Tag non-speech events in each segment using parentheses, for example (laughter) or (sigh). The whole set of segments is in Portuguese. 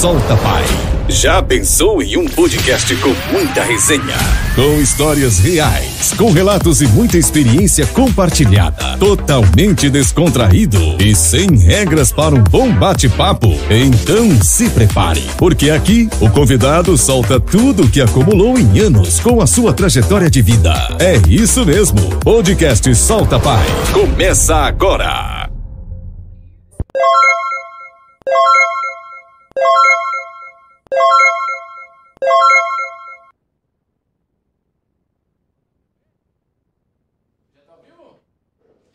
Solta Pai. Já pensou em um podcast com muita resenha? Com histórias reais, com relatos e muita experiência compartilhada. Totalmente descontraído e sem regras para um bom bate-papo. Então se prepare, porque aqui o convidado solta tudo o que acumulou em anos com a sua trajetória de vida. É isso mesmo. Podcast Solta Pai. Começa agora.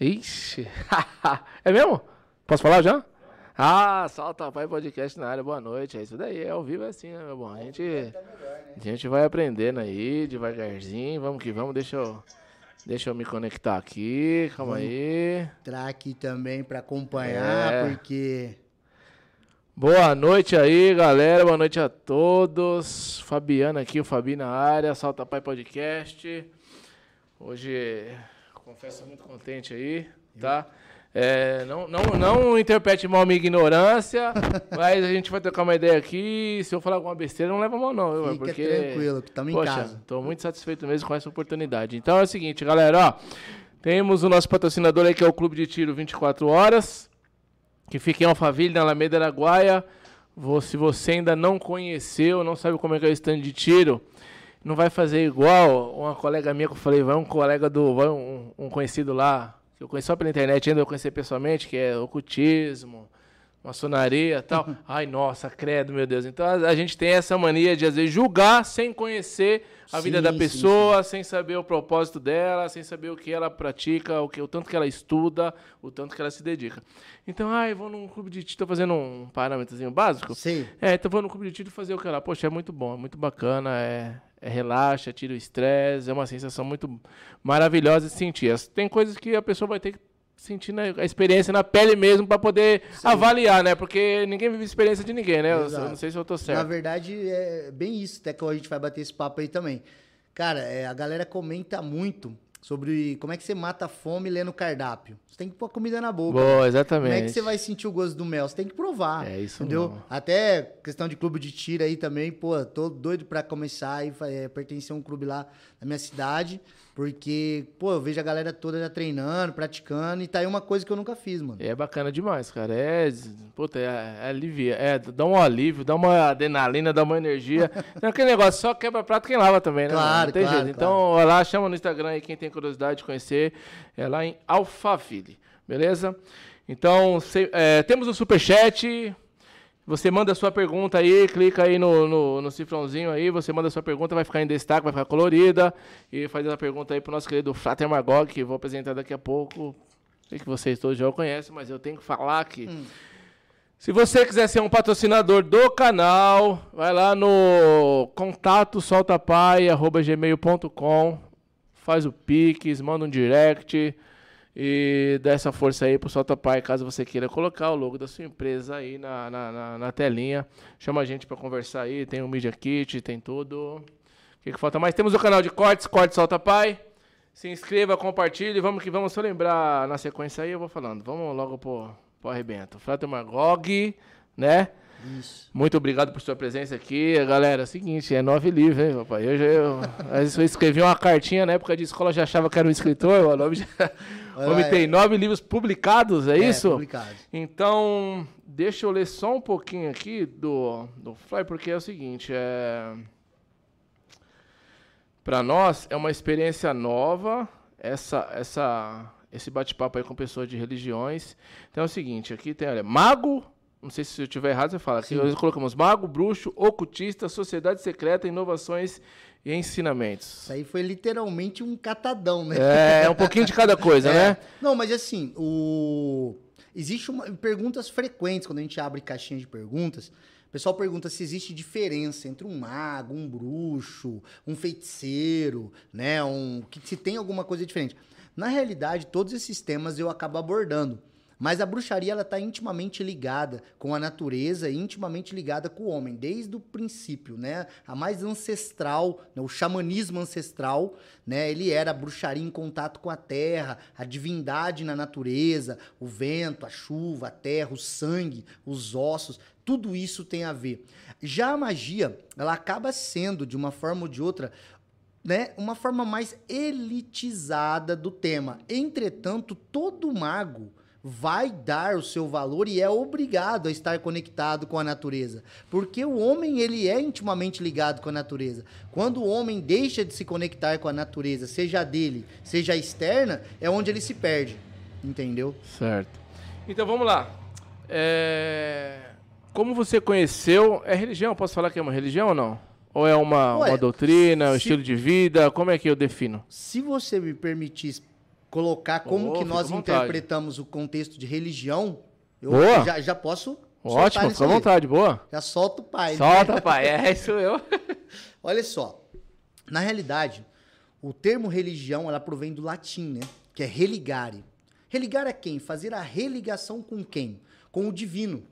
Ixi, (laughs) é mesmo? Posso falar já? Ah, solta pai podcast na área, boa noite. É isso daí, é ao vivo é assim, né, meu bom? A gente, a gente vai aprendendo aí, devagarzinho. Vamos que vamos, deixa eu, deixa eu me conectar aqui, calma aí. Entrar aqui também para acompanhar, É. porque Boa noite aí, galera. Boa noite a todos. Fabiana aqui, o Fabi na área, Salta Pai Podcast. Hoje, confesso, muito contente aí, tá? É, não, não, não interprete mal minha ignorância, (laughs) mas a gente vai trocar uma ideia aqui. Se eu falar alguma besteira, não leva mal, não, viu? Fica Porque, tranquilo, que estamos em casa. Tô muito satisfeito mesmo com essa oportunidade. Então é o seguinte, galera, ó. Temos o nosso patrocinador aí que é o Clube de Tiro 24 Horas que fica em Alphaville, na Alameda Araguaia. Se você ainda não conheceu, não sabe como é que é o stand de tiro, não vai fazer igual uma colega minha que eu falei, vai um colega do, vai um, um conhecido lá, que eu conheci só pela internet, ainda eu conheci pessoalmente, que é ocultismo, maçonaria e tal. Ai, nossa, credo, meu Deus. Então a, a gente tem essa mania de às vezes julgar sem conhecer a vida Sim, da sim, pessoa, sem saber o propósito dela, sem saber o que ela pratica, o, que, o tanto que ela estuda, o tanto que ela se dedica. Então, ai, vou num clube de tiro, tô fazendo um parâmetrozinho básico. Sim. É, então vou no clube de tiro fazer o que lá. Poxa, é muito bom, é muito bacana, é relaxa, tira o estresse, é uma sensação muito maravilhosa de sentir. Tem coisas que a pessoa vai ter que sentir na, a experiência na pele mesmo para poder avaliar, né? Porque ninguém vive a experiência de ninguém, né? Eu, eu não sei se eu tô Na certo. verdade, é bem isso, até que a gente vai bater esse papo aí também. Cara, é, a galera comenta muito sobre como é que você mata a fome lendo cardápio. Você tem que pôr comida na boca. Boa, exatamente. Como é que você vai sentir o gosto do mel? Você tem que provar. É isso Entendeu? mesmo. Até questão de clube de tiro aí também, pô, tô doido pra começar e é, pertencer a um clube lá na minha cidade. Porque, pô, eu vejo a galera toda já treinando, praticando, e tá aí uma coisa que eu nunca fiz, mano. É bacana demais, cara. É, puta, é, é alivia. É, dá um alívio, dá uma adrenalina, dá uma energia. (laughs) Não é aquele negócio, só quebra prato quem lava também, né? Claro, Não tem claro, jeito. Então, vai lá, chama no Instagram aí quem tem curiosidade de conhecer. É lá em Alphaville, beleza? Então, se- é, temos o superchat. Você manda a sua pergunta aí, clica aí no, no, no cifrãozinho aí, você manda a sua pergunta, vai ficar em destaque, vai ficar colorida. E faz a pergunta aí pro nosso querido Frater Magog, que vou apresentar daqui a pouco. Sei que vocês todos já o conhecem, mas eu tenho que falar que. Se você quiser ser um patrocinador do canal, vai lá no contato soltapai.gmail.com, faz o Pix, manda um direct e dá essa força aí pro Solta Pai, caso você queira colocar o logo da sua empresa aí na, na, na- na telinha. Chama a gente para conversar aí, tem o Media Kit, tem tudo. O que, que falta mais? Temos o canal de cortes, Cortes Solta Pai. Se inscreva, compartilhe, vamos que vamos. Eu lembrar na sequência aí, eu vou falando. Vamos logo pro, pro arrebento. Frater Magog, né? Isso. Muito obrigado por sua presença aqui. Galera, é o seguinte, é nove livros, hein, papai? Eu, já, eu, eu escrevi uma cartinha na época de escola, já achava que era um escritor. O nome, já, o nome Olha, tem nove livros publicados, é, isso? publicado. Então, deixa eu ler só um pouquinho aqui do, do Fly, porque é o seguinte, é... Para nós é uma experiência nova essa, essa, esse bate-papo aí com pessoas de religiões. Então é o seguinte, aqui tem, olha, mago, não sei se eu estiver errado, você fala. Aqui nós colocamos mago, bruxo, ocultista, sociedade secreta, inovações e ensinamentos. Isso aí foi literalmente um catadão, né? É, um pouquinho de cada coisa, (laughs) É. né? Não, mas assim, o... existe uma... perguntas frequentes quando a gente abre caixinha de perguntas. O pessoal pergunta se existe diferença entre um mago, um bruxo, um feiticeiro, né? Um... que se tem alguma coisa diferente. Na realidade, todos esses temas eu acabo abordando. Mas a bruxaria ela está intimamente ligada com a natureza intimamente ligada com o homem, desde o princípio, né? A mais ancestral, né? o xamanismo ancestral, né? Ele era a bruxaria em contato com a terra, a divindade na natureza, o vento, a chuva, a terra, o sangue, os ossos. tudo isso tem a ver. Já a magia, ela acaba sendo, de uma forma ou de outra, né, uma forma mais elitizada do tema. Entretanto, todo mago vai dar o seu valor e é obrigado a estar conectado com a natureza, porque o homem ele é intimamente ligado com a natureza. Quando o homem deixa de se conectar com a natureza, seja dele, seja externa, é onde ele se perde, entendeu? Certo. Então vamos lá. É... Como você conheceu? É religião? Posso falar que é uma religião ou não? Ou é uma, Ué, uma doutrina, um estilo de vida? Como é que eu defino? Se você me permitir colocar como oh, que nós interpretamos o contexto de religião, eu boa. Já, já posso. Ótimo, fica à vontade, boa. Já solta o pai. Né? Solta, né? (laughs) pai, é isso eu. (laughs) Olha só, na realidade, o termo religião ela provém do latim, né? Que é religare. Religar é quem? Fazer a religação com quem? Com o divino.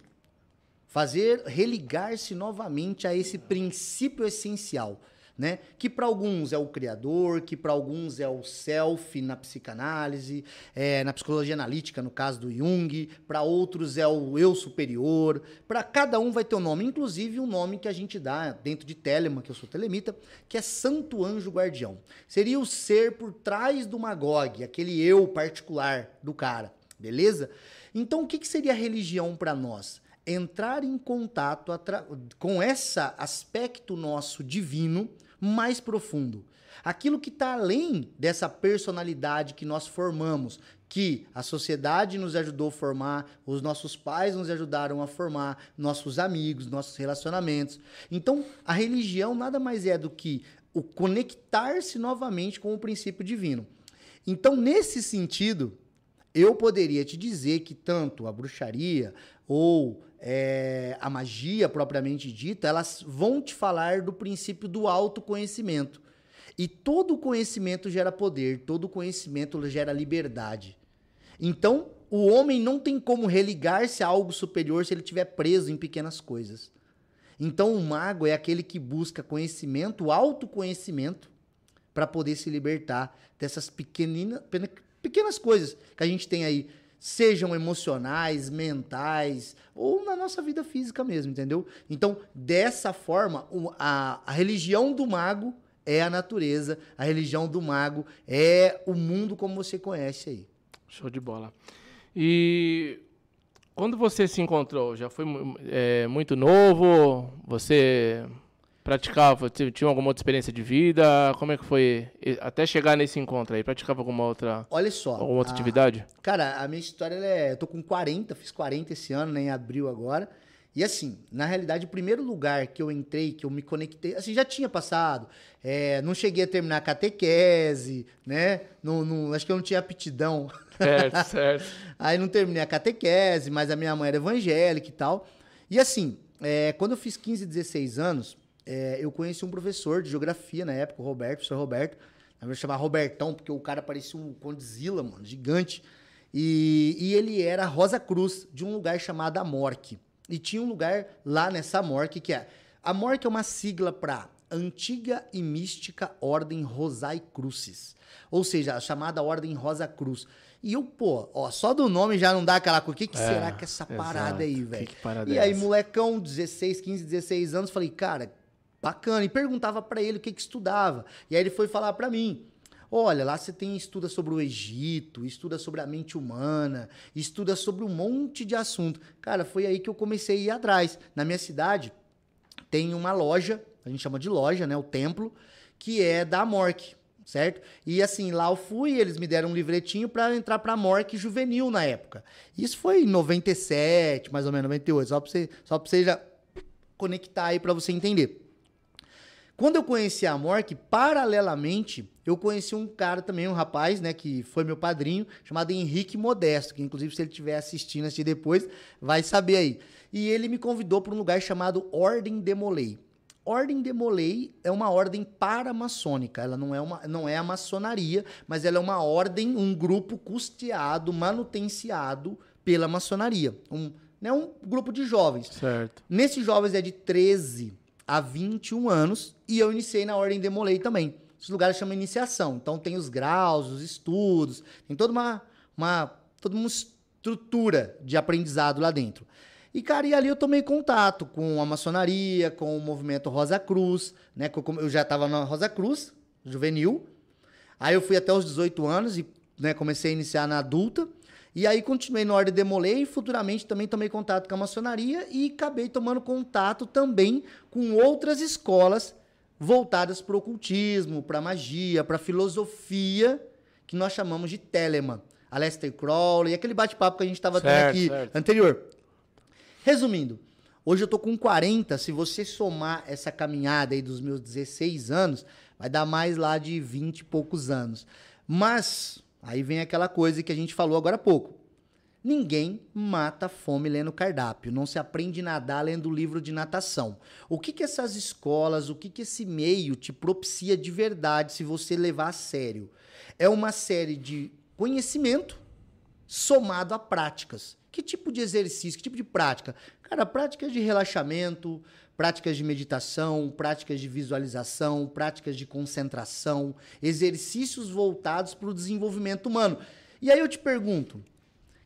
Fazer religar-se novamente a esse princípio essencial né? Que para alguns é o criador, que para alguns é o self na psicanálise, é, na psicologia analítica, no caso do Jung, para outros é o eu superior, para cada um vai ter um nome, inclusive um nome que a gente dá dentro de Telemann, que eu sou telemita, que é Santo Anjo Guardião. Seria o ser por trás do Magog, aquele eu particular do cara, beleza? Então o que, que seria religião para nós? Entrar em contato com esse aspecto nosso divino, mais profundo. Aquilo que está além dessa personalidade que nós formamos, que a sociedade nos ajudou a formar, os nossos pais nos ajudaram a formar, nossos amigos, nossos relacionamentos. Então, a religião nada mais é do que o conectar-se novamente com o princípio divino. Então, nesse sentido, eu poderia te dizer que tanto a bruxaria ou é, a magia propriamente dita, elas vão te falar do princípio do autoconhecimento. E todo conhecimento gera poder, todo conhecimento gera liberdade. Então, o homem não tem como religar-se a algo superior se ele estiver preso em pequenas coisas. Então, o mago é aquele que busca conhecimento, autoconhecimento, para poder se libertar dessas pequeninas, pequenas coisas que a gente tem aí sejam emocionais, mentais ou na nossa vida física mesmo, entendeu? Então, dessa forma, a, a religião do mago é a natureza, a religião do mago é o mundo como você conhece aí. Show de bola. E quando você se encontrou, já foi é, muito novo? Você praticava, tinha alguma outra experiência de vida? Como é que foi até chegar nesse encontro aí? Praticava alguma outra Olha só, alguma outra a, atividade? Cara, a minha história é, eu tô com 40, fiz 40 esse ano, né, em abril agora. E assim, na realidade, o primeiro lugar que eu entrei, que eu me conectei, assim, já tinha passado. É, não cheguei a terminar a catequese, né? Não, não, acho que eu não tinha aptidão. Certo, (laughs) certo. Aí não terminei a catequese, mas a minha mãe era evangélica e tal. E assim, é, quando eu fiz 15, 16 anos, é, eu conheci um professor de geografia na época, o Roberto, o professor Roberto. Eu vou chamar Robertão, porque o cara parecia um Condzilla, mano, gigante. E, e ele era Rosa Cruz, de um lugar chamado Amorque. E tinha um lugar lá nessa Amorque que é. A Amorque é uma sigla para Antiga e Mística Ordem Rosai Crucis. Ou seja, a chamada Ordem Rosa Cruz. E eu, pô, ó, só do nome já não dá aquela coisa. O que, que é, será que essa parada aí, velho? E é aí, molecão, 16, 15, 16 anos, falei, cara, Bacana. E perguntava para ele o que, que estudava. E aí ele foi falar para mim. Olha, lá você tem estuda sobre o Egito, estuda sobre a mente humana, estuda sobre um monte de assunto. Cara, foi aí que eu comecei a ir atrás. Na minha cidade tem uma loja, a gente chama de loja, né, o templo, que é da Mork, certo? E assim, lá eu fui, eles me deram um livretinho para entrar para Mork juvenil na época. Isso foi em 97, mais ou menos 98, só para você, só para você já conectar aí para você entender. Quando eu conheci a Mork, paralelamente, eu conheci um cara também, um rapaz, né, que foi meu padrinho, chamado Henrique Modesto, que inclusive se ele estiver assistindo assim depois, vai saber aí. E ele me convidou para um lugar chamado Ordem de Molay. Ordem de Molay é uma ordem paramaçônica, ela não é, uma, não é a maçonaria, mas ela é uma ordem, um grupo custeado, manutenciado pela maçonaria. Um, né, um grupo de jovens. Certo. Nesses jovens é de 13 há 21 anos e eu iniciei na Ordem Demolei também. Esse lugar chama iniciação. Então tem os graus, os estudos, tem toda uma, uma, toda uma estrutura de aprendizado lá dentro. E, cara, e ali eu tomei contato com a maçonaria, com o movimento Rosa Cruz, né? Eu já estava na Rosa Cruz, juvenil. Aí eu fui até os 18 anos e né, comecei a iniciar na adulta. E aí continuei no Ordem Demolei e futuramente também tomei contato com a maçonaria e acabei tomando contato também com outras escolas voltadas para o ocultismo, para magia, para filosofia, que nós chamamos de Telemann. Aleister Crowley, aquele bate-papo que a gente estava tendo aqui certo. anterior. Resumindo, hoje eu tô com 40, se você somar essa caminhada aí dos meus 16 anos, vai dar mais lá de 20 e poucos anos. Mas aí vem aquela coisa que a gente falou agora há pouco. Ninguém mata fome lendo cardápio. Não se aprende a nadar lendo livro de natação. O que, que essas escolas, o que, que esse meio te propicia de verdade se você levar a sério? É uma série de conhecimento somado a práticas. Que tipo de exercício, que tipo de prática? Cara, práticas de relaxamento, práticas de meditação, práticas de visualização, práticas de concentração, exercícios voltados para o desenvolvimento humano. E aí eu te pergunto,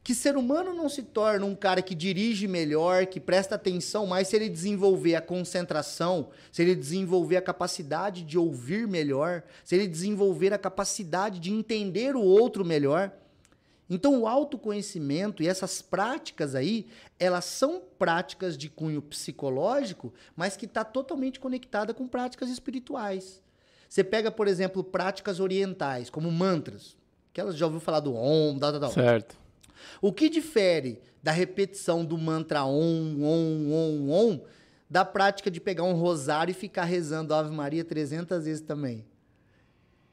que ser humano não se torna um cara que dirige melhor, que presta atenção mais se ele desenvolver a concentração, se ele desenvolver a capacidade de ouvir melhor, se ele desenvolver a capacidade de entender o outro melhor? Então, o autoconhecimento e essas práticas aí, elas são práticas de cunho psicológico, mas que está totalmente conectada com práticas espirituais. Você pega, por exemplo, práticas orientais, como mantras, que elas já ouviu falar do Om, da, da, da. Certo. O que difere da repetição do mantra Om, Om, Om, Om, da prática de pegar um rosário e ficar rezando Ave Maria 300 vezes também?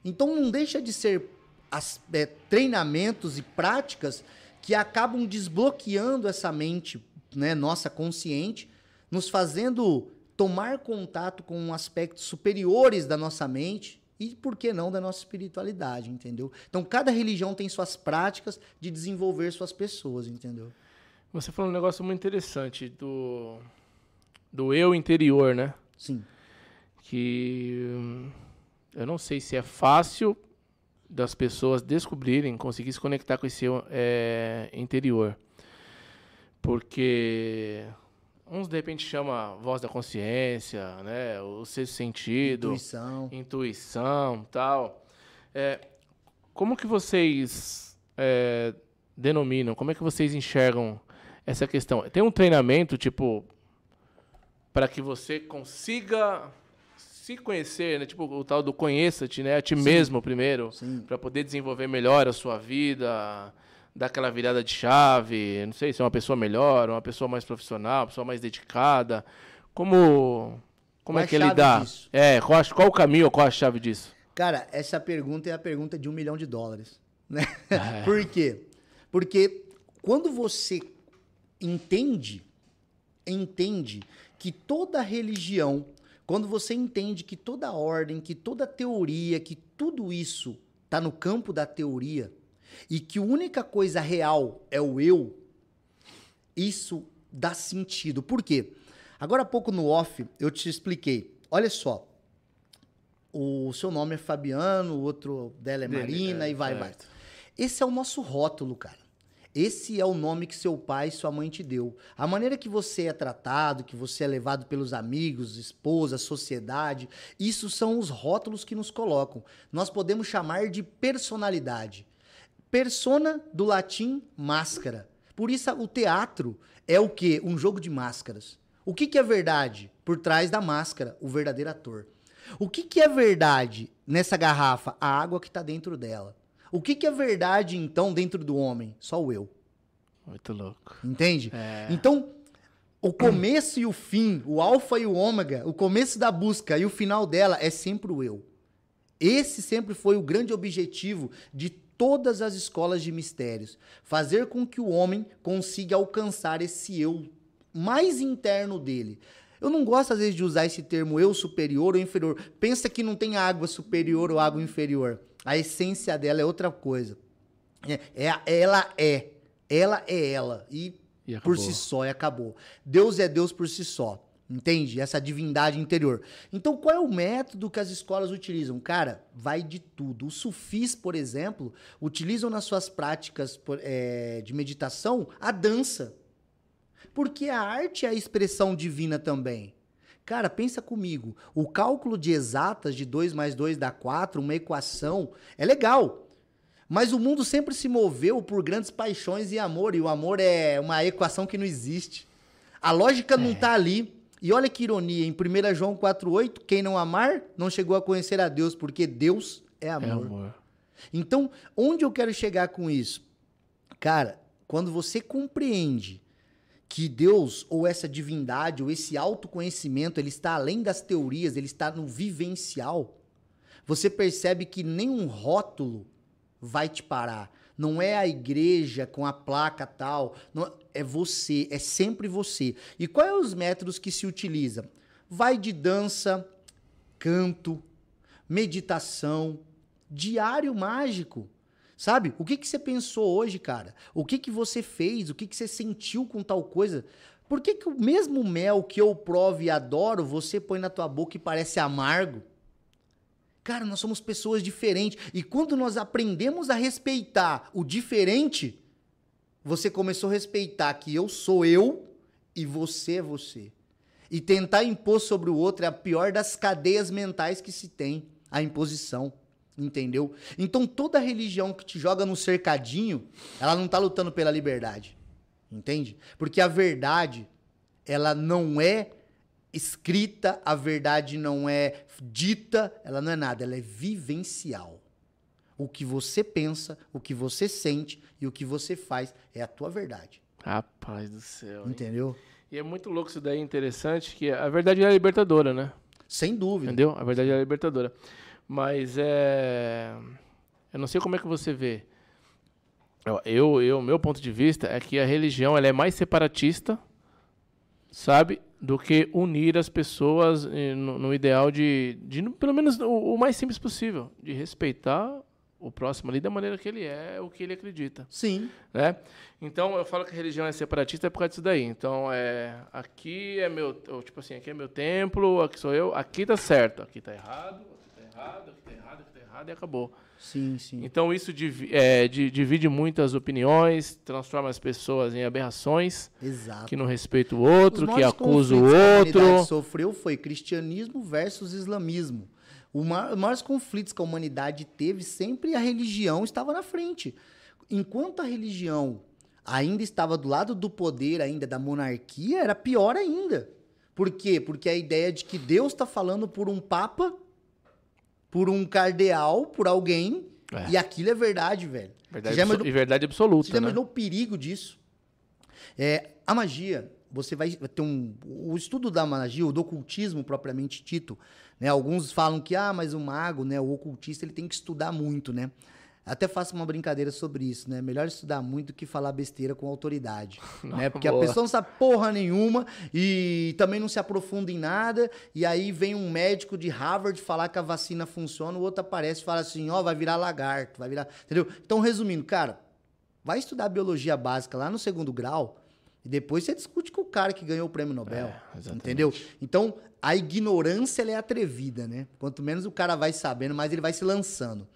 Então, não deixa de ser as, é, treinamentos e práticas que acabam desbloqueando essa mente né, nossa consciente, nos fazendo tomar contato com aspectos superiores da nossa mente e, por que não, da nossa espiritualidade, entendeu? Então, cada religião tem suas práticas de desenvolver suas pessoas, entendeu? Você falou um negócio muito interessante do, do eu interior, né? Sim. Que hum, eu não sei se é fácil das pessoas descobrirem, conseguir se conectar com esse é, interior. Porque uns de repente chama voz da consciência, né, o sexto sentido, intuição, intuição, tal. É, como que vocês é, denominam? Como é que vocês enxergam essa questão? Tem um treinamento tipo para que você consiga se conhecer, né? Tipo o tal do conheça-te, né? A ti Sim. mesmo primeiro, para poder desenvolver melhor a sua vida, dar aquela virada de chave, não sei se é uma pessoa melhor, uma pessoa mais profissional, uma pessoa mais dedicada. Como como qual é que ele dá? Disso? É, qual, qual o caminho, qual a chave disso? Cara, essa pergunta é a pergunta de um milhão de dólares, (laughs) né? É. Por quê? Porque quando você entende, entende que toda religião quando você entende que toda ordem, que toda teoria, que tudo isso está no campo da teoria e que a única coisa real é o eu, isso dá sentido. Por quê? Agora há pouco no off eu te expliquei. Olha só. O seu nome é Fabiano, o outro dela é Marina é, e vai, vai. Esse é o nosso rótulo, cara. Esse é o nome que seu pai e sua mãe te deu. A maneira que você é tratado, que você é levado pelos amigos, esposa, sociedade, isso são os rótulos que nos colocam. Nós podemos chamar de personalidade. Persona do latim máscara. Por isso o teatro é o quê? Um jogo de máscaras. O que, que é verdade por trás da máscara? O verdadeiro ator. O que, que é verdade nessa garrafa? A água que está dentro dela. O que, que é verdade, então, dentro do homem? Só o eu. Muito louco. Entende? É. Então, o começo e o fim, o alfa e o ômega, o começo da busca e o final dela é sempre o eu. Esse sempre foi o grande objetivo de todas as escolas de mistérios. Fazer com que o homem consiga alcançar esse eu mais interno dele. Eu não gosto, às vezes, de usar esse termo eu superior ou inferior. Pensa que não tem água superior ou água inferior. A essência dela é outra coisa. É, é, ela é. Ela é ela. E, e por si só, e acabou. Deus é Deus por si só. Entende? Essa divindade interior. Então, qual é o método que as escolas utilizam? Cara, vai de tudo. Os sufis, por exemplo, utilizam nas suas práticas é, de meditação a dança. Porque a arte é a expressão divina também. Cara, pensa comigo. O cálculo de exatas de 2 mais 2 dá 4, uma equação, é legal. Mas o mundo sempre se moveu por grandes paixões e amor, e o amor é uma equação que não existe. A lógica não está ali. E olha que ironia, em 1 João 4,8, quem não amar não chegou a conhecer a Deus, porque Deus é amor. É amor. Então, onde eu quero chegar com isso? Cara, quando você compreende que Deus ou essa divindade ou esse autoconhecimento, ele está além das teorias, ele está no vivencial, você percebe que nenhum rótulo vai te parar. Não é a igreja com a placa tal, não, é você, é sempre você. E quais os métodos que se utiliza? Vai de dança, canto, meditação, diário mágico. Sabe? O que, que você pensou hoje, cara? O que, que você fez? O que, que você sentiu com tal coisa? Por que, que o mesmo mel que eu provo e adoro, você põe na tua boca e parece amargo? Cara, nós somos pessoas diferentes. E quando nós aprendemos a respeitar o diferente, você começou a respeitar que eu sou eu e você é você. E tentar impor sobre o outro é a pior das cadeias mentais que se tem a imposição. Entendeu? Então toda religião que te joga no cercadinho, ela não tá lutando pela liberdade. Entende? Porque a verdade, ela não é escrita, a verdade não é dita, ela não é nada, ela é vivencial. O que você pensa, o que você sente e o que você faz é a tua verdade. Rapaz do céu. Hein? Entendeu? E é muito louco isso daí, interessante, que a verdade é libertadora, né? Sem dúvida. Entendeu? A verdade é libertadora. Mas é. Eu não sei como é que você vê. Eu, eu, meu ponto de vista é que a religião ela é mais separatista, sabe, do que unir as pessoas eh, no, no ideal de, de, pelo menos o, o, mais simples possível, de respeitar o próximo ali da maneira que ele é, o que ele acredita. Sim. Né? Então eu falo que a religião é separatista é por causa disso daí. Então é aqui é meu, tipo assim, aqui é meu templo, aqui sou eu, aqui tá certo, aqui tá errado, errado, aqui tá errado, aqui tá errado e acabou. Sim, sim. Então isso div é, divide muitas opiniões, transforma as pessoas em aberrações. Exato. Que não respeitam o outro, que acusam o outro. Que a sofreu foi cristianismo versus islamismo. Os maiores conflitos que a humanidade teve, sempre a religião estava na frente. Enquanto a religião ainda estava do lado do poder, ainda da monarquia, era pior ainda. Por quê? Porque a ideia de que Deus está falando por um papa por um cardeal, por alguém, é. e aquilo é verdade, velho. Verdade já imaginou, e verdade absoluta. Você já né? imaginou o perigo disso? É, a magia, você vai ter um. O estudo da magia, o do ocultismo propriamente dito, né? Alguns falam que, ah, mas o mago, né, o ocultista, ele tem que estudar muito, né? Até faço uma brincadeira sobre isso, né? Melhor estudar muito do que falar besteira com autoridade, (laughs) não, né? Porque boa. a pessoa não sabe porra nenhuma e também não se aprofunda em nada, e aí vem um médico de Harvard falar que a vacina funciona, o outro aparece e fala assim, ó, oh, vai virar lagarto, vai virar, entendeu? Então, resumindo, cara, vai estudar biologia básica lá no segundo grau, e depois você discute com o cara que ganhou o prêmio Nobel. É, entendeu? Então, a ignorância é atrevida, né? Quanto menos o cara vai sabendo, mais ele vai se lançando.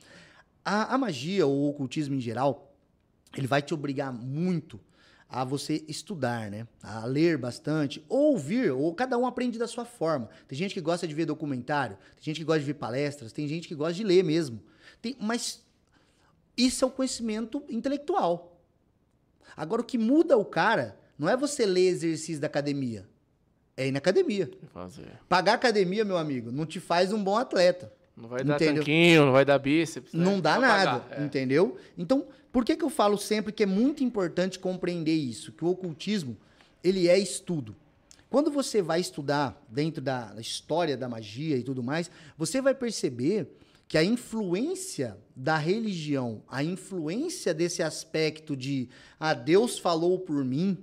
A, a magia, ou o ocultismo em geral, ele vai te obrigar muito a você estudar, né? A ler bastante, ouvir, ou cada um aprende da sua forma. Tem gente que gosta de ver documentário, tem gente que gosta de ver palestras, tem gente que gosta de ler mesmo. Tem, mas isso é o conhecimento intelectual. Agora, o que muda o cara não é você ler exercício da academia, é ir na academia. Fazer. Pagar academia, meu amigo, não te faz um bom atleta. Não vai dar entendeu? tanquinho, não vai dar bíceps. Né? Não dá nada, pagar, é. entendeu? Então, por que, que eu falo sempre que é muito importante compreender isso? Que o ocultismo, ele é estudo. Quando você vai estudar dentro da história da magia e tudo mais, você vai perceber que a influência da religião, a influência desse aspecto de ah, Deus falou por mim,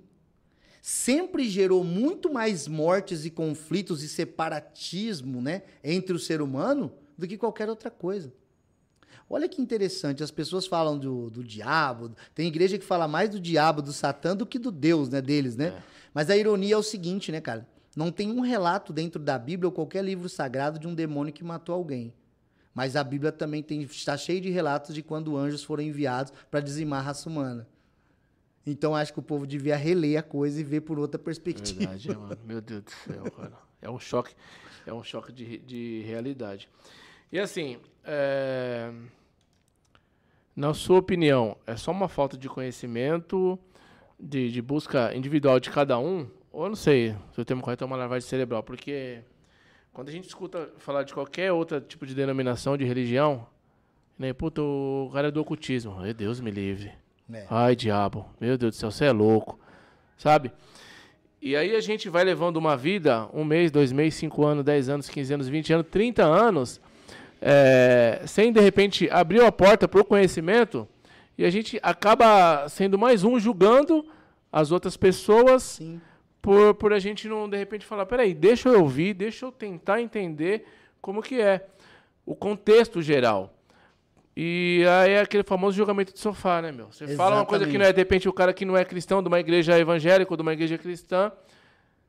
sempre gerou muito mais mortes e conflitos e separatismo né, entre o ser humano do que qualquer outra coisa. Olha que interessante, as pessoas falam do, do diabo, tem igreja que fala mais do diabo, do satã, do que do Deus, né, deles, né? É. Mas a ironia é o seguinte, né, cara? Não tem um relato dentro da Bíblia ou qualquer livro sagrado de um demônio que matou alguém. Mas a Bíblia também tem, está cheia de relatos de quando anjos foram enviados para dizimar a raça humana. Então acho que o povo devia reler a coisa e ver por outra perspectiva. Verdade, mano. Meu Deus do céu, cara. É um choque, é um choque de, de realidade. E assim, é... na sua opinião, é só uma falta de conhecimento, de, de busca individual de cada um? Ou eu não sei se o termo correto é uma lavagem cerebral, porque quando a gente escuta falar de qualquer outro tipo de denominação de religião, nem puta, o cara é do ocultismo. Meu Deus me livre. É. Ai, diabo. Meu Deus do céu, você é louco. Sabe? E aí a gente vai levando uma vida, um mês, dois meses, cinco anos, dez anos, quinze anos, vinte anos, trinta anos, é, sem de repente abrir a porta para o conhecimento, e a gente acaba sendo mais um julgando as outras pessoas Sim. Por, por a gente não, de repente, falar, peraí, deixa eu ouvir, deixa eu tentar entender como que é o contexto geral. E aí é aquele famoso julgamento de sofá, né, meu? Você Exatamente. fala uma coisa que não é, de repente, o cara que não é cristão, de uma igreja evangélica ou de uma igreja cristã,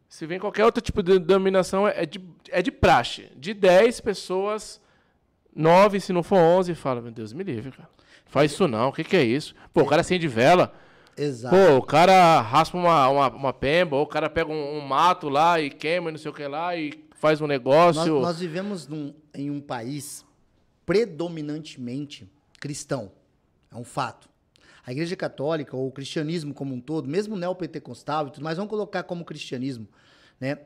se vem qualquer outro tipo de denominação, é de, é de praxe. De 10 pessoas, 9, se não for 11, fala, meu Deus, me livre, cara. Faz isso não, o que, que é isso? Pô, o cara acende vela. Exato. Pô, o cara raspa uma, uma, uma pemba, ou o cara pega um, um, mato lá e queima e não sei o que lá e faz um negócio. Nós, nós vivemos num, em um país predominantemente cristão. É um fato. A Igreja Católica, ou o cristianismo como um todo, mesmo neopentecostal e tudo mais, vamos colocar como cristianismo, né?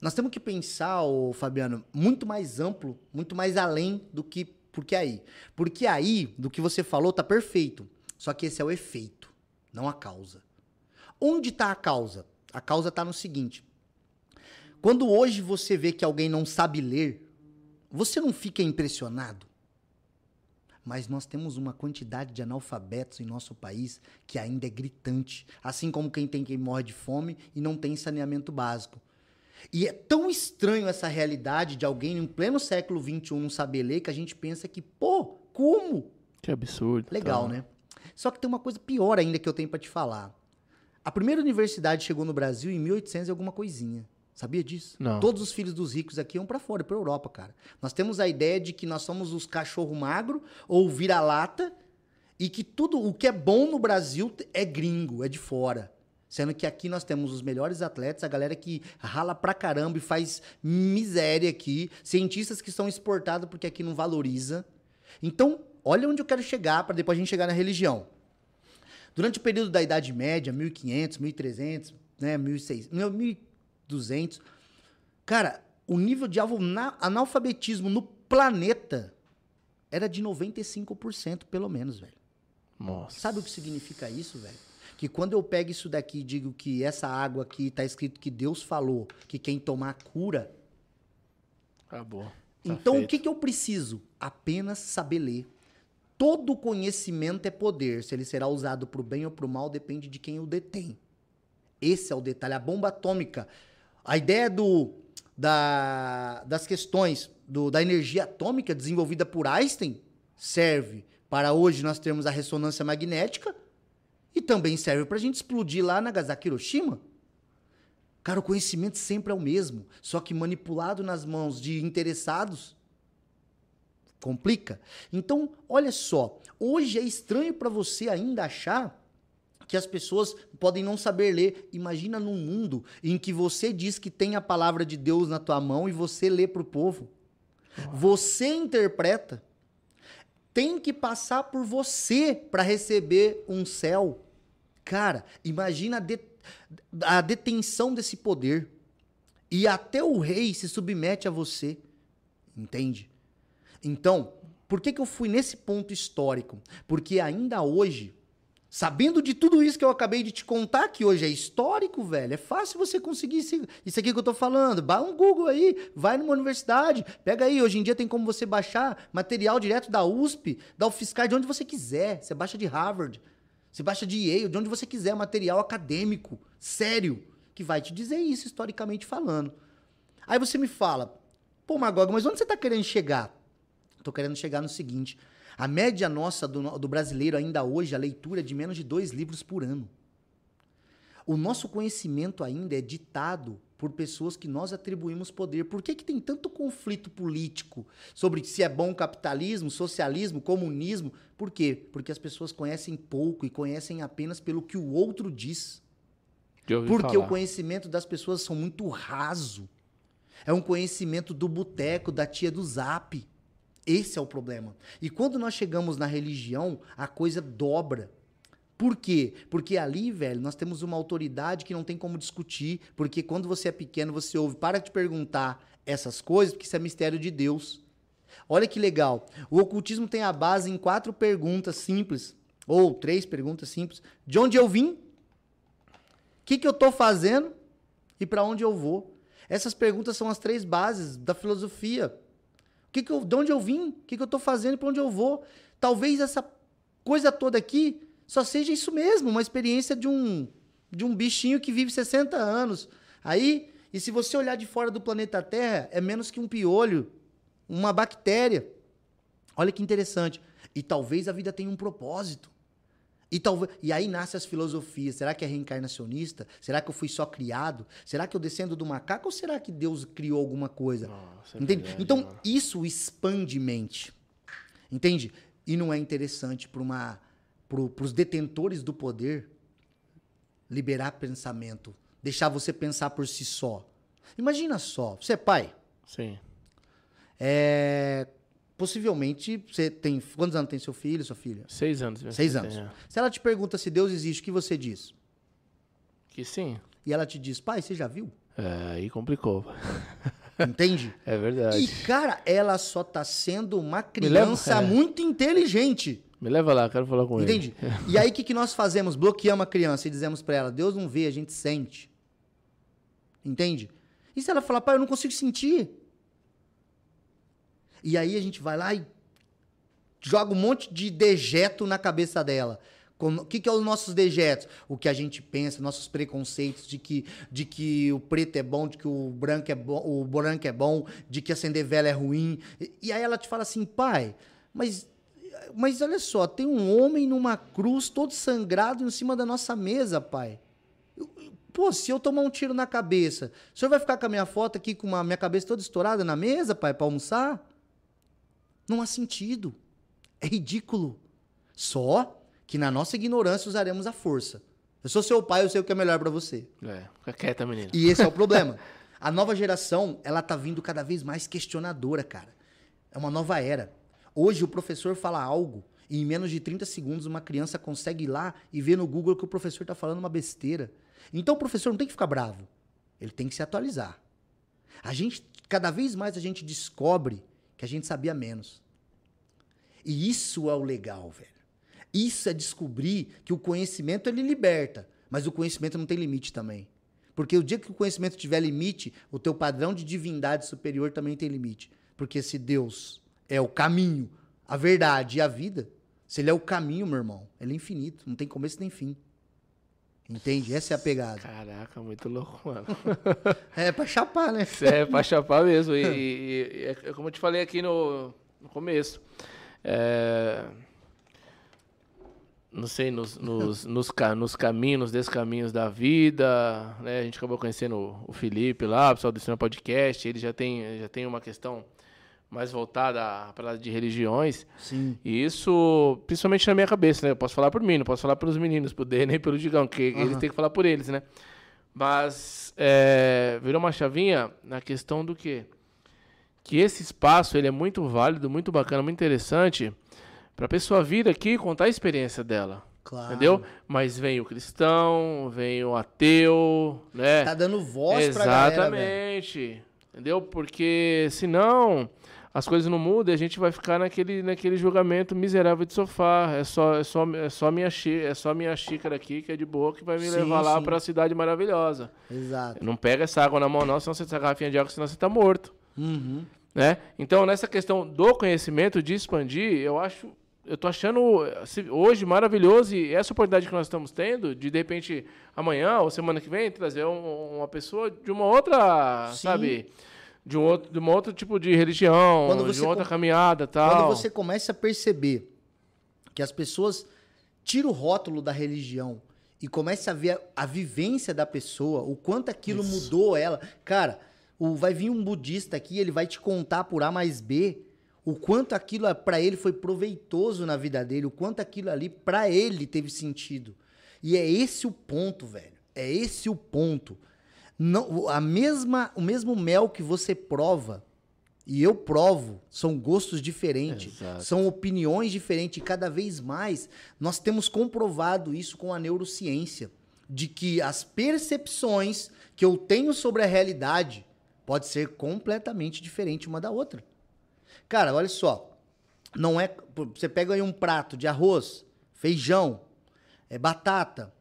Nós temos que pensar, ô Fabiano, muito mais amplo, muito mais além do que porque aí. Porque aí, do que você falou, tá perfeito. Só que esse é o efeito, não a causa. Onde está a causa? A causa está no seguinte: quando hoje você vê que alguém não sabe ler, você não fica impressionado? Mas nós temos uma quantidade de analfabetos em nosso país que ainda é gritante, assim como quem tem quem morre de fome e não tem saneamento básico. E é tão estranho essa realidade de alguém em pleno século XXI não saber ler que a gente pensa que, pô, como? Que absurdo. Legal, tá. né? Só que tem uma coisa pior ainda que eu tenho para te falar. A primeira universidade chegou no Brasil em 1800 e alguma coisinha. Sabia disso? Não. Todos os filhos dos ricos aqui iam para fora, para Europa, cara. Nós temos a ideia de que nós somos os cachorro magro ou vira-lata e que tudo o que é bom no Brasil é gringo, é de fora. Sendo que aqui nós temos os melhores atletas, a galera que rala pra caramba e faz miséria aqui, cientistas que são exportados porque aqui não valoriza. Então, olha onde eu quero chegar para depois a gente chegar na religião. Durante o período da Idade Média, 1500, 1300, né, 1600, 200. Cara, o nível de analfabetismo no planeta era de 95% pelo menos, velho. Nossa. Sabe o que significa isso, velho? Que quando eu pego isso daqui e digo que essa água aqui tá escrito que Deus falou que quem tomar cura. Acabou. Tá então feito. o que, que eu preciso? Apenas saber ler. Todo conhecimento é poder. Se ele será usado para o bem ou para o mal, depende de quem o detém. Esse é o detalhe. A bomba atômica a ideia do, da, das questões do, da energia atômica desenvolvida por Einstein serve para hoje nós termos a ressonância magnética e também serve para a gente explodir lá Nagasaki Hiroshima. Cara, o conhecimento sempre é o mesmo, só que manipulado nas mãos de interessados complica. Então, olha só, hoje é estranho para você ainda achar que as pessoas podem não saber ler. Imagina num mundo em que você diz que tem a palavra de Deus na tua mão e você lê para o povo. Você interpreta. Tem que passar por você para receber um céu. Cara, imagina a, de, a detenção desse poder. E até o rei se submete a você. Entende? Então, por que, que eu fui nesse ponto histórico? Porque ainda hoje Sabendo de tudo isso que eu acabei de te contar, que hoje é histórico, velho, é fácil você conseguir isso, aqui que eu tô falando. Dá um Google aí, vai numa universidade, pega aí. Hoje em dia tem como você baixar material direto da USP, da UFSCar, de onde você quiser. Você baixa de Harvard, você baixa de Yale, de onde você quiser, material acadêmico, sério, que vai te dizer isso historicamente falando. Aí você me fala, pô, Magoga, mas onde você tá querendo chegar? Tô querendo chegar no seguinte. A média nossa do, do brasileiro ainda hoje, a leitura é de menos de dois livros por ano. O nosso conhecimento ainda é ditado por pessoas que nós atribuímos poder. Por que, que tem tanto conflito político sobre se é bom capitalismo, socialismo, comunismo? Por quê? Porque as pessoas conhecem pouco e conhecem apenas pelo que o outro diz. Porque falar. o conhecimento das pessoas são muito raso. É um conhecimento do boteco, da tia do zap. Esse é o problema. E quando nós chegamos na religião, a coisa dobra. Por quê? Porque ali, velho, nós temos uma autoridade que não tem como discutir, porque quando você é pequeno, você ouve, para de perguntar essas coisas, porque isso é mistério de Deus. Olha que legal. O ocultismo tem a base em quatro perguntas simples, ou três perguntas simples. De onde eu vim? O que, que eu estou fazendo? E para onde eu vou? Essas perguntas são as três bases da filosofia. Que que eu, de onde eu vim? O que, que eu estou fazendo para onde eu vou? Talvez essa coisa toda aqui só seja isso mesmo, uma experiência de um, de um bichinho que vive 60 anos. Aí, e se você olhar de fora do planeta Terra, é menos que um piolho, uma bactéria. Olha que interessante. E talvez a vida tenha um propósito. E, talvez, e aí nascem as filosofias. Será que é reencarnacionista? Será que eu fui só criado? Será que eu descendo do macaco ou será que Deus criou alguma coisa? Nossa, é Entende? Então, mano. isso expande mente. Entende? E não é interessante para para os detentores do poder liberar pensamento, deixar você pensar por si só. Imagina só, você é pai. Sim. É, possivelmente você tem. Quantos anos tem seu filho, sua filha? Seis anos. Seis anos. Tem, é. Se ela te pergunta se Deus existe, o que você diz? Que sim. E ela te diz, pai, você já viu? É, aí complicou. (laughs) Entende? É verdade. E, cara, ela só tá sendo uma criança leva, é. muito inteligente. Me leva lá, quero falar com Entende? ele. Entende? (laughs) E aí o que, que nós fazemos? Bloqueamos a criança e dizemos para ela: Deus não vê, a gente sente. Entende? E se ela falar, pai, eu não consigo sentir? E aí a gente vai lá e joga um monte de dejeto na cabeça dela. O que, que é os nossos dejetos? O que a gente pensa, nossos preconceitos de que, de que o preto é bom, de que o branco é bom, o branco é bom, de que acender vela é ruim. E, e aí ela te fala assim, pai, mas mas olha só, tem um homem numa cruz todo sangrado em cima da nossa mesa, pai. Pô, se eu tomar um tiro na cabeça, o senhor vai ficar com a minha foto aqui com a minha cabeça toda estourada na mesa, pai, para almoçar? Não há sentido. É ridículo. Só que na nossa ignorância usaremos a força. Eu sou seu pai, eu sei o que é melhor para você. É, fica quieta, menina. E esse é o (laughs) problema. A nova geração, ela tá vindo cada vez mais questionadora, cara. É uma nova era. Hoje o professor fala algo e em menos de 30 segundos uma criança consegue ir lá e ver no Google que o professor está falando uma besteira. Então o professor não tem que ficar bravo. Ele tem que se atualizar. A gente, cada vez mais a gente descobre que a gente sabia menos. E isso é o legal, velho. Isso é descobrir que o conhecimento ele liberta, mas o conhecimento não tem limite também. Porque o dia que o conhecimento tiver limite, o teu padrão de divindade superior também tem limite. Porque se Deus é o caminho, a verdade e a vida, se ele é o caminho, meu irmão, ele é infinito, não tem começo nem fim. Entende? Essa é a pegada. Caraca, muito louco, mano. é pra chapar, né? É, pra chapar mesmo. E, e, e é como eu te falei aqui no, no começo. É, não sei, nos, nos, nos, nos, caminhos, descaminhos da vida, né? A gente acabou conhecendo o Felipe lá, o pessoal do Cinema Podcast, ele já tem, já tem uma questão mais voltada para de religiões. Sim. E isso, principalmente na minha cabeça, né? Eu posso falar por mim, não posso falar pelos meninos, por Dê, nem (laughs) pelo Digão, que uhum. eles têm que falar por eles, né? Mas é, virou uma chavinha na questão do quê? Que esse espaço ele é muito válido, muito bacana, muito interessante para a pessoa vir aqui e contar a experiência dela. Claro. Entendeu? Mas vem o cristão, vem o ateu, né? Tá dando voz pra galera. Exatamente. Entendeu? Porque senão as coisas não mudam e a gente vai ficar naquele, naquele julgamento miserável de sofá. É só, é só, é só, minha, é só minha xícara aqui, que é de boa, que vai me sim, levar lá para a cidade maravilhosa. Exato. Não pega essa água na mão, não, senão você essa garrafinha de água, senão você está morto. Uhum. Né? Então, nessa questão do conhecimento, de expandir, eu acho. Eu tô achando hoje maravilhoso e essa oportunidade que nós estamos tendo de de repente amanhã ou semana que vem trazer um, uma pessoa de uma outra, Sim. sabe, de um outro, de um outro tipo de religião, de outra caminhada tal. Quando você começa a perceber que as pessoas tiram o rótulo da religião e comece a ver a, a vivência da pessoa, o quanto aquilo Isso. mudou ela. Cara, o, vai vir um budista aqui, ele vai te contar por A mais B o quanto aquilo para ele foi proveitoso na vida dele, o quanto aquilo ali para ele teve sentido. E é esse o ponto, velho. É esse o ponto. Não, a mesma, o mesmo mel que você prova e eu provo, são gostos diferentes, Exato. são opiniões diferentes e cada vez mais nós temos comprovado isso com a neurociência, de que as percepções que eu tenho sobre a realidade pode ser completamente diferente uma da outra. Cara, olha só, não é, você pega aí um prato de arroz, feijão, é batata,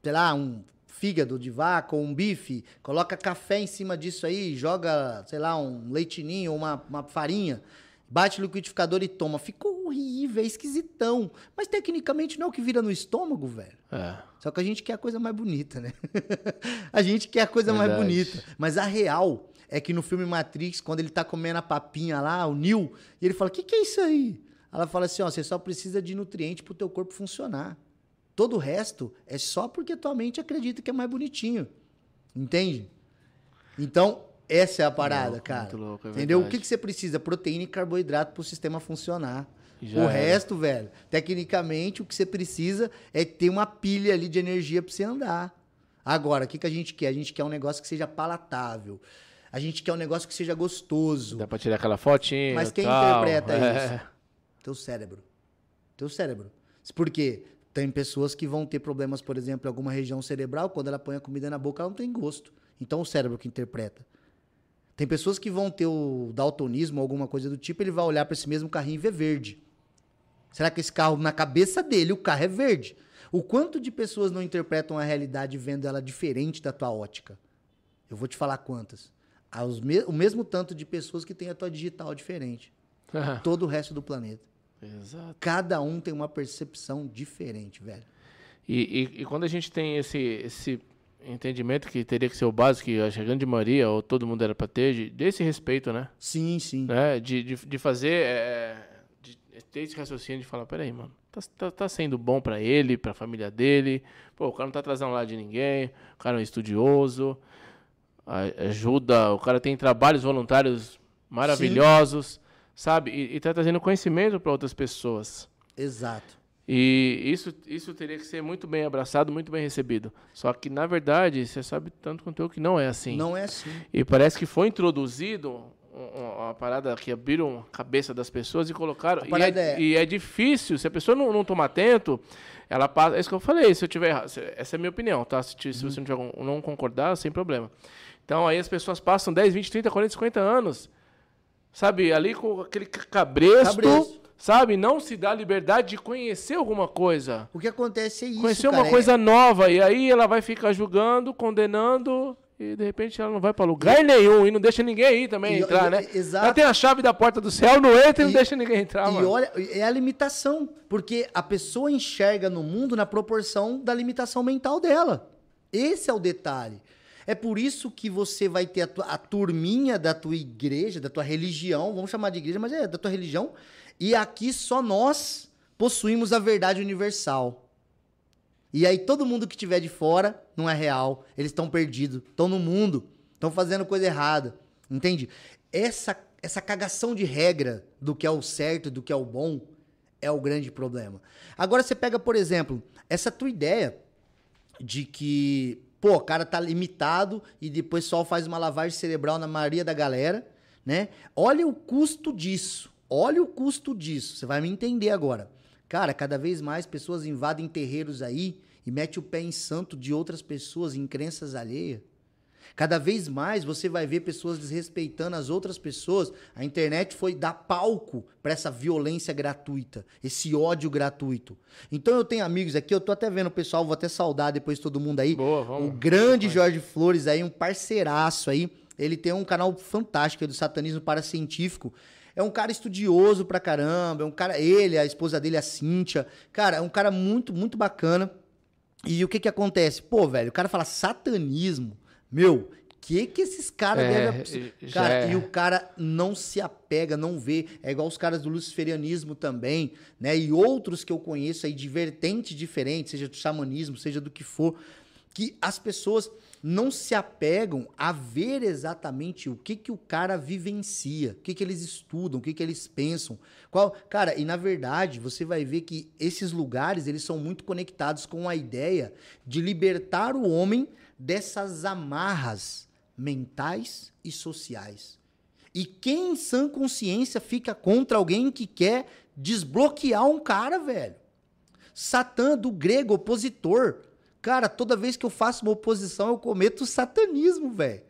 sei lá, um fígado de vaca ou um bife, coloca café em cima disso aí, joga, sei lá, um leitinho ou uma, uma farinha, bate no liquidificador e toma. Ficou horrível, é esquisitão. Mas tecnicamente não é o que vira no estômago, velho. É. Só que a gente quer a coisa mais bonita, né? (laughs) a gente quer a coisa Verdade. mais bonita. Mas a real é que no filme Matrix, quando ele tá comendo a papinha lá, o Neo, e ele fala: O que, que é isso aí? Ela fala assim: ó, você só precisa de nutriente pro teu corpo funcionar. Todo o resto é só porque tua mente acredita que é mais bonitinho. Entende? Então, essa é a parada, louco, cara. Louco, é Entendeu? Verdade. O que, que você precisa? Proteína e carboidrato para o sistema funcionar. Já o resto, velho, tecnicamente, o que você precisa é ter uma pilha ali de energia para você andar. Agora, o que, que a gente quer? A gente quer um negócio que seja palatável. A gente quer um negócio que seja gostoso. Dá para tirar aquela fotinha. Mas quem tal. interpreta (laughs) é. isso? Teu cérebro. Teu cérebro. Por quê? Tem pessoas que vão ter problemas, por exemplo, em alguma região cerebral, quando ela põe a comida na boca, ela não tem gosto. Então o cérebro que interpreta. Tem pessoas que vão ter o daltonismo alguma coisa do tipo, ele vai olhar para esse mesmo carrinho e ver verde. Será que esse carro, na cabeça dele, o carro é verde? O quanto de pessoas não interpretam a realidade vendo ela diferente da tua ótica? Eu vou te falar quantas. Me o mesmo tanto de pessoas que têm a tua digital diferente. (laughs) Todo o resto do planeta. Exato. Cada um tem uma percepção diferente, velho. E, e, e, quando a gente tem esse, esse entendimento que teria que ser o básico, que a grande maioria, ou todo mundo era para ter, de, desse respeito, né? Sim, sim. Né? De, de, de fazer, é, de ter esse raciocínio de falar, peraí, mano, tá, tá, tá sendo bom para ele, pra família dele, pô, o cara não tá trazendo lá de ninguém, o cara é um estudioso, ajuda, o cara tem trabalhos voluntários maravilhosos. Sim sabe? E, está trazendo conhecimento para outras pessoas. Exato. E isso, isso teria que ser muito bem abraçado, muito bem recebido. Só que, na verdade, você sabe tanto quanto eu que não é assim. Não é assim. E parece que foi introduzido uma parada que abriram a cabeça das pessoas e colocaram. E é, é... e é, difícil, se a pessoa não, não tomar atento, ela passa. É isso que eu falei, se eu tiver errado. Essa é a minha opinião, tá? Se, se uhum. você não, tiver, não concordar, sem problema. Então aí as pessoas passam 10, 20, 30, 40, 50 anos sabe, ali com aquele cabresto, cabresto, sabe, não se dá liberdade de conhecer alguma coisa. O que acontece é isso, Conhecer cara, uma coisa é... nova, e aí ela vai ficar julgando, condenando, e de repente ela não vai para lugar nenhum, e não deixa ninguém aí também e, entrar, e, né? Exato. Ela tem a chave da porta do céu, não entra e, e não deixa ninguém entrar, E mano. olha, é a limitação, porque a pessoa enxerga no mundo na proporção da limitação mental dela. Esse é o detalhe. É por isso que você vai ter a, a turminha da tua igreja, da tua religião, vamos chamar de igreja, mas é da tua religião, e aqui só nós possuímos a verdade universal. E aí todo mundo que tiver de fora não é real, eles estão perdidos, estão no mundo, estão fazendo coisa errada. Entende? Essa essa cagação de regra do que é o certo, do que é o bom, é o grande problema. Agora você pega, por exemplo, essa tua ideia de que Pô, o cara tá limitado e depois só faz uma lavagem cerebral na maioria da galera, né? Olha o custo disso. Olha o custo disso. Você vai me entender agora. Cara, cada vez mais pessoas invadem terreiros aí e mete o pé em santo de outras pessoas, em crenças alheias. Cada vez mais você vai ver pessoas desrespeitando as outras pessoas. A internet foi dar palco para essa violência gratuita, esse ódio gratuito. Então eu tenho amigos aqui, eu tô até vendo o pessoal, vou até saudar depois todo mundo aí. Boa, vamos. O grande Jorge Flores aí, um parceiraço aí. Ele tem um canal fantástico é do satanismo paracientífico. É um cara estudioso pra caramba, é um cara, ele, a esposa dele, a Cíntia. Cara, é um cara muito, muito bacana. E o que que acontece? Pô, velho, o cara fala satanismo. Meu, que que esses caras É, devem... e- Cara, é. e o cara não se apega, não vê. É igual os caras do luciferianismo também, né? E outros que eu conheço aí de vertentes diferentes, seja do xamanismo, seja do que for, que as pessoas não se apegam a ver exatamente o que que o cara vivencia, o que que eles estudam, o que que eles pensam. Qual, cara, e na verdade, você vai ver que esses lugares, eles são muito conectados com a ideia de libertar o homem dessas amarras mentais e sociais. E quem em sã consciência fica contra alguém que quer desbloquear um cara, velho? Satã do grego, opositor. Cara, toda vez que eu faço uma oposição, eu cometo satanismo, velho.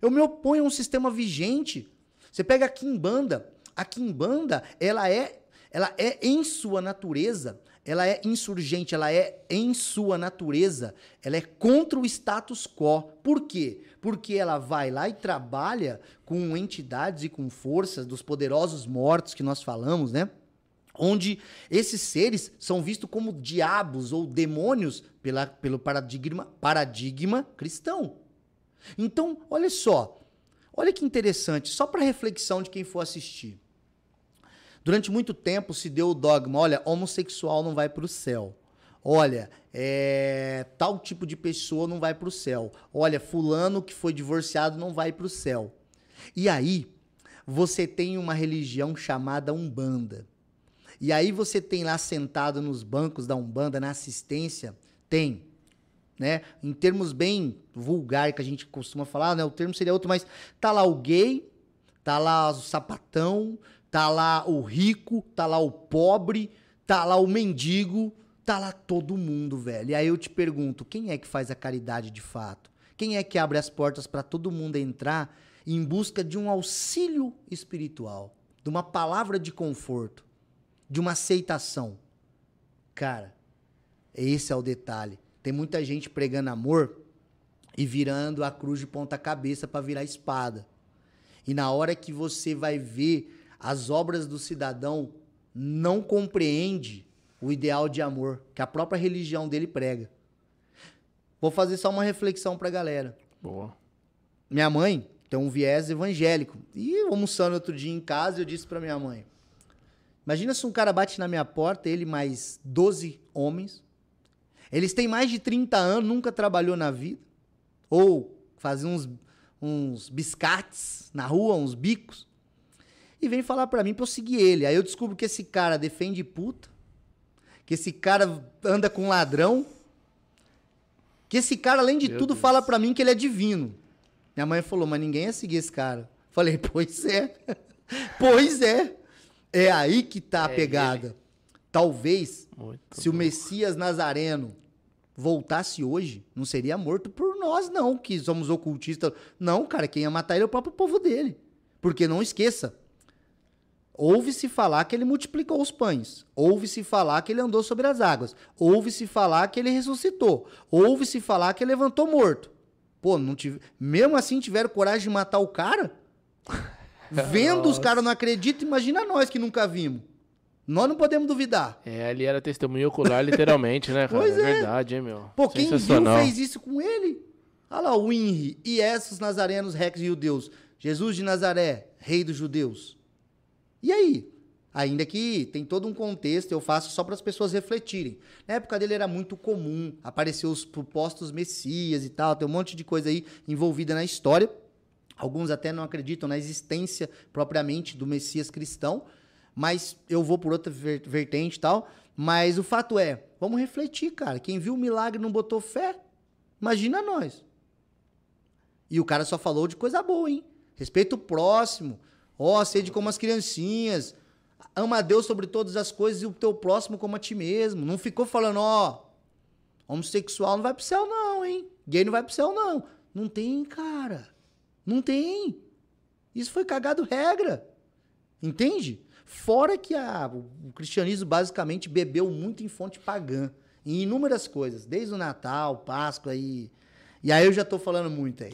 Eu me oponho a um sistema vigente. Você pega a Kimbanda. A Kimbanda, ela é, ela é em sua natureza, ela é insurgente, ela é em sua natureza, ela é contra o status quo. Por quê? Porque ela vai lá e trabalha com entidades e com forças dos poderosos mortos que nós falamos, né? onde esses seres são vistos como diabos ou demônios pela, pelo paradigma, paradigma cristão. Então, olha só, olha que interessante, só para reflexão de quem for assistir. Durante muito tempo se deu o dogma, olha, homossexual não vai para o céu. Olha, é, tal tipo de pessoa não vai para o céu. Olha, fulano que foi divorciado não vai para o céu. E aí, você tem uma religião chamada Umbanda. E aí você tem lá sentado nos bancos da Umbanda, na assistência, tem, né? Em termos bem vulgar que a gente costuma falar, né? O termo seria outro, mas tá lá o gay, tá lá o sapatão, tá lá o rico, tá lá o pobre, tá lá o mendigo, tá lá todo mundo, velho. E aí eu te pergunto, quem é que faz a caridade de fato? Quem é que abre as portas para todo mundo entrar em busca de um auxílio espiritual, de uma palavra de conforto? de uma aceitação. Cara, esse é o detalhe. Tem muita gente pregando amor e virando a cruz de ponta cabeça para virar espada. E na hora que você vai ver as obras do cidadão, não compreende o ideal de amor que a própria religião dele prega. Vou fazer só uma reflexão pra galera. Boa. Minha mãe tem um viés evangélico. E eu almoçando outro dia em casa, eu disse pra minha mãe: Imagina se um cara bate na minha porta, ele mais 12 homens. Eles têm mais de 30 anos, nunca trabalhou na vida. Ou faziam uns, uns biscates na rua, uns bicos. E vem falar pra mim pra eu seguir ele. Aí eu descubro que esse cara defende puta. Que esse cara anda com ladrão. Que esse cara, além de Meu tudo, Deus. fala pra mim que ele é divino. Minha mãe falou, mas ninguém ia seguir esse cara. Falei, (laughs) pois é. pois é. É aí que tá a É pegada. Talvez, Muito se o bom. Messias Nazareno voltasse hoje, não seria morto por nós, não, que somos ocultistas. Não, cara, quem ia matar ele é o próprio povo dele. Porque não esqueça, ouve-se falar que ele multiplicou os pães, ouve-se falar que ele andou sobre as águas, ouve-se falar que ele ressuscitou, ouve-se falar que ele levantou morto. Pô, não tive... mesmo assim tiveram coragem de matar o cara? (laughs) Vendo os caras não acreditam, imagina nós que nunca vimos. Nós não podemos duvidar. É, ali era testemunho ocular, literalmente, né, (laughs) cara? Pois é é. verdade, hein, meu? Pô, quem viu fez isso com ele? Olha lá, o Inri e esses nazarenos, rex e judeus. Jesus de Nazaré, rei dos judeus. E aí? Ainda que tem todo um contexto, eu faço só para as pessoas refletirem. Na época dele era muito comum, apareceu os propostos messias e tal, tem um monte de coisa aí envolvida na história. Alguns até não acreditam na existência propriamente do Messias cristão, mas eu vou por outra ver- vertente e tal. Mas o fato é, vamos refletir, cara. Quem viu o milagre não botou fé, imagina nós. E o cara só falou de coisa boa, hein? Respeita o próximo. Ó, sede como as criancinhas. Ama a Deus sobre todas as coisas e o teu próximo como a ti mesmo. Não ficou falando, ó, homossexual não vai pro céu não, hein? Gay não vai pro céu não. Não tem, cara. Não tem. Isso foi cagado regra. Entende? Fora que a- o cristianismo basicamente bebeu muito em fonte pagã. Em inúmeras coisas. Desde o Natal, Páscoa e, E aí eu já tô falando muito aí.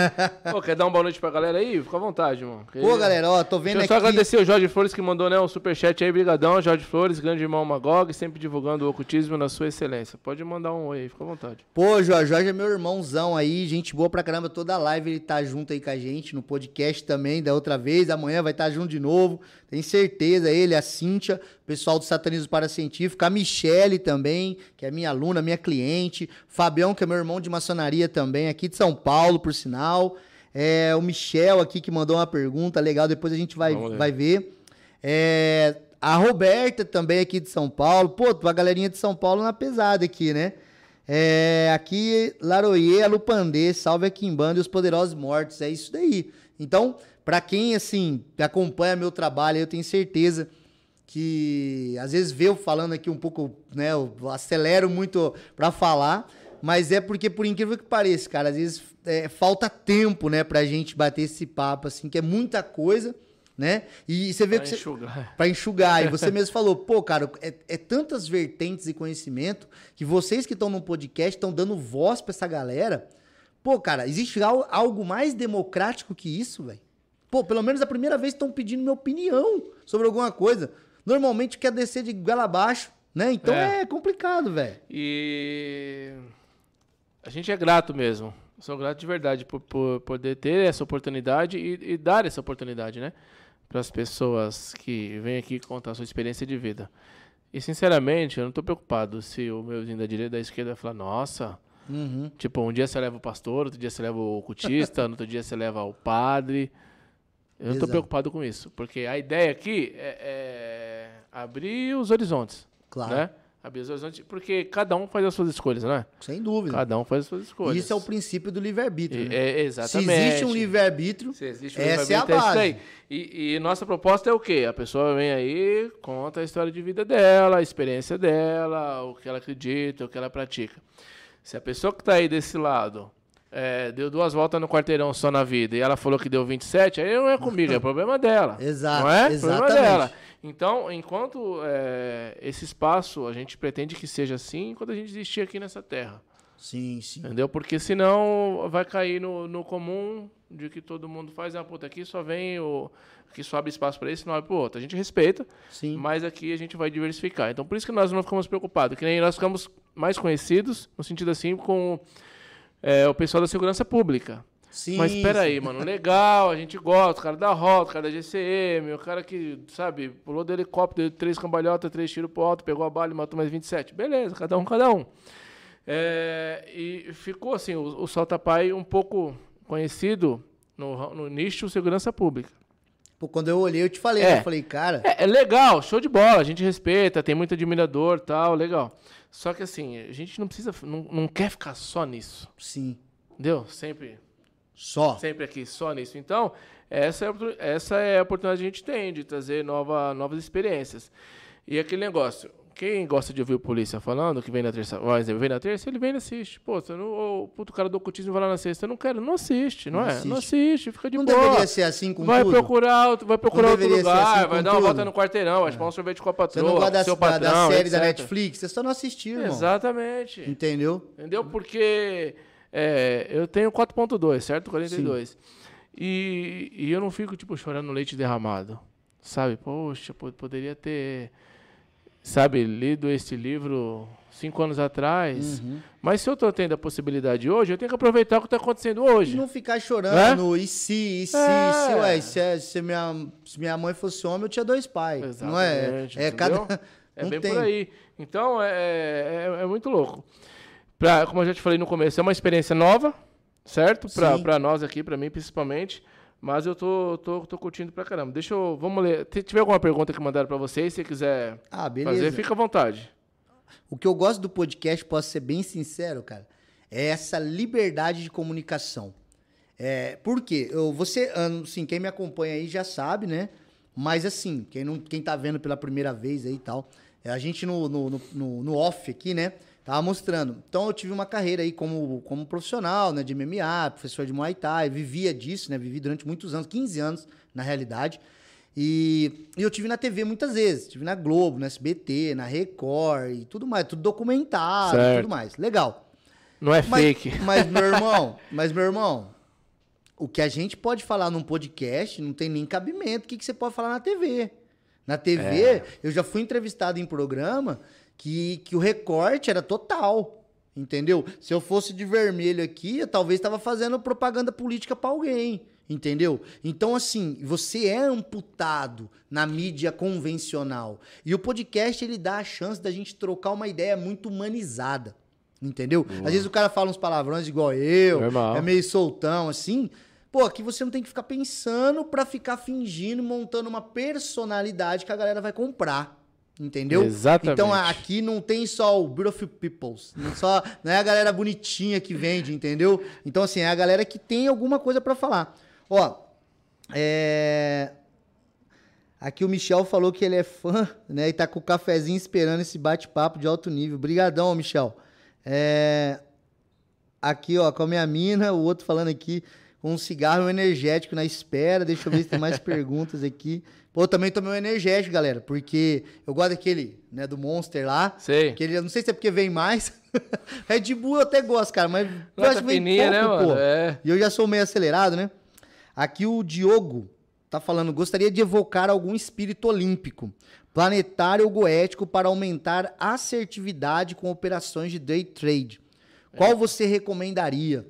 (laughs) Pô, quer dar uma boa noite pra galera aí? Fica à vontade, mano. Pô, galera, ó, tô vendo Deixa eu aqui... só agradecer o Jorge Flores que mandou, né, um superchat aí, brigadão. Jorge Flores, grande irmão Magog, sempre divulgando o ocultismo na sua excelência. Pode mandar um oi aí, fica à vontade. Pô, Jorge, Jorge é meu irmãozão aí, gente boa pra caramba. Toda live ele tá junto aí com a gente, no podcast também, da outra vez. Amanhã vai estar tá junto de novo. Tem certeza, ele, a Cíntia, o pessoal do Satanismo Paracientífico, a Michele também, que é minha aluna, minha cliente. Fabião, que é meu irmão de maçonaria também, aqui de São Paulo, por sinal. É, o Michel aqui que mandou uma pergunta legal, depois a gente vai, vai ver. É, a Roberta também aqui de São Paulo. Pô, a galerinha de São Paulo na pesada aqui, né? É, aqui, Laroyer, Alupandê, Salve aqui em Banda e os Poderosos Mortos. É isso daí. Então, para quem, assim, acompanha meu trabalho, eu tenho certeza que às vezes vê eu falando aqui um pouco, né? Eu acelero muito para falar, mas é porque, por incrível que pareça, cara, às vezes é, falta tempo, né, pra gente bater esse papo, assim, que é muita coisa, né? E você vê pra que enxugar. Você, (laughs) pra enxugar. E você mesmo falou, pô, cara, é, é tantas vertentes e conhecimento que vocês que estão no podcast estão dando voz pra essa galera. Pô, cara, existe algo mais democrático que isso, velho? Pô, pelo menos a primeira vez estão pedindo minha opinião sobre alguma coisa. Normalmente quer descer de goela abaixo, né? Então é, é complicado, velho. E a gente é grato mesmo. Sou grato de verdade por, por poder ter essa oportunidade e, e dar essa oportunidade, né? Para as pessoas que vêm aqui contar a sua experiência de vida. E, sinceramente, eu não estou preocupado se o meuzinho da direita da esquerda falar, nossa, Uhum. tipo, um dia você leva o pastor, outro dia você leva o cultista, outro dia você leva o padre. Eu não estou preocupado com isso, porque a ideia aqui é, é abrir os horizontes, Claro. né? Abrir os horizontes, porque cada um faz as suas escolhas, né? Sem dúvida. Cada um faz as suas escolhas. Isso é o princípio do livre-arbítrio. Né? é, Se exatamente. existe um livre-arbítrio, Se um essa é a isso base. aí. E, e nossa proposta é o quê? A pessoa vem aí, conta a história de vida dela, a experiência dela, o que ela acredita, o que ela pratica. Se a pessoa que está aí desse lado é, deu duas voltas no quarteirão só na vida e ela falou que deu 27, aí não é comigo, é problema dela. (laughs) Exato, Não é? exatamente. Problema dela. Então, enquanto é, esse espaço, a gente pretende que seja assim, enquanto a gente existir aqui nessa terra. Sim, sim. Entendeu? Porque senão vai cair no, no comum de que todo mundo faz, ah, puta, aqui só vem o. Aqui só abre espaço para esse, não abre pro outro. A gente respeita, Sim. mas aqui a gente vai diversificar. Então por isso que nós não ficamos preocupados, que nem nós ficamos mais conhecidos, no sentido assim, com é, o pessoal da segurança pública. Sim. Mas espera sim. aí, mano, legal, a gente gosta, o cara da rota, o cara da GCM, o cara que, sabe, pulou do helicóptero, deu três cambalhotas, três tiros pro alto, pegou a bala e matou mais 27. Beleza, cada um, cada um. É, e ficou assim, o, o Salta Pai um pouco conhecido no, no nicho segurança pública. Pô, quando eu olhei, eu te falei, É. né? Eu falei, cara, É, é legal, show de bola, a gente respeita, tem muito admirador tal, legal. Só que assim, a gente não precisa, não, não quer ficar só nisso, sim. entendeu? Sempre Só. sempre aqui só nisso. Então, essa é, essa é a oportunidade que a gente tem de trazer nova, novas experiências. E aquele negócio, quem gosta de ouvir o polícia falando, que vem na terça, por exemplo, vem na terça, ele vem e assiste. Pô, você não, o puto cara do ocultismo vai lá na sexta, eu não quero, não assiste, não, Não é? assiste. Não assiste, fica de Não boa. deveria ser assim com vai tudo? procurar, outro- vai procurar outro deveria ser lugar, assim vai dar uma tudo? volta no quarteirão, vai tomar um sorvete com a Você patroa, não gosta da, seu da- da patrão, série da etc. Netflix? Você só não assistiu, irmão. Exatamente. Entendeu? Entendeu? Porque é, eu tenho 4.2, certo? 42. E, e eu não fico, tipo, chorando leite derramado. Sabe? Poxa, po- poderia ter, sabe, lido este livro cinco anos atrás. Uhum. Mas se eu tô tendo a possibilidade hoje, eu tenho que aproveitar o que está acontecendo E hoje. não ficar chorando, e se, e se, É. se, ué, se, é- se minha, se minha mãe fosse homem, eu tinha dois pais. Não é? Exatamente, É cada. (laughs) É não bem tem. por aí. Então, é, é, é muito louco. Pra, como eu já te falei no começo, é uma experiência nova, certo? Pra nós aqui, pra mim principalmente. Mas eu tô, tô, tô curtindo pra caramba. Deixa eu. Vamos ler. Se tiver alguma pergunta que mandaram pra vocês, se você quiser Ah, fazer, fica à vontade. O que eu gosto do podcast, posso ser bem sincero, cara, é essa liberdade de comunicação. É, por quê? Eu, você, assim, quem me acompanha aí já sabe, né? Mas assim, quem, não, quem tá vendo pela primeira vez aí e tal, é, a gente no, no- no, no off aqui, né? Tava mostrando. Então eu tive uma carreira aí como, como profissional, né? De MMA, professor de Muay Thai, vivia disso, né? Vivi durante muitos anos, 15 anos, na realidade. E, e eu tive na TV muitas vezes, tive na Globo, no SBT, na Record e tudo mais, tudo documentado e Certo. tudo mais. Legal. Não é Mas, fake. (laughs) mas, meu (laughs) irmão, mas, meu irmão, o que a gente pode falar num podcast não tem nem cabimento. O que, que você pode falar na TV? Na TV, É. eu já fui entrevistado em programa que, que o recorte era total. Entendeu? Se eu fosse de vermelho aqui, eu talvez estava fazendo propaganda política para alguém. Entendeu? Então, assim, você é amputado na mídia convencional. E o podcast, ele dá a chance da gente trocar uma ideia muito humanizada. Entendeu? Às vezes o cara fala uns palavrões igual eu, Normal. é meio soltão, assim. Pô, aqui você não tem que ficar pensando pra ficar fingindo, montando uma personalidade que a galera vai comprar. Entendeu? Exatamente. Então aqui não tem só o Beautiful Peoples. Não, só, não é a galera bonitinha que vende, entendeu? Então, assim, é a galera que tem alguma coisa pra falar. Ó, é. Aqui o Michel falou que ele é fã, né? E tá com o cafezinho esperando esse bate-papo de alto nível. Brigadão, Michel. É... Aqui, ó, com a minha mina, o outro falando aqui, com um cigarro energético na espera. Deixa eu ver se tem mais (laughs) perguntas aqui. Pô, eu também tomei um energético, galera, porque eu gosto daquele, né, do Monster lá. Sei. Que ele, não sei se é porque vem mais. (laughs) Red Bull eu até gosto, cara, mas eu acho que vem fininha, né, pouco, mano? pô. É. E eu já sou meio acelerado, né? Aqui o Diogo tá falando, gostaria de evocar algum espírito olímpico, planetário ou goético para aumentar assertividade com operações de day trade. Qual você recomendaria?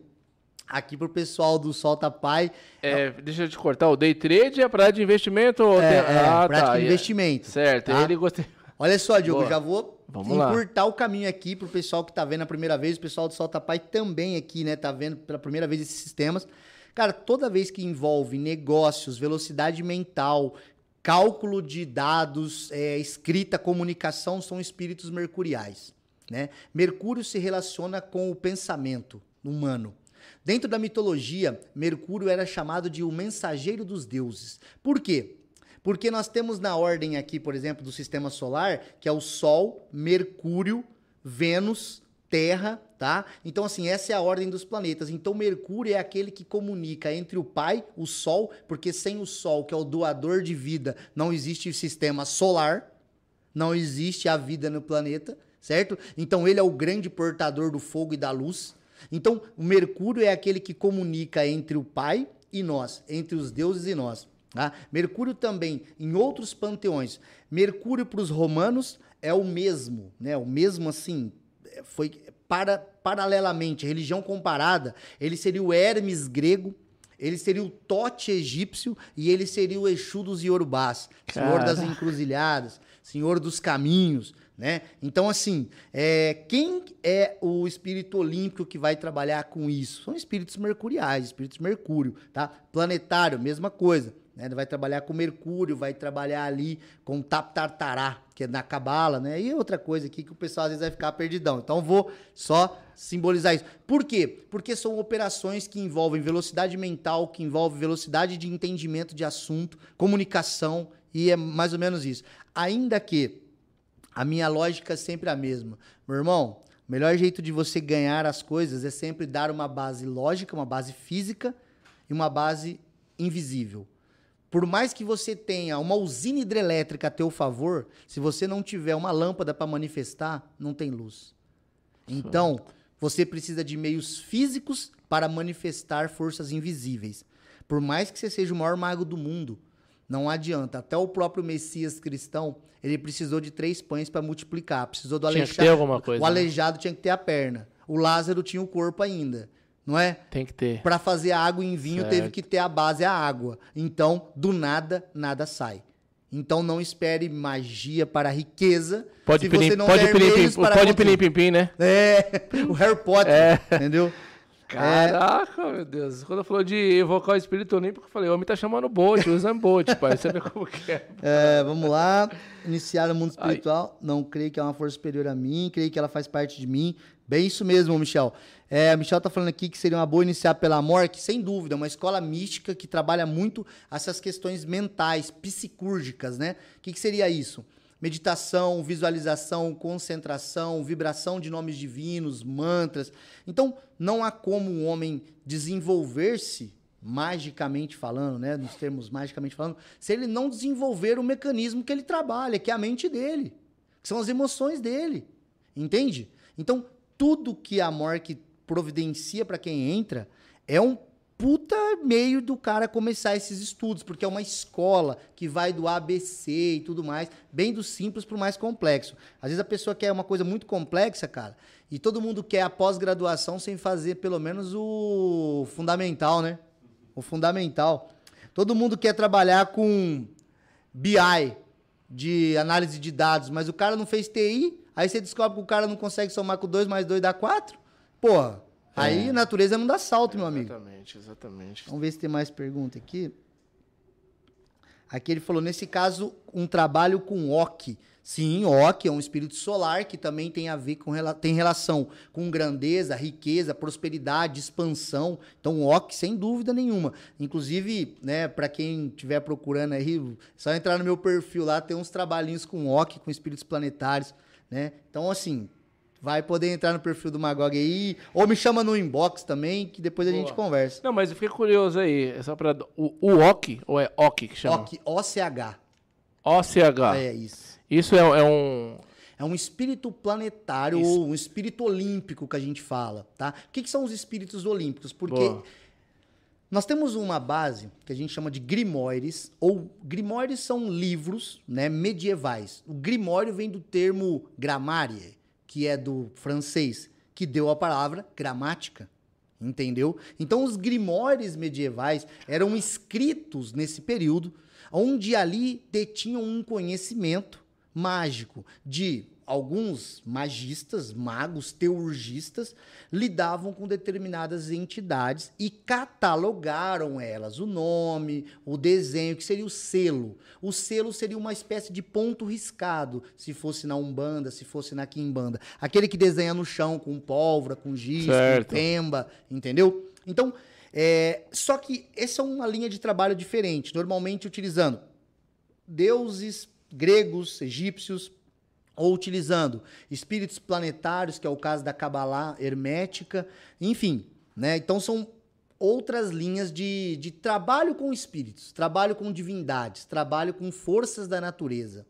Aqui pro pessoal do Solta Pai, É, deixa eu te cortar. O day trade é para de investimento? É, tem- é, Ah, prática tá, de é. investimento. Certo, tá? ele gostei. Olha só, Diogo, Boa. já vou Vamos lá. encurtar o caminho aqui pro pessoal que tá vendo a primeira vez, o pessoal do Solta Pai também aqui, né, tá vendo pela primeira vez esses sistemas. Cara, toda vez que envolve negócios, velocidade mental, cálculo de dados, é, escrita, comunicação, são espíritos mercuriais, né? Mercúrio se relaciona com o pensamento humano. Dentro da mitologia, Mercúrio era chamado de o mensageiro dos deuses. Por quê? Porque nós temos na ordem aqui, por exemplo, do sistema solar, que é o Sol, Mercúrio, Vênus, Terra, tá? Então, assim, essa é a ordem dos planetas. Então, Mercúrio é aquele que comunica entre o Pai, o Sol, porque sem o Sol, que é o doador de vida, não existe sistema solar, não existe a vida no planeta, certo? Então, ele é o grande portador do fogo e da luz. Então, o Mercúrio é aquele que comunica entre o Pai e nós, entre os deuses e nós. Tá? Mercúrio também, em outros panteões, Mercúrio para os romanos é o mesmo, né? O mesmo assim, foi para, paralelamente, religião comparada, ele seria o Hermes grego, ele seria o Tote egípcio e ele seria o Exu dos Yorubás, senhor das Caraca. encruzilhadas, senhor dos caminhos, né? Então, assim, é, quem é o espírito olímpico que vai trabalhar com isso? São espíritos mercuriais, espíritos Mercúrio, tá? Planetário, mesma coisa. Né? Vai trabalhar com Mercúrio, vai trabalhar ali com Taptartará, que é na Cabala, né? E outra coisa aqui que o pessoal às vezes vai ficar perdidão. Então, vou só simbolizar isso. Por quê? Porque são operações que envolvem velocidade mental, que envolvem velocidade de entendimento de assunto, comunicação, e é mais ou menos isso. Ainda que a minha lógica é sempre a mesma. Meu irmão, o melhor jeito de você ganhar as coisas é sempre dar uma base lógica, uma base física e uma base invisível. Por mais que você tenha uma usina hidrelétrica a teu favor, se você não tiver uma lâmpada para manifestar, não tem luz. Então, você precisa de meios físicos para manifestar forças invisíveis. Por mais que você seja o maior mago do mundo, não adianta. Até o próprio Messias cristão, ele precisou de três pães para multiplicar. Precisou do Tinha que aleijado. ter alguma coisa, O né? aleijado tinha que ter a perna. O Lázaro tinha o corpo ainda. Não é? Tem que ter. Para fazer água em vinho Certo. teve que ter a base a água. Então, do nada, nada sai. Então não espere magia para a riqueza. Pode se você não pode der pode pim, pim, né? É, (laughs) o Harry Potter, É. entendeu? Caraca, meu Deus. Quando falou de evocar o espírito olímpico, eu falei, o homem tá chamando Bolt, usando Bolt, pai. Você vê como que é. (laughs) É, vamos lá. Iniciar o mundo Ai. espiritual. Não creio que é uma força superior a mim, creio que ela faz parte de mim. Bem isso mesmo, Michel. É, o Michel tá falando aqui que seria uma boa iniciar pela morte, sem dúvida, é uma escola mística que trabalha muito essas questões mentais, psicúrgicas, né? O que, que seria isso? Meditação, visualização, concentração, vibração de nomes divinos, mantras. Então, não há como um homem desenvolver-se magicamente falando, né, nos termos magicamente falando, se ele não desenvolver o mecanismo que ele trabalha, que é a mente dele, que são as emoções dele. Entende? Então, tudo que a Mork providencia para quem entra é um puta meio do cara começar esses estudos, porque é uma escola que vai do ABC e tudo mais, bem do simples para o mais complexo. Às vezes a pessoa quer uma coisa muito complexa, cara, e todo mundo quer a pós-graduação sem fazer pelo menos o fundamental, né? O fundamental. Todo mundo quer trabalhar com BI, de análise de dados, mas o cara não fez TI, aí você descobre que o cara não consegue somar com 2 mais 2 dá 4. Porra, Aí a natureza não dá salto, meu amigo. Exatamente, exatamente. Vamos ver se tem mais pergunta aqui. Aqui ele falou, nesse caso, um trabalho com Oki. Sim, Oki é um espírito solar que também tem a ver com tem relação com grandeza, riqueza, prosperidade, expansão. Então, Oki, sem dúvida nenhuma. Inclusive, né, para quem estiver procurando aí, só entrar no meu perfil lá, tem uns trabalhinhos com Oki, com espíritos planetários, né? Então, assim, vai poder entrar no perfil do Magog aí, ou me chama no inbox também, que depois Boa. a gente conversa. Não, mas eu fiquei curioso aí, essa parada, o, o OK, ou é OK que chama? OK, O-C-H. O-C-H. É isso. Isso é, é um... É um espírito planetário isso. ou um espírito olímpico que a gente fala, tá? O que, que são os espíritos olímpicos? Porque... Boa. Nós temos uma base que a gente chama de grimóires, ou grimóires são livros né, medievais. O grimório vem do termo gramarie, que é do francês, que deu a palavra gramática. Entendeu? Então, os grimóires medievais eram escritos nesse período, onde ali detinham um conhecimento mágico de alguns magistas, magos, teurgistas, lidavam com determinadas entidades e catalogaram elas, o nome, o desenho, que seria o selo. O selo seria uma espécie de ponto riscado, se fosse na Umbanda, se fosse na Quimbanda. Aquele que desenha no chão com pólvora, com giz, certo. com pemba, entendeu? Então, é, só que essa é uma linha de trabalho diferente, normalmente utilizando deuses gregos, egípcios, ou utilizando espíritos planetários, que é o caso da Kabbalah hermética, enfim, né? Então são outras linhas de, de trabalho com espíritos, trabalho com divindades, trabalho com forças da natureza.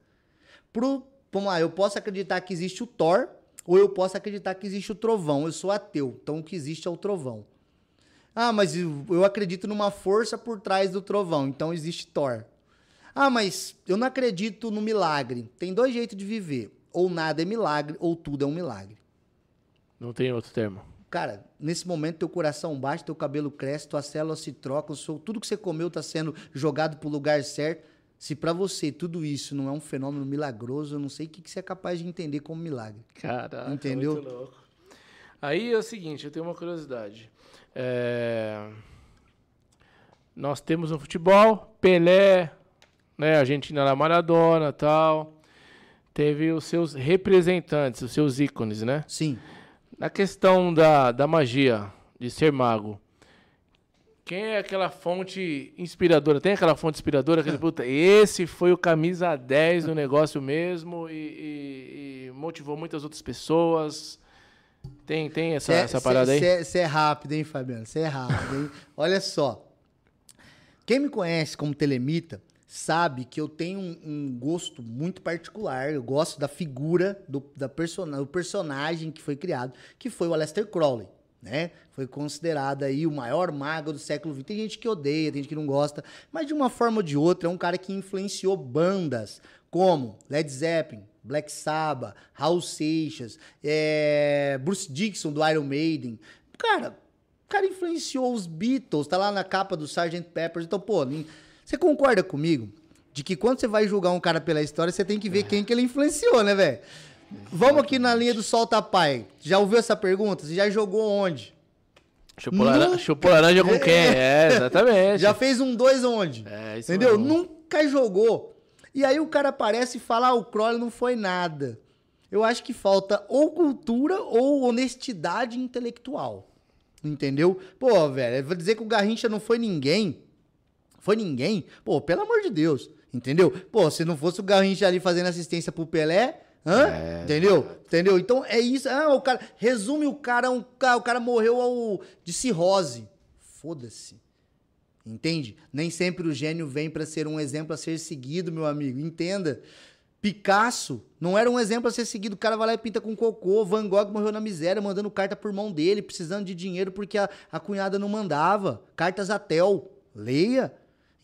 Pro, vamos lá, eu posso acreditar que existe o Thor, ou eu posso acreditar que existe o trovão. Eu sou ateu, então o que existe é o trovão. Ah, mas eu acredito numa força por trás do trovão, então existe Thor. Ah, mas eu não acredito no milagre. Tem dois jeitos de viver ou nada é milagre, ou tudo é um milagre. Não tem outro termo. Cara, nesse momento teu coração bate, teu cabelo cresce, tuas células se trocam, tudo que você comeu está sendo jogado pro lugar certo. Se para você tudo isso não é um fenômeno milagroso, eu não sei o que, que você é capaz de entender como milagre. Caraca, Entendeu? muito louco. Aí é o seguinte, eu tenho uma curiosidade. É... Nós temos no futebol, Pelé, né, Argentina na Maradona tal teve os seus representantes, os seus ícones, né? Sim. Na questão da, da magia, de ser mago, quem é aquela fonte inspiradora? Tem aquela fonte inspiradora? Aquele, puta, esse foi o camisa 10 do negócio mesmo e, e, e motivou muitas outras pessoas. Tem, tem essa, cê, essa parada cê, aí? Você é rápido, hein, Fabiano? Você é rápido, hein? Olha só. Quem me conhece como telemita sabe que eu tenho um, um, gosto muito particular. Eu gosto da figura do, da person do personagem que foi criado, que foi o Aleister Crowley. Né? Foi considerado aí o maior mago do século XX. Tem gente que odeia, tem gente que não gosta, mas de uma forma ou de outra é um cara que influenciou bandas como Led Zeppelin, Black Sabbath, Raul Seixas, é, Bruce Dixon do Iron Maiden. Cara, o cara influenciou os Beatles, tá lá na capa do Sgt. Peppers. Então, pô, você concorda comigo de que quando você vai julgar um cara pela história, você tem que ver é. quem que ele influenciou, né, velho? Vamos aqui na linha do Solta Pai. Já ouviu essa pergunta? Você já jogou onde? Chupou, Nunca... Chupou laranja com quem? (laughs) É, exatamente. Já fez um dois onde? É, isso Entendeu? Mesmo. Nunca jogou. E aí o cara aparece e fala, ah, o Crowley não foi nada. Eu acho que falta ou cultura ou honestidade intelectual. Entendeu? Pô, velho, vou dizer que o Garrincha não foi ninguém. Foi ninguém? Pô, pelo amor de Deus. Entendeu? Pô, se não fosse o Garrincha ali fazendo assistência pro Pelé, Hã? É, Entendeu? Entendeu? Então é isso. Ah, o cara. Resume o cara, um, o cara morreu ao, de cirrose. Foda-se. Entende? Nem sempre o gênio vem para ser um exemplo a ser seguido, meu amigo. Entenda. Picasso não era um exemplo a ser seguido. O cara vai lá e pinta com cocô. Van Gogh morreu na miséria, mandando carta por mão dele, precisando de dinheiro porque a, a cunhada não mandava. Cartas a Tel. Leia.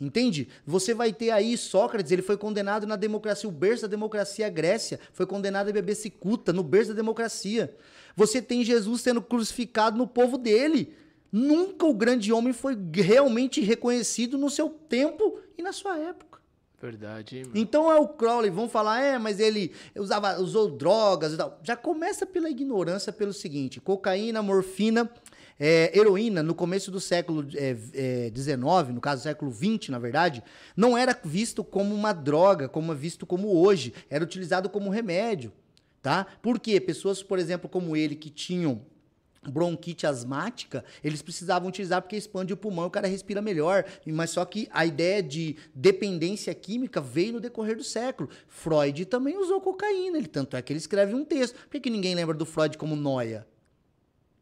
Entende? Você vai ter aí Sócrates, ele foi condenado na democracia, o berço da democracia, a Grécia, foi condenado a beber cicuta, no berço da democracia. Você tem Jesus sendo crucificado no povo dele. Nunca o grande homem foi realmente reconhecido no seu tempo e na sua época. Verdade. Mano. Então é o Crowley, vão falar, é, mas ele usava, usou drogas e tal. Já começa pela ignorância, pelo seguinte: cocaína, morfina, é, heroína, no começo do século XIX, é, é, no caso século XX, na verdade, não era visto como uma droga, como é visto como hoje. Era utilizado como remédio. Tá? Por quê? Pessoas, por exemplo, como ele, que tinham bronquite asmática, eles precisavam utilizar porque expande o pulmão o cara respira melhor. Mas só que a ideia de dependência química veio no decorrer do século. Freud também usou cocaína, ele tanto é que ele escreve um texto. Por que, que ninguém lembra do Freud como noia?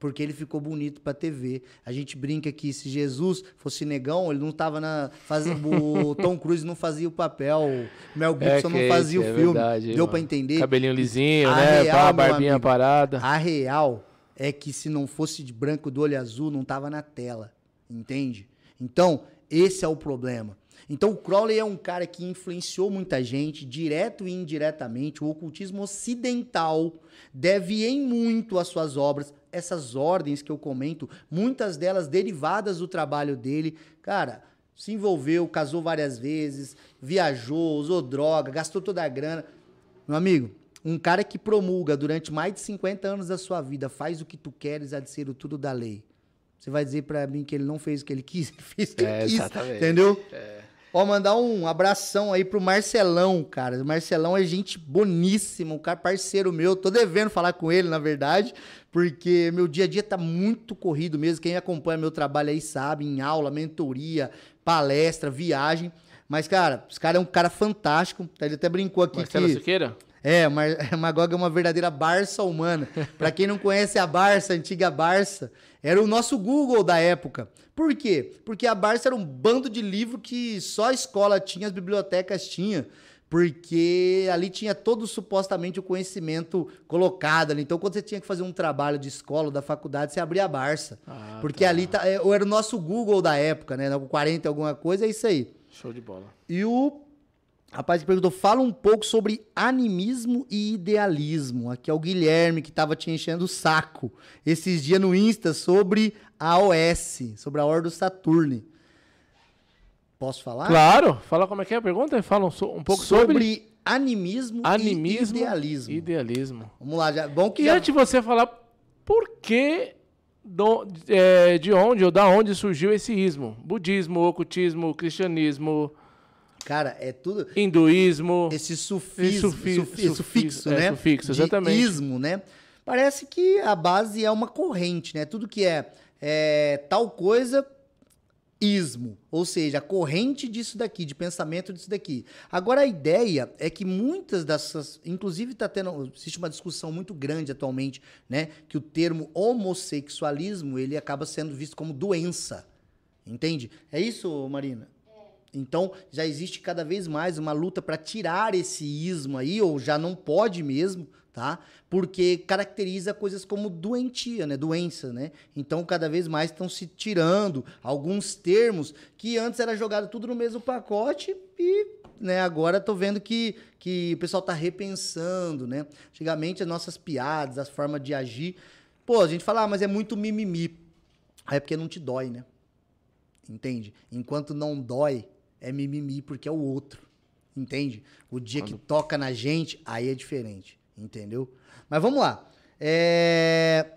Porque ele ficou bonito pra TV. A gente brinca que se Jesus fosse negão, ele não tava na. (laughs) O Tom Cruise não fazia o papel, o Mel é Gibson é não fazia o filme. Verdade, Deu mano. pra entender? Cabelinho lisinho, a né? Real, a barbinha amigo, parada. A real é que se não fosse de branco do olho azul, não tava na tela. Entende? Então, esse é o problema. Então, o Crowley é um cara que influenciou muita gente, direto e indiretamente. O ocultismo ocidental deve em muito às suas obras. Essas ordens que eu comento, muitas delas derivadas do trabalho dele. Cara, se envolveu, casou várias vezes, viajou, usou droga, gastou toda a grana. Meu amigo, um cara que promulga durante mais de 50 anos da sua vida, faz o que tu queres a dizer o tudo da lei. Você vai dizer para mim que ele não fez o que ele quis, (laughs) ele fez o que é, ele quis. Exatamente. Entendeu? É. Ó, mandar um abração aí pro Marcelão, cara. O Marcelão é gente boníssima, um cara parceiro meu. Tô devendo falar com ele, na verdade, porque meu dia a dia tá muito corrido mesmo. Quem acompanha meu trabalho aí sabe, em aula, mentoria, palestra, viagem. Mas, cara, esse cara é um cara fantástico. Ele até brincou aqui Marcelo que... Siqueira? É, a (laughs) Magog é uma verdadeira Barça humana. Para quem não conhece a Barça, a antiga Barça, era o nosso Google da época. Por quê? Porque a Barça era um bando de livro que só a escola tinha, as bibliotecas tinham. Porque ali tinha todo supostamente o conhecimento colocado ali. Então, quando você tinha que fazer um trabalho de escola ou da faculdade, você abria a Barça. Ah, porque tá. ali tá, é, era o nosso Google da época, né? 40 alguma coisa, é isso aí. Show de bola. E o Rapaz que perguntou, fala um pouco sobre animismo e idealismo. Aqui é o Guilherme que estava te enchendo o saco esses dias no Insta sobre a OS, sobre a Ordem do Saturne. Posso falar? Claro. Fala como é que é a pergunta. Fala um, um pouco sobre... sobre animismo, animismo e idealismo. Idealismo. Vamos lá, já. Bom que e já... antes de você falar por que do, é, de onde ou da onde surgiu esse ismo? Budismo, ocultismo, cristianismo, Cara, é tudo. Hinduísmo. Esse sufismo, sufi, sufi, sufixo, é, né? Sufixo, exatamente. De ismo, né? Parece que a base é uma corrente, né? Tudo que é, é tal coisa, ismo. Ou seja, a corrente disso daqui, de pensamento disso daqui. Agora, a ideia é que muitas dessas. Inclusive, está tendo. Existe uma discussão muito grande atualmente, né? Que o termo homossexualismo ele acaba sendo visto como doença. Entende? É isso, Marina? Então, já existe cada vez mais uma luta para tirar esse ismo aí, ou já não pode mesmo, tá? Porque caracteriza coisas como doentia, né? Doença, né? Então, cada vez mais estão se tirando alguns termos que antes era jogado tudo no mesmo pacote e, né, agora tô vendo que, que o pessoal tá repensando, né? Antigamente as nossas piadas, as formas de agir, pô, a gente fala, ah, mas é muito mimimi. Aí é porque não te dói, né? Entende? Enquanto não dói, é mimimi porque é o outro. Entende? O dia Quando... que toca na gente, aí é diferente. Entendeu? Mas vamos lá. É...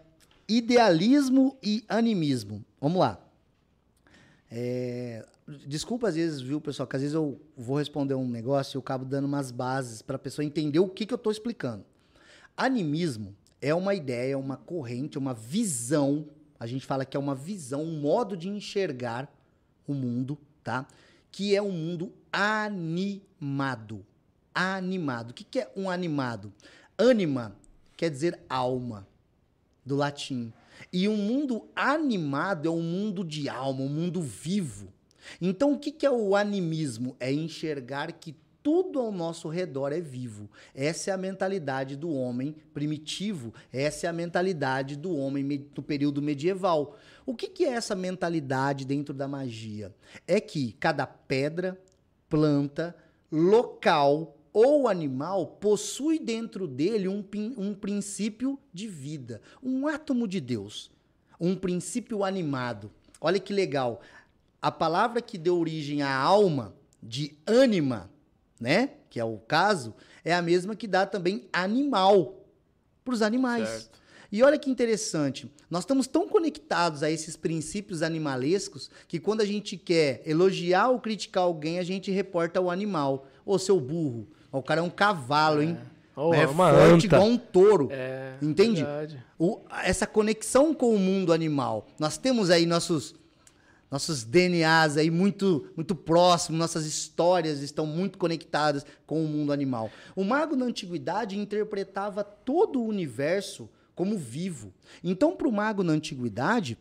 Idealismo e animismo. Vamos lá. É... Desculpa às vezes, viu, pessoal, que às vezes eu vou responder um negócio e eu acabo dando umas bases para a pessoa entender o que, que eu estou explicando. Animismo é uma ideia, uma corrente, uma visão. A gente fala que é uma visão, um modo de enxergar o mundo, tá? Que é um mundo animado. Animado. O que, que é um animado? Anima quer dizer alma, do latim. E um mundo animado é um mundo de alma, um mundo vivo. Então, o que, que é o animismo? É enxergar que tudo ao nosso redor é vivo. Essa é a mentalidade do homem primitivo, essa é a mentalidade do homem do período medieval. O que, que é essa mentalidade dentro da magia? É que cada pedra, planta, local ou animal possui dentro dele um, um princípio de vida, um átomo de Deus, um princípio animado. Olha que legal. A palavra que deu origem à alma, de ânima, né? Que é o caso, é a mesma que dá também animal para os animais. Certo. E olha que interessante, nós estamos tão conectados a esses princípios animalescos que quando a gente quer elogiar ou criticar alguém, a gente reporta o animal. Ô, seu burro, o cara é um cavalo, é. hein? Oh, é uma forte anta. igual um touro. É, entende? O, essa conexão com o mundo animal. Nós temos aí nossos nossos DNAs aí muito, muito próximos, nossas histórias estão muito conectadas com o mundo animal. O mago na antiguidade interpretava todo o universo como vivo. Então, para o mago na antiguidade,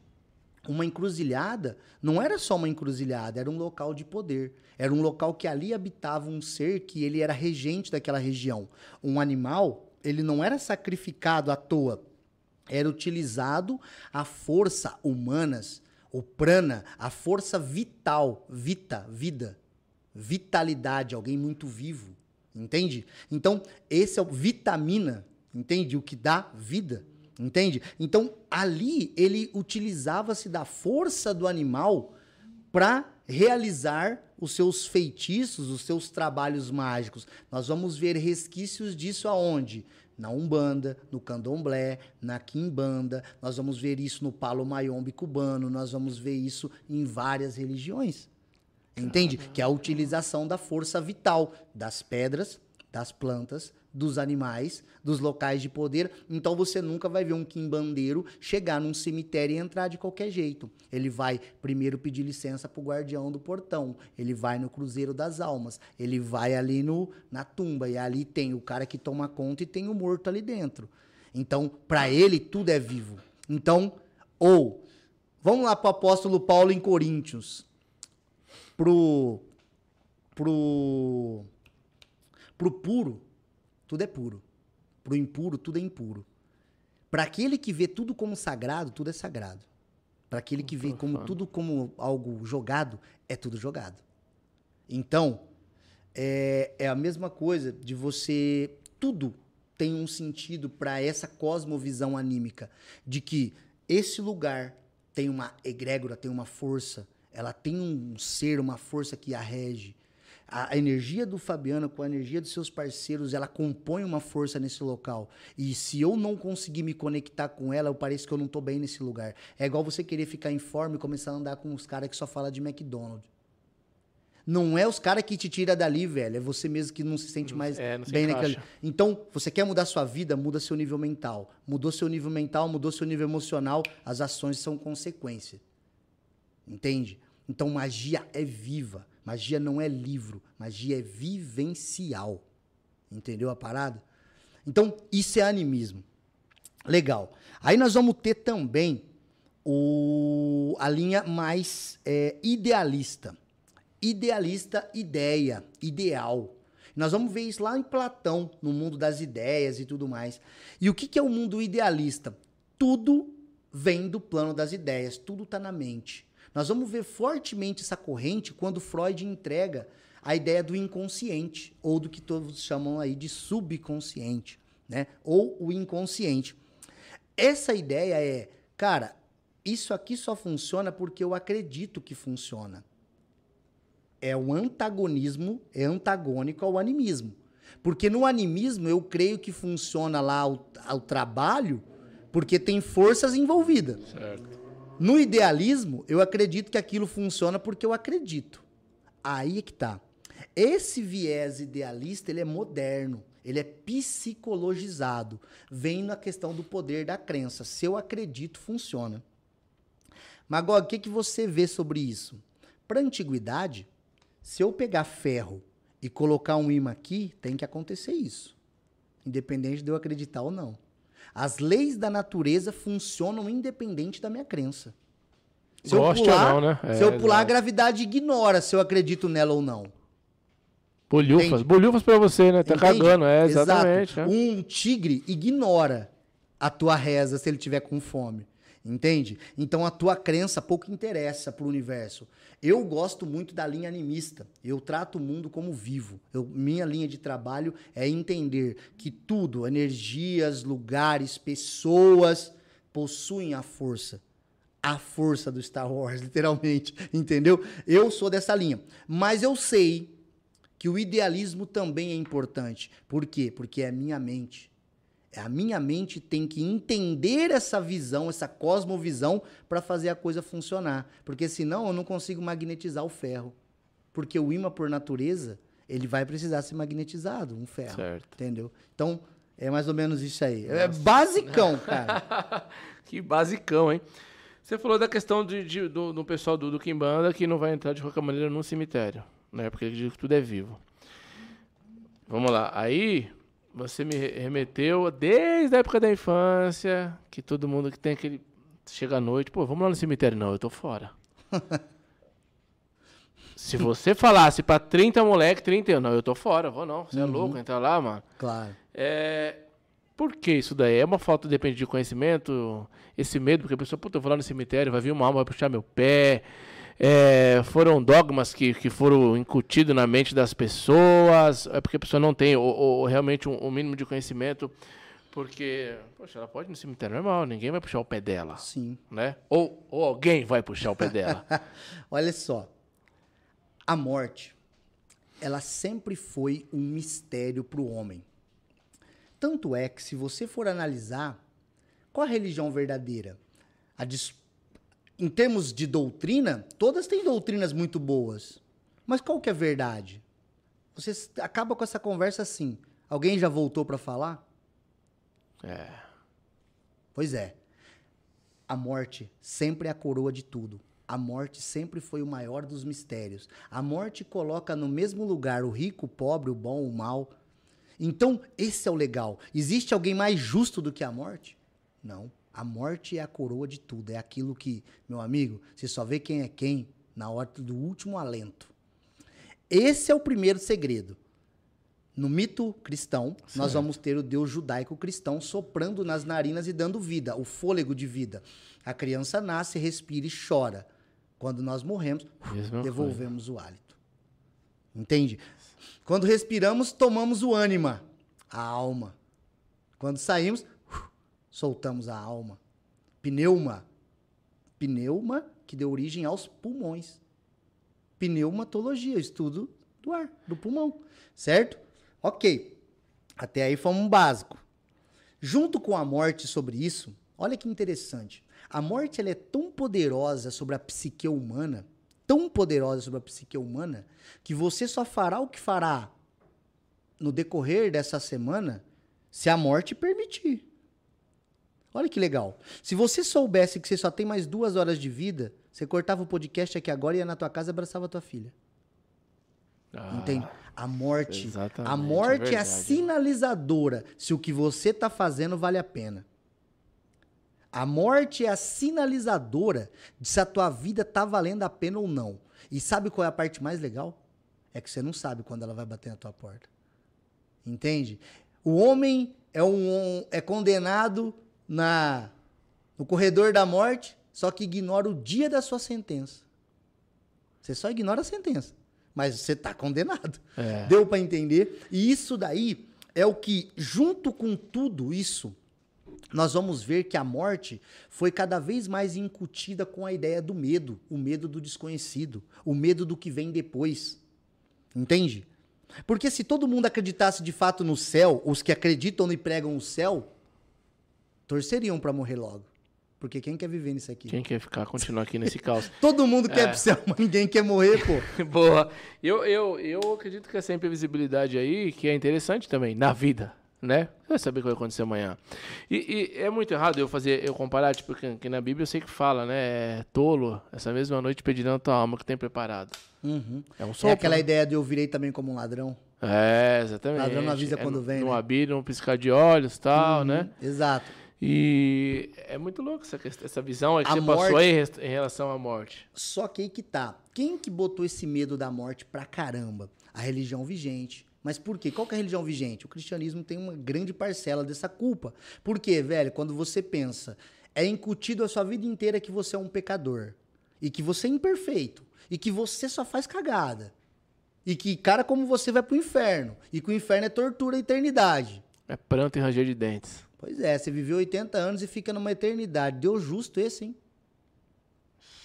uma encruzilhada não era só uma encruzilhada, era um local de poder. Era um local que ali habitava um ser que ele era regente daquela região. Um animal, ele não era sacrificado à toa, era utilizado a força humanas o prana, a força vital, vita, vida, vitalidade, alguém muito vivo, entende? Então, esse é o vitamina, entende? O que dá vida, entende? Então, ali ele utilizava-se da força do animal para realizar os seus feitiços, os seus trabalhos mágicos. Nós vamos ver resquícios disso aonde? Na Umbanda, no Candomblé, na Quimbanda, nós vamos ver isso no Palo Mayombe cubano, nós vamos ver isso em várias religiões. Entende? Que é a utilização da força vital das pedras, das plantas, dos animais, dos locais de poder. Então você nunca vai ver um quimbandeiro chegar num cemitério e entrar de qualquer jeito. Ele vai primeiro pedir licença pro guardião do portão, ele vai no cruzeiro das almas, ele vai ali no na tumba e ali tem o cara que toma conta e tem o morto ali dentro. Então, para ele tudo é vivo. Então, ou vamos lá pro apóstolo Paulo em Coríntios. Pro pro pro puro tudo é puro. Para o impuro, tudo é impuro. Para aquele que vê tudo como sagrado, tudo é sagrado. Para aquele que vê como tudo como algo jogado, é tudo jogado. Então, é, é a mesma coisa de você. Tudo tem um sentido para essa cosmovisão anímica. De que esse lugar tem uma egrégora, tem uma força, ela tem um ser, uma força que a rege a energia do Fabiano com a energia dos seus parceiros, ela compõe uma força nesse local. E se eu não conseguir me conectar com ela, eu pareço que eu não tô bem nesse lugar. É igual você querer ficar em forma e começar a andar com os caras que só fala de McDonald's. Não é os caras que te tira dali, velho. É você mesmo que não se sente mais é, bem naquele. Então, você quer mudar sua vida, muda seu nível mental. Mudou seu nível mental, mudou seu nível emocional, as ações são consequência. Entende? Então, magia é viva. Magia não é livro, magia é vivencial. Entendeu a parada? Então, isso é animismo. Legal. Aí nós vamos ter também o, a linha mais é, idealista. Idealista, ideia, ideal. Nós vamos ver isso lá em Platão, no mundo das ideias e tudo mais. E o que, que é o mundo idealista? Tudo vem do plano das ideias, tudo está na mente. Nós vamos ver fortemente essa corrente quando Freud entrega a ideia do inconsciente, ou do que todos chamam aí de subconsciente, né? Ou o inconsciente. Essa ideia é, cara, isso aqui só funciona porque eu acredito que funciona. É o antagonismo, é antagônico ao animismo. Porque no animismo eu creio que funciona lá o, o trabalho porque tem forças envolvidas. Certo. No idealismo, eu acredito que aquilo funciona porque eu acredito. Aí é que tá. Esse viés idealista, ele é moderno, ele é psicologizado. Vem na questão do poder da crença. Se eu acredito, funciona. Magog, o que, que você vê sobre isso? Para a antiguidade, se eu pegar ferro e colocar um imã aqui, tem que acontecer isso. Independente de eu acreditar ou não. As leis da natureza funcionam independente da minha crença. Se Goste eu pular, ou não, né? É, se eu pular, a gravidade ignora se eu acredito nela ou não. Bolhufas. Entende? Bolhufas pra você, né? Tá Entende? cagando, é, Exato. exatamente. é. Um tigre ignora a tua reza se ele tiver com fome. Entende? Então a tua crença pouco interessa pro universo. Eu gosto muito da linha animista. Eu trato o mundo como vivo. Eu- minha linha de trabalho é entender que tudo, energias, lugares, pessoas, possuem a força. A força do Star Wars, (laughs) literalmente. Entendeu? Eu sou dessa linha. Mas eu sei que o idealismo também é importante. Por quê? Porque é minha mente. É A minha mente tem que entender essa visão, essa cosmovisão, para fazer a coisa funcionar. Porque senão eu não consigo magnetizar o ferro. Porque o imã, por natureza, ele vai precisar ser magnetizado, um ferro. Certo. Entendeu? Então, é mais ou menos isso aí. É basicão, (laughs) cara. que basicão, hein? Você falou da questão de, de- do, do pessoal do, do Kimbanda que não vai entrar de qualquer maneira num cemitério, né? Porque ele diz que tudo é vivo. Vamos lá. Aí você me re- remeteu desde a época da infância, que todo mundo que tem aquele. Chega à noite, pô, vamos lá no cemitério. Não, eu tô fora. (laughs) Se você falasse pra 30 moleque, 30, eu, não, eu tô fora, vou não. Você é louco, entrar lá, mano. Claro. É, por que isso daí? É uma falta, depende de conhecimento, esse medo, porque a pessoa, puta, eu vou lá no cemitério, vai vir uma alma, vai puxar meu pé. É, foram dogmas que, que foram incutidos na mente das pessoas, é porque a pessoa não tem ou, ou realmente um, um mínimo de conhecimento, porque, poxa, ela pode ir no cemitério normal, ninguém vai puxar o pé dela, Sim. né? Ou, ou alguém vai puxar o pé dela. (laughs) Olha só. A morte, ela sempre foi um mistério para o homem. Tanto é que, se você for analisar, qual a religião verdadeira? A dis- Em termos de doutrina, todas têm doutrinas muito boas. Mas qual que é a verdade? Você acaba com essa conversa assim. Alguém já voltou para falar? É. Pois é. A morte sempre é a coroa de tudo. A morte sempre foi o maior dos mistérios. A morte coloca no mesmo lugar o rico, o pobre, o bom, o mal. Então, esse é o legal. Existe alguém mais justo do que a morte? Não. A morte é a coroa de tudo. É aquilo que, meu amigo, você só vê quem é quem na hora do último alento. Esse é o primeiro segredo. No mito cristão, nós vamos ter o Deus judaico-cristão soprando nas narinas e dando vida, o fôlego de vida. A criança nasce, respira e chora. Quando nós morremos, Mesma devolvemos o hálito. Entende? Quando respiramos, tomamos o ânima, a alma. Quando saímos, soltamos a alma. Pneuma. Pneuma que deu origem aos pulmões. Pneumatologia, estudo do ar, do pulmão. Certo? Ok. Até aí foi um básico. Junto com a morte sobre isso, olha que interessante. A morte ela é tão poderosa sobre a psique humana, tão poderosa sobre a psique humana, que você só fará o que fará no decorrer dessa semana se a morte permitir. Olha que legal. Se você soubesse que você só tem mais duas horas de vida, você cortava o podcast aqui agora, ia na tua casa e abraçava a tua filha. Ah, Entende? A morte. A morte é é, a sinalizadora se o que você está fazendo vale a pena. A morte é a sinalizadora de se a tua vida tá valendo a pena ou não. E sabe qual é a parte mais legal? É que você não sabe quando ela vai bater na tua porta. Entende? O homem é um é condenado na no corredor da morte, só que ignora o dia da sua sentença. Você só ignora a sentença, mas você está condenado. É. Deu para entender? E isso daí é o que, junto com tudo isso, nós vamos ver que a morte foi cada vez mais incutida com a ideia do medo, o medo do desconhecido, o medo do que vem depois. Entende? Porque se todo mundo acreditasse de fato no céu, os que acreditam e pregam o céu, torceriam para morrer logo. Porque quem quer viver nisso aqui? Quem quer ficar, continuar aqui nesse (laughs) caos? Todo mundo quer É. pro céu, mas ninguém quer morrer, pô. (laughs) Boa. Eu, eu, eu acredito que essa imprevisibilidade aí, que é interessante também, na vida, né? Você vai saber o que vai acontecer amanhã. E, e é muito errado eu fazer, eu comparar, tipo, que, que na Bíblia eu sei que fala, né? É tolo, essa mesma noite pedirão a tua alma que tem preparado. Uhum. É um É sopro. aquela né? ideia de eu virei também como um ladrão. É, exatamente. Ladrão não avisa É quando vem, No né? abrir, um piscar de olhos tal, né? Exato. E é muito louco essa, essa visão aí que A você passou morte- aí em res- em relação à morte. Só que aí que tá. Quem que botou esse medo da morte pra caramba? a religião vigente. Mas por quê? Qual que é a religião vigente? O cristianismo tem uma grande parcela dessa culpa. Por quê, velho? Quando você pensa, é incutido a sua vida inteira que você é um pecador. E que você é imperfeito. E que você só faz cagada. E que cara como você vai pro inferno. E que o inferno é tortura a eternidade. É pranto e ranger de dentes. Pois é, você viveu 80 anos e fica numa eternidade. Deu justo esse, hein?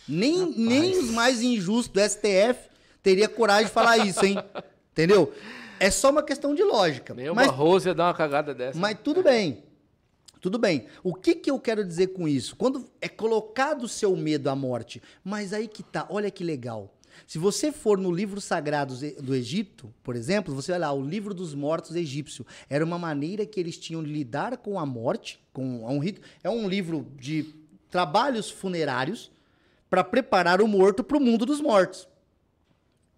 Nem, nem os mais injustos do STF teria coragem de falar isso, hein? (laughs) Entendeu? É só uma questão de lógica. Nem mas, uma Rose ia dar uma cagada dessa. mas tudo bem. Tudo bem. O que, que eu quero dizer com isso? Quando é colocado o seu medo à morte, mas aí que tá, olha que legal. Se você for no livro sagrado do Egito, por exemplo, você vai lá, o livro dos mortos egípcio. Era uma maneira que eles tinham de lidar com a morte, com um rito. É um livro de trabalhos funerários para preparar o morto para o mundo dos mortos.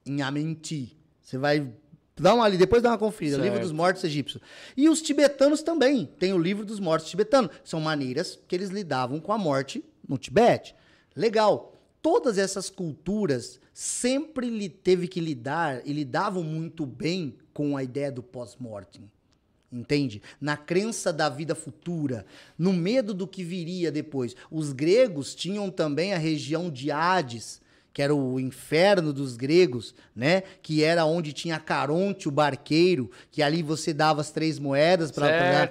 Em Amenti. Você vai dar uma ali, depois dá uma conferida. Certo. Livro dos mortos egípcios. E os tibetanos também. Tem o livro dos mortos tibetanos. São maneiras que eles lidavam com a morte no Tibete. Legal. Todas essas culturas sempre lhe teve que lidar e lidavam muito bem com a ideia do pós-mortem. Entende? Na crença da vida futura, no medo do que viria depois. Os gregos tinham também a região de Hades, que era o inferno dos gregos, né? Que era onde tinha Caronte, o barqueiro, que ali você dava as três moedas para fazer a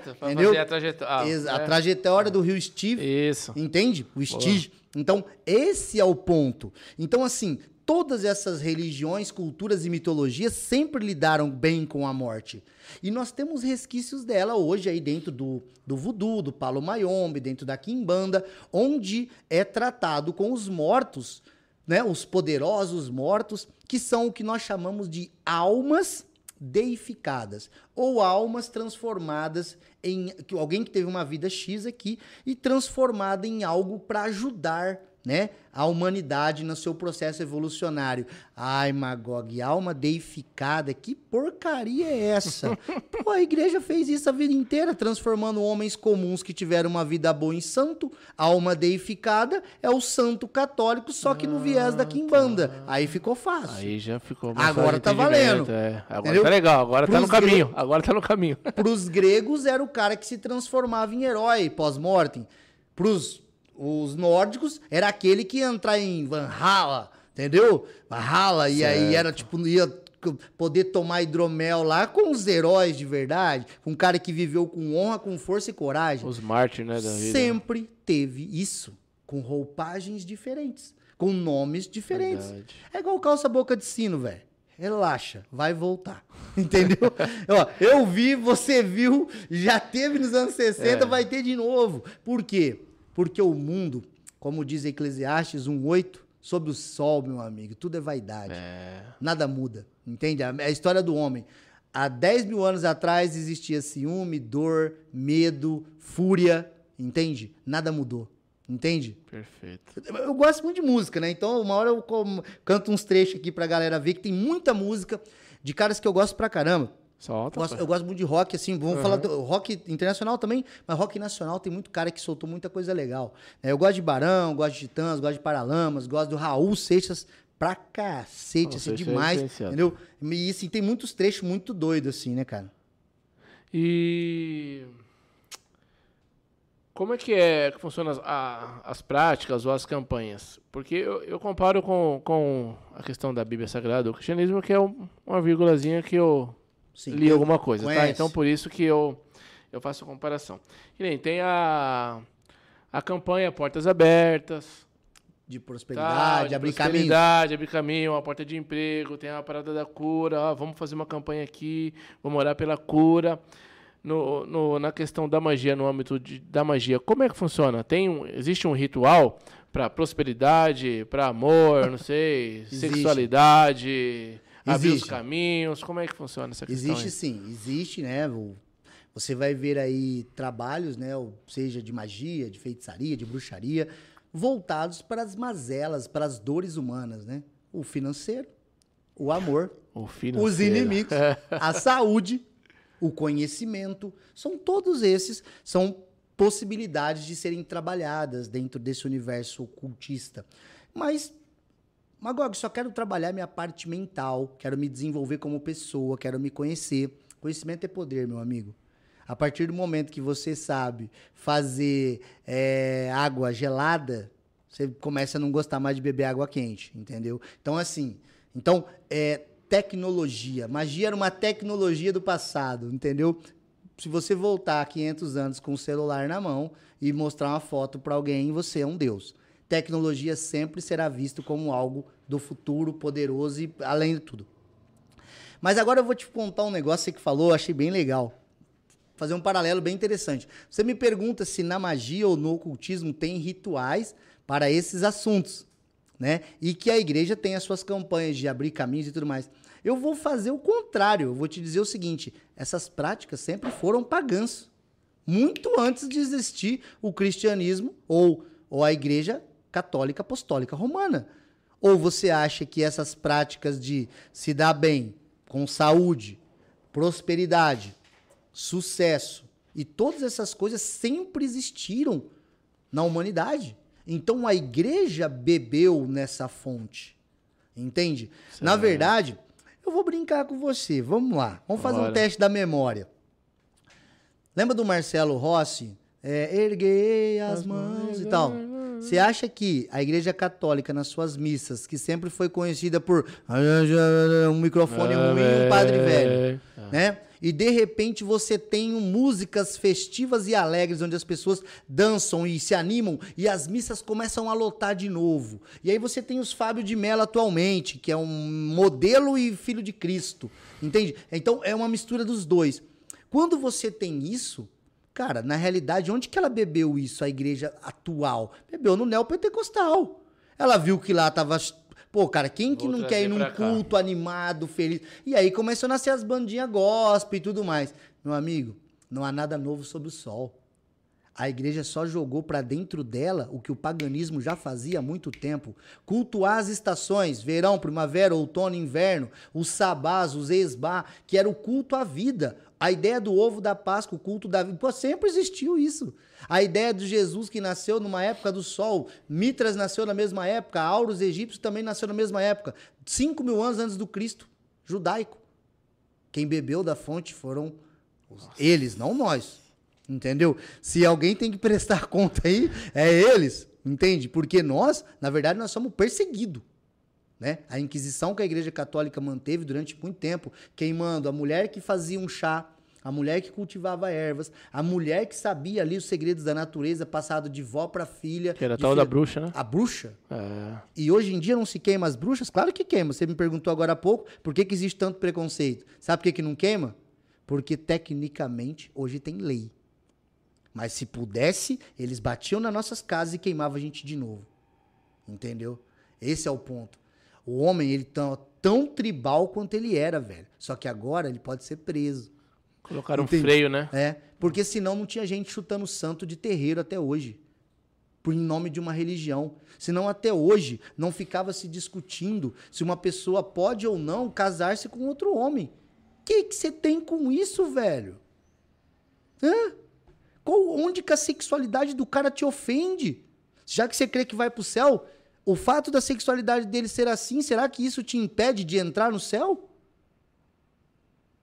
trajetória. Ex- a trajetória do rio Steve. Isso. Entende? O Stige. Então, esse é o ponto. Então, assim, todas essas religiões, culturas e mitologias sempre lidaram bem com a morte. E nós temos resquícios dela hoje aí dentro do, do voodoo, do palo mayombe, dentro da quimbanda, onde é tratado com os mortos, né, os poderosos mortos, que são o que nós chamamos de almas deificadas ou almas transformadas em alguém que teve uma vida X aqui e transformada em algo para ajudar, né, a humanidade no seu processo evolucionário. Ai, Magog, alma deificada, que porcaria é essa? (laughs) Pô, a igreja fez isso a vida inteira, transformando homens comuns que tiveram uma vida boa em santo. Alma deificada é o santo católico, só que no viés da quimbanda. Aí ficou fácil. Aí já ficou mais Agora tá valendo. É. Agora Entendeu? tá legal, agora tá Pros no caminho. gre- Agora tá no caminho. Para os gregos era o cara que se transformava em herói pós-mortem. Para os nórdicos era aquele que ia entrar em Valhalla, entendeu? Valhalla e aí era tipo ia poder tomar hidromel lá com os heróis de verdade, com um cara que viveu com honra, com força e coragem. Os mártires, né, da vida. Sempre teve isso, com roupagens diferentes, com nomes diferentes. Verdade. É igual calça boca de sino, velho. Relaxa, vai voltar. (laughs) Entendeu? (laughs) Ó, eu vi, você viu, já teve nos anos 60, É. vai ter de novo. Por quê? Porque o mundo, como diz Eclesiastes 1,8, sobre o sol, meu amigo, tudo é vaidade. É. Nada muda. Entende? A, a história do homem. Há 10 mil anos atrás existia ciúme, dor, medo, fúria. Entende? Nada mudou. Entende? Perfeito. Eu gosto muito de música, né? Então, uma hora eu canto uns trechos aqui pra galera ver que tem muita música de caras que eu gosto pra caramba. Solta. Gosto- eu gosto muito de rock, assim, vamos falar do rock internacional também, mas rock nacional tem muito cara que soltou muita coisa legal. É, eu gosto de Barão, gosto de Titãs, gosto de Paralamas, gosto do Raul Seixas pra cacete, assim, é demais, diferenciado. entendeu? E, assim, tem muitos trechos muito doidos, assim, né, cara? E como é que é que funciona as, a- as práticas ou as campanhas? Porque eu, eu comparo com, com a questão da Bíblia Sagrada, o cristianismo, que é um- uma vírgulazinha que eu Sim. li alguma coisa, tá? Conhece. Então por isso que eu, eu faço a comparação. E nem tem a, a campanha Portas Abertas, De tá? prosperidade, de abrir caminho. prosperidade, abrir caminho, uma porta de emprego, tem a parada da cura, ó, vamos fazer uma campanha aqui, vamos orar pela cura. No, no- na questão da magia, no âmbito de- da magia, como é que funciona? Tem um, existe um ritual para prosperidade, para amor, não sei, (laughs) sexualidade, abrir os caminhos? Como é que funciona essa questão? Existe aí? sim, existe, né? Você vai ver aí trabalhos, né? Seja de magia, de feitiçaria, de bruxaria, voltados para as mazelas, para as dores humanas, né? O financeiro, o amor, O os financeiro. inimigos, (laughs) a saúde, o conhecimento. São todos esses, são possibilidades de serem trabalhadas dentro desse universo ocultista. Mas Magog, só quero trabalhar minha parte mental, quero me desenvolver como pessoa, quero me conhecer. Conhecimento é poder, meu amigo. A partir do momento que você sabe fazer é, água gelada, você começa a não gostar mais de beber água quente, entendeu? Então, assim, então, é tecnologia. Magia era uma tecnologia do passado, entendeu? Se você voltar 500 anos com o celular na mão e mostrar uma foto para alguém, você é um deus tecnologia sempre será visto como algo do futuro poderoso e além de tudo. Mas agora eu vou te contar um negócio que você falou, achei bem legal. Fazer um paralelo bem interessante. Você me pergunta se na magia ou no ocultismo tem rituais para esses assuntos, né? E que a igreja tem as suas campanhas de abrir caminhos e tudo mais. Eu vou fazer o contrário. Eu vou te dizer o seguinte: essas práticas sempre foram pagãs. Muito antes de existir o cristianismo ou, ou a igreja católica apostólica romana. Ou você acha que essas práticas de se dar bem, com saúde, prosperidade, sucesso e todas essas coisas sempre existiram na humanidade? Então a igreja bebeu nessa fonte. Entende? Certo. Na verdade, eu vou brincar com você. Vamos lá. Vamos fazer Bora. um teste da memória. Lembra do Marcelo Rossi? É, erguei as, as mãos, mãos e tal. Você acha que a Igreja Católica, nas suas missas, que sempre foi conhecida por (laughs) um microfone ah, ruim e um padre velho, é. né? E de repente você tem músicas festivas e alegres, onde as pessoas dançam e se animam, e as missas começam a lotar de novo. E aí você tem os Fábio de Mello atualmente, que é um modelo e filho de Cristo. Entende? Então é uma mistura dos dois. Quando você tem isso, Cara, na realidade, onde que ela bebeu isso, a igreja atual? Bebeu no neopentecostal. Ela viu que lá tava. Pô, cara, quem que Vou não quer ir num culto cá. animado, feliz? E aí começou a nascer as bandinhas gospel e tudo mais. Meu amigo, não há nada novo sob o sol. A igreja só jogou para dentro dela o que o paganismo já fazia há muito tempo. Cultuar as estações, verão, primavera, outono, inverno, os sabás, os esbá, que era o culto à vida. A ideia do ovo da Páscoa, o culto da vida, pô, sempre existiu isso. A ideia de Jesus que nasceu numa época do sol, Mitras nasceu na mesma época, Auros egípcios também nasceu na mesma época, cinco mil anos antes do Cristo, judaico. Quem bebeu da fonte foram Nossa. eles, não nós. Entendeu? Se alguém tem que (laughs) prestar conta aí, é eles, entende? Porque nós, na verdade, nós somos perseguidos. Né? A Inquisição que a Igreja Católica manteve durante muito tempo, queimando a mulher que fazia um chá, a mulher que cultivava ervas, a mulher que sabia ali os segredos da natureza, passado de vó para filha. Que era tal filha... da bruxa, né? A bruxa. É. E hoje em dia não se queima as bruxas? Claro que queima. Você me perguntou agora há pouco por que, que existe tanto preconceito. Sabe por que, que não queima? Porque tecnicamente hoje tem lei. Mas se pudesse, eles batiam nas nossas casas e queimavam a gente de novo. Entendeu? Esse é o ponto. O homem, ele tá tão tribal quanto ele era, velho. Só que agora ele pode ser preso. Colocaram Entende? um freio, né? É, porque senão não tinha gente chutando santo de terreiro até hoje. Por em nome de uma religião. Senão até hoje não ficava se discutindo se uma pessoa pode ou não casar-se com outro homem. O que você tem com isso, velho? Hã? Qual, onde que a sexualidade do cara te ofende? Já que você crê que vai pro céu, o fato da sexualidade dele ser assim, será que isso te impede de entrar no céu?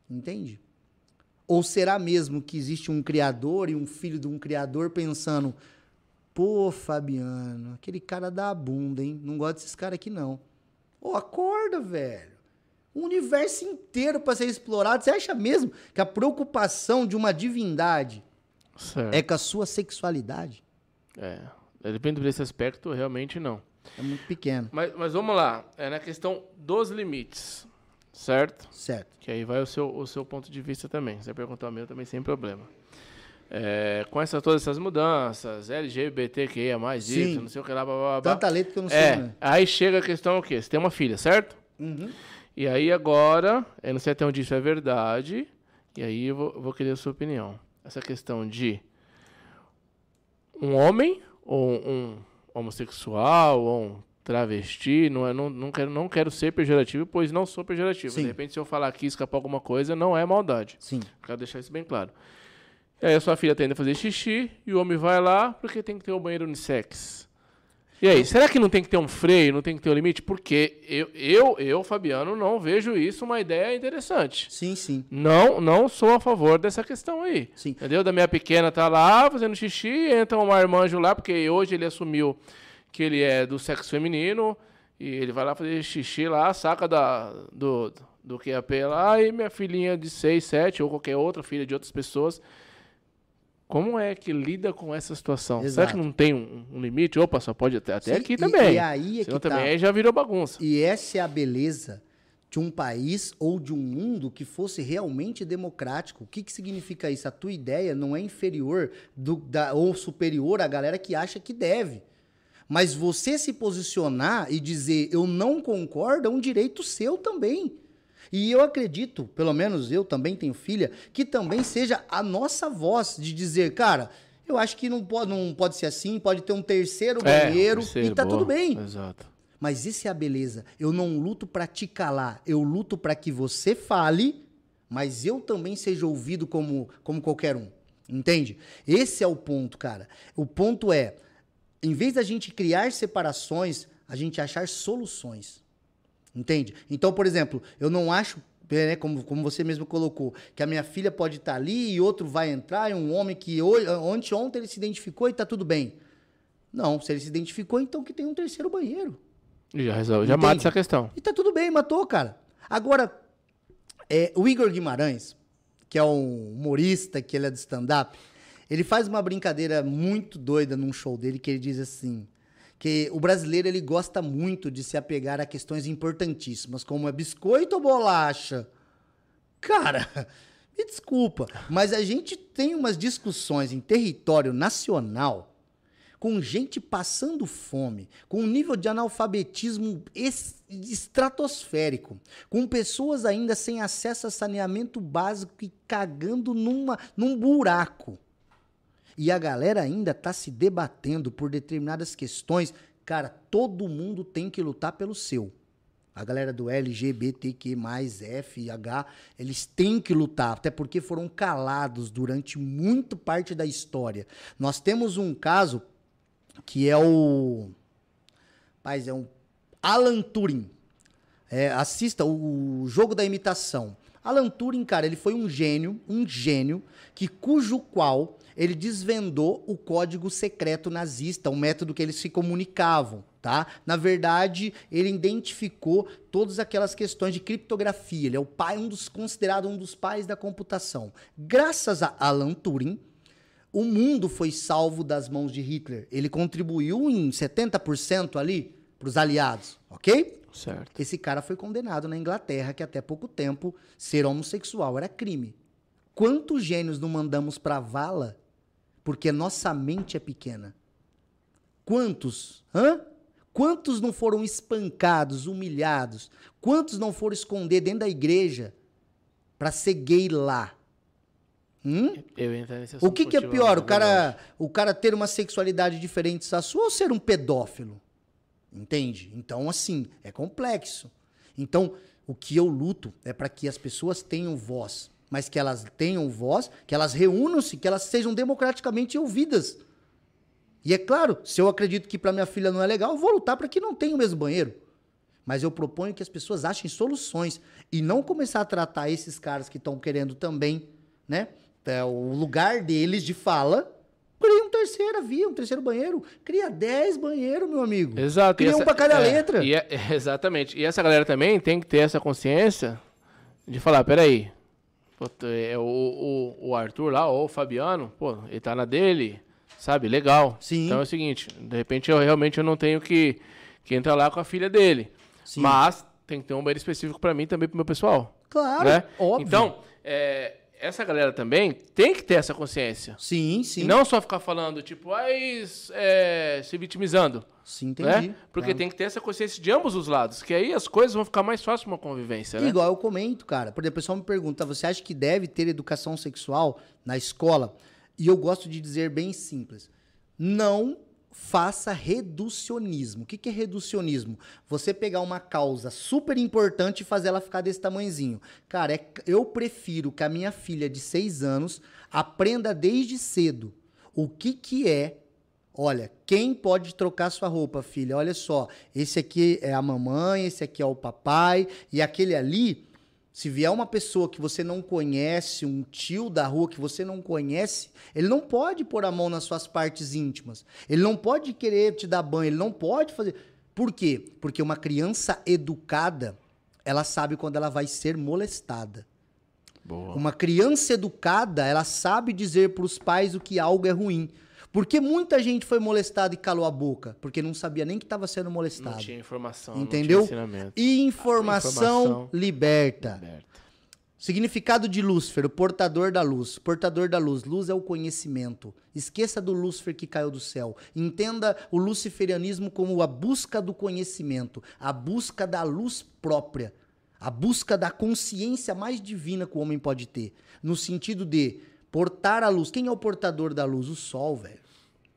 Entende? Ou será mesmo que existe um criador e um filho de um criador pensando: pô, Fabiano, aquele cara dá a bunda, hein? Não gosto desses caras aqui não. Ô, oh, acorda, velho. O universo inteiro para ser explorado. Você acha mesmo que a preocupação de uma divindade certo. é com a sua sexualidade? É. Depende desse aspecto, realmente não. É muito pequeno. Mas, mas vamos lá. É na questão dos limites. Certo? Certo. Que aí vai o seu, o seu ponto de vista também. Você perguntar o meu também sem problema. É, com essa, todas essas mudanças, LGBTQIA, mais isso, não sei o que lá, blá, blá, blá. Tanta letra que eu não sei, é, né? Aí chega a questão o quê? Você tem uma filha, certo? Uhum. E aí agora, eu não sei até onde isso é verdade, e aí eu vou, vou querer a sua opinião. Essa questão de um homem ou um homossexual ou um travesti, não, é, não, não, quero, não quero ser pejorativo, pois não sou pejorativo. Sim. De repente, se eu falar aqui escapar alguma coisa, não é maldade. Sim. Quero deixar isso bem claro. E aí a sua filha tende a fazer xixi e o homem vai lá porque tem que ter o um banheiro unissex. E aí, será que não tem que ter um freio, não tem que ter um limite? Porque eu, eu, eu, Fabiano, não vejo isso uma ideia interessante. Sim, sim. Não, não sou a favor dessa questão aí. Sim. Entendeu? Da minha pequena tá lá fazendo xixi, entra um marmanjo lá, porque hoje ele assumiu que ele é do sexo feminino, e ele vai lá fazer xixi lá, saca da, do, do QAP lá, e minha filhinha de 6, 7, ou qualquer outra filha de outras pessoas como é que lida com essa situação? Exato. Será que não tem um, um limite? Opa, só pode até, até Sim, aqui e- também. e aí é Senão que tá. também aí já virou bagunça. E essa é a beleza de um país ou de um mundo que fosse realmente democrático. O que, que significa isso? A tua ideia não é inferior do- da- ou superior à galera que acha que deve. Mas você se posicionar e dizer eu não concordo é um direito seu também. E eu acredito, pelo menos eu também tenho filha, que também seja a nossa voz de dizer, cara, eu acho que não pode, não pode ser assim, pode ter um terceiro banheiro terceiro, e tá boa. tudo bem. Exato. Mas isso é a beleza. Eu não luto pra te calar, eu luto pra que você fale, mas eu também seja ouvido como, como qualquer um. Entende? Esse é o ponto, cara. O ponto é, em vez da gente criar separações, a gente achar soluções. Entende? Então, por exemplo, eu não acho, né, como, como você mesmo colocou, que a minha filha pode estar ali e outro vai entrar, e um homem que hoje, ontem, ontem ele se identificou e tá tudo bem. Não, se ele se identificou, então que tem um terceiro banheiro. Já resolve, já Entende? mata essa questão. E tá tudo bem, matou, cara. Agora, é, o Igor Guimarães, que é um humorista, que ele é de stand-up, ele faz uma brincadeira muito doida num show dele, que ele diz assim, que o brasileiro ele gosta muito de se apegar a questões importantíssimas, como é biscoito ou bolacha. Cara, (laughs) me desculpa, mas a gente tem umas discussões em território nacional com gente passando fome, com um nível de analfabetismo es- estratosférico, com pessoas ainda sem acesso a saneamento básico e cagando numa, num buraco. E a galera ainda tá se debatendo por determinadas questões. Cara, todo mundo tem que lutar pelo seu. A galera do LGBTQ+, FH, eles têm que lutar, até porque foram calados durante muito parte da história. Nós temos um caso que é o... Paz, é um Alan Turing. É, assista o jogo da imitação. Alan Turing, cara, ele foi um gênio, um gênio, que cujo qual ele desvendou o código secreto nazista, o método que eles se comunicavam, tá? Na verdade, ele identificou todas aquelas questões de criptografia. Ele é o pai, um dos considerado um dos pais da computação. Graças a Alan Turing, o mundo foi salvo das mãos de Hitler. Ele contribuiu em 70% ali para os aliados, ok? Certo. Esse cara foi condenado na Inglaterra, que até pouco tempo ser homossexual era crime. Quantos gênios não mandamos pra vala porque nossa mente é pequena? Quantos? Hã? Quantos não foram espancados, humilhados? Quantos não foram esconder dentro da igreja pra ser gay lá? Hum? O que, que é pior? O cara, o cara ter uma sexualidade diferente da sua ou ser um pedófilo? Entende? Então, assim, é complexo. Então, o que eu luto é para que as pessoas tenham voz, mas que elas tenham voz, que elas reúnam-se, que elas sejam democraticamente ouvidas. E é claro, se eu acredito que para minha filha não é legal, eu vou lutar para que não tenha o mesmo banheiro. Mas eu proponho que as pessoas achem soluções e não começar a tratar esses caras que estão querendo também, né? é, o lugar deles de fala. Cria um terceira via, um terceiro banheiro. Cria 10 banheiros, meu amigo. Exato. Cria um essa- pra cada é, letra. e é- (laughs) exatamente. E essa galera também tem que ter essa consciência de falar, peraí, pô, é, o, o, o Arthur lá, ou o Fabiano, pô, ele tá na dele, sabe? Legal. Sim. Então é o seguinte, de repente eu realmente eu não tenho que, que entrar lá com a filha dele. Sim. Mas tem que ter um banheiro específico pra mim também pro meu pessoal. Claro, né? óbvio. Então, é, essa galera também tem que ter essa consciência. Sim, sim. E não só ficar falando, tipo, ai, é, se vitimizando. Sim, entendi. Né? Porque Claro. tem que ter essa consciência de ambos os lados, que aí as coisas vão ficar mais fáceis uma convivência, né? Igual eu comento, cara. Por exemplo, o pessoal me pergunta: você acha que deve ter educação sexual na escola? E eu gosto de dizer bem simples: não faça reducionismo. O que, é reducionismo? Você pegar uma causa super importante e fazer ela ficar desse tamanhozinho. Cara, é- eu prefiro que a minha filha de seis anos aprenda desde cedo o que, que é Olha, quem pode trocar sua roupa, filha? Olha só, esse aqui é a mamãe, esse aqui é o papai, e aquele ali, se vier uma pessoa que você não conhece, um tio da rua que você não conhece, ele não pode pôr a mão nas suas partes íntimas. Ele não pode querer te dar banho, ele não pode fazer. Por quê? Porque uma criança educada, ela sabe quando ela vai ser molestada. Boa. Uma criança educada, ela sabe dizer para os pais o que algo é ruim. Porque muita gente foi molestada e calou a boca, porque não sabia nem que estava sendo molestado. Não tinha informação, Entendeu? não tinha ensinamento. Informação, Informação. liberta. Liberta. Significado de Lúcifer, o portador da luz. Portador da luz. Luz é o conhecimento. Esqueça do Lúcifer que caiu do céu. Entenda o luciferianismo como a busca do conhecimento, a busca da luz própria, a busca da consciência mais divina que o homem pode ter. No sentido de portar a luz. Quem é o portador da luz? O sol, velho.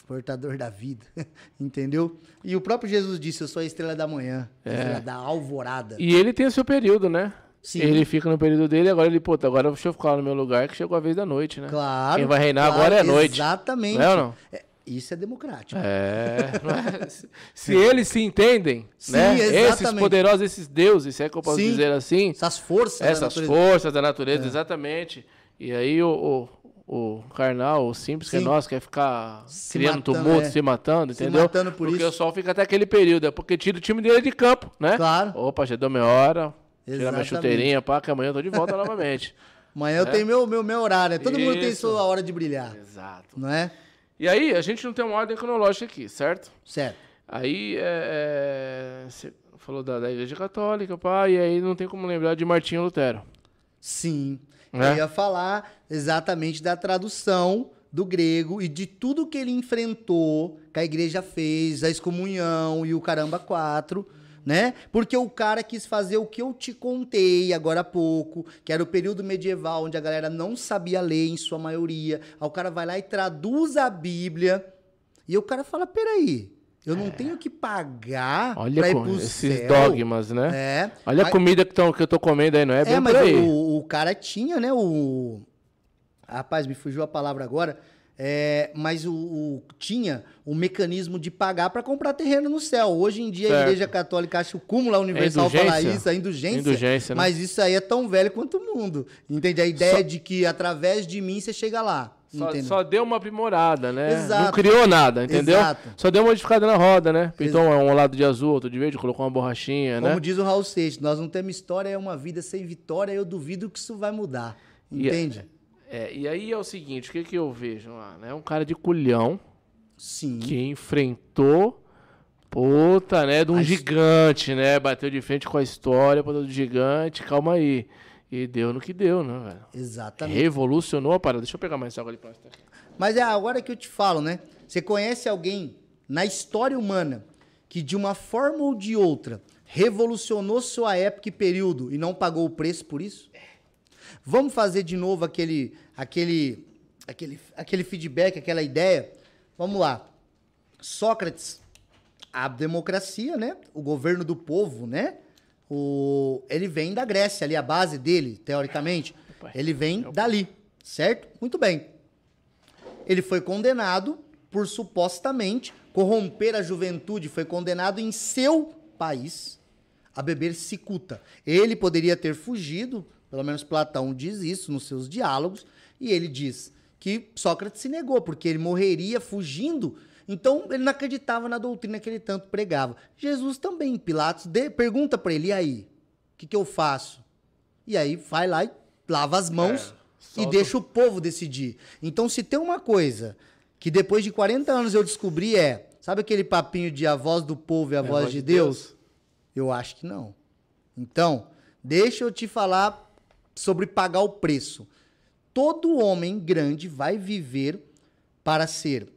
Portador da vida. (laughs) Entendeu? E o próprio Jesus disse: Eu sou a estrela da manhã, a estrela da alvorada. E ele tem o seu período, né? Sim. Ele fica no período dele, agora ele, puta, agora deixa eu ficar no meu lugar que chegou a vez da noite, né? Claro. Quem vai reinar claro, agora é a noite. Exatamente. Não é ou não? É, isso é democrático. É, (laughs) é? Se- eles se entendem, Sim, né? Esses exatamente. poderosos, esses deuses, se é que eu posso Sim. dizer assim, Essas forças. da essas natureza. forças da natureza, exatamente. E aí o, o, carnal, o simples que é Sim. nosso, quer ficar Se criando matando, tumulto, é. se matando, Se entendeu? matando por porque isso. o sol fica até aquele período, é porque tira o time dele de campo, né? Claro. Opa, já deu minha hora, tirar minha Exatamente. chuteirinha, pá, que amanhã eu tô de volta (laughs) novamente. Amanhã eu tenho meu, meu, meu horário. né? Todo mundo tem Isso. sua hora de brilhar. Exato. Não é? E aí, a gente não tem uma ordem cronológica aqui, certo? Certo. Aí, é, é, você falou da, da Igreja Católica, pá, e aí não tem como lembrar de Martinho Lutero. Sim. Né? Eu ia falar exatamente da tradução do grego e de tudo que ele enfrentou, que a igreja fez, a excomunhão e o caramba quatro, né? Porque o cara quis fazer o que eu te contei agora há pouco, que era o período medieval, onde a galera não sabia ler em sua maioria. Aí o cara vai lá e traduz a Bíblia. E o cara fala: peraí, eu não tenho que pagar É. Olha pra ir pro esses céu. dogmas, né? É. Olha a comida que, tão, que eu tô comendo aí, não é, é, bem mas por aí. o, o cara tinha, né? O. Rapaz, me fugiu a palavra agora. É, mas o, o- tinha o mecanismo de pagar para comprar terreno no céu. Hoje em dia a Certo. Igreja Católica acha o cúmulo a Universal falar indulgência. isso, a indulgência. Indulgência, né? Mas isso aí é tão velho quanto o mundo. Entende? A ideia de que através de mim você chega lá. Só, só deu uma aprimorada, né? Exato. Não criou nada, entendeu? Exato. Só deu uma modificada na roda, né? Pintou um lado de azul, outro de verde, colocou uma borrachinha, Como né? diz o Raul Seixas, nós não temos história, é uma vida sem vitória. Eu duvido que isso vai mudar. E- Entende? É, e aí é o seguinte, o que, que eu vejo lá, né? Um cara de culhão Sim. que enfrentou, puta, né? De um A gigante, né? Bateu de frente com a história, bateu do gigante, calma aí. E deu no que deu, né, velho? Exatamente. Revolucionou a parada. Deixa eu pegar mais água ali pra nós. tá? Mas é agora que eu te falo, né? Você conhece alguém na história humana que de uma forma ou de outra revolucionou sua época e período e não pagou o preço por isso? Vamos fazer de novo aquele aquele aquele aquele feedback, aquela ideia. Vamos lá. Sócrates, a democracia, né? O governo do povo, né? O, ele vem da Grécia, ali a base dele, teoricamente. Ele vem dali, certo? Muito bem. Ele foi condenado por supostamente corromper a juventude, foi condenado em seu país a beber cicuta. Ele poderia ter fugido, pelo menos Platão diz isso nos seus diálogos, e ele diz que Sócrates se negou, porque ele morreria fugindo. Então ele não acreditava na doutrina que ele tanto pregava. Jesus também, Pilatos de- pergunta para ele: e aí? O que, que eu faço? E aí vai lá e lava as mãos e solta deixa o povo decidir. Então, se tem uma coisa que depois de 40 anos eu descobri é, sabe aquele papinho de a voz do povo e a, voz, de Deus? Eu acho que não. Então, deixa eu te falar sobre pagar o preço. Todo homem grande vai viver para ser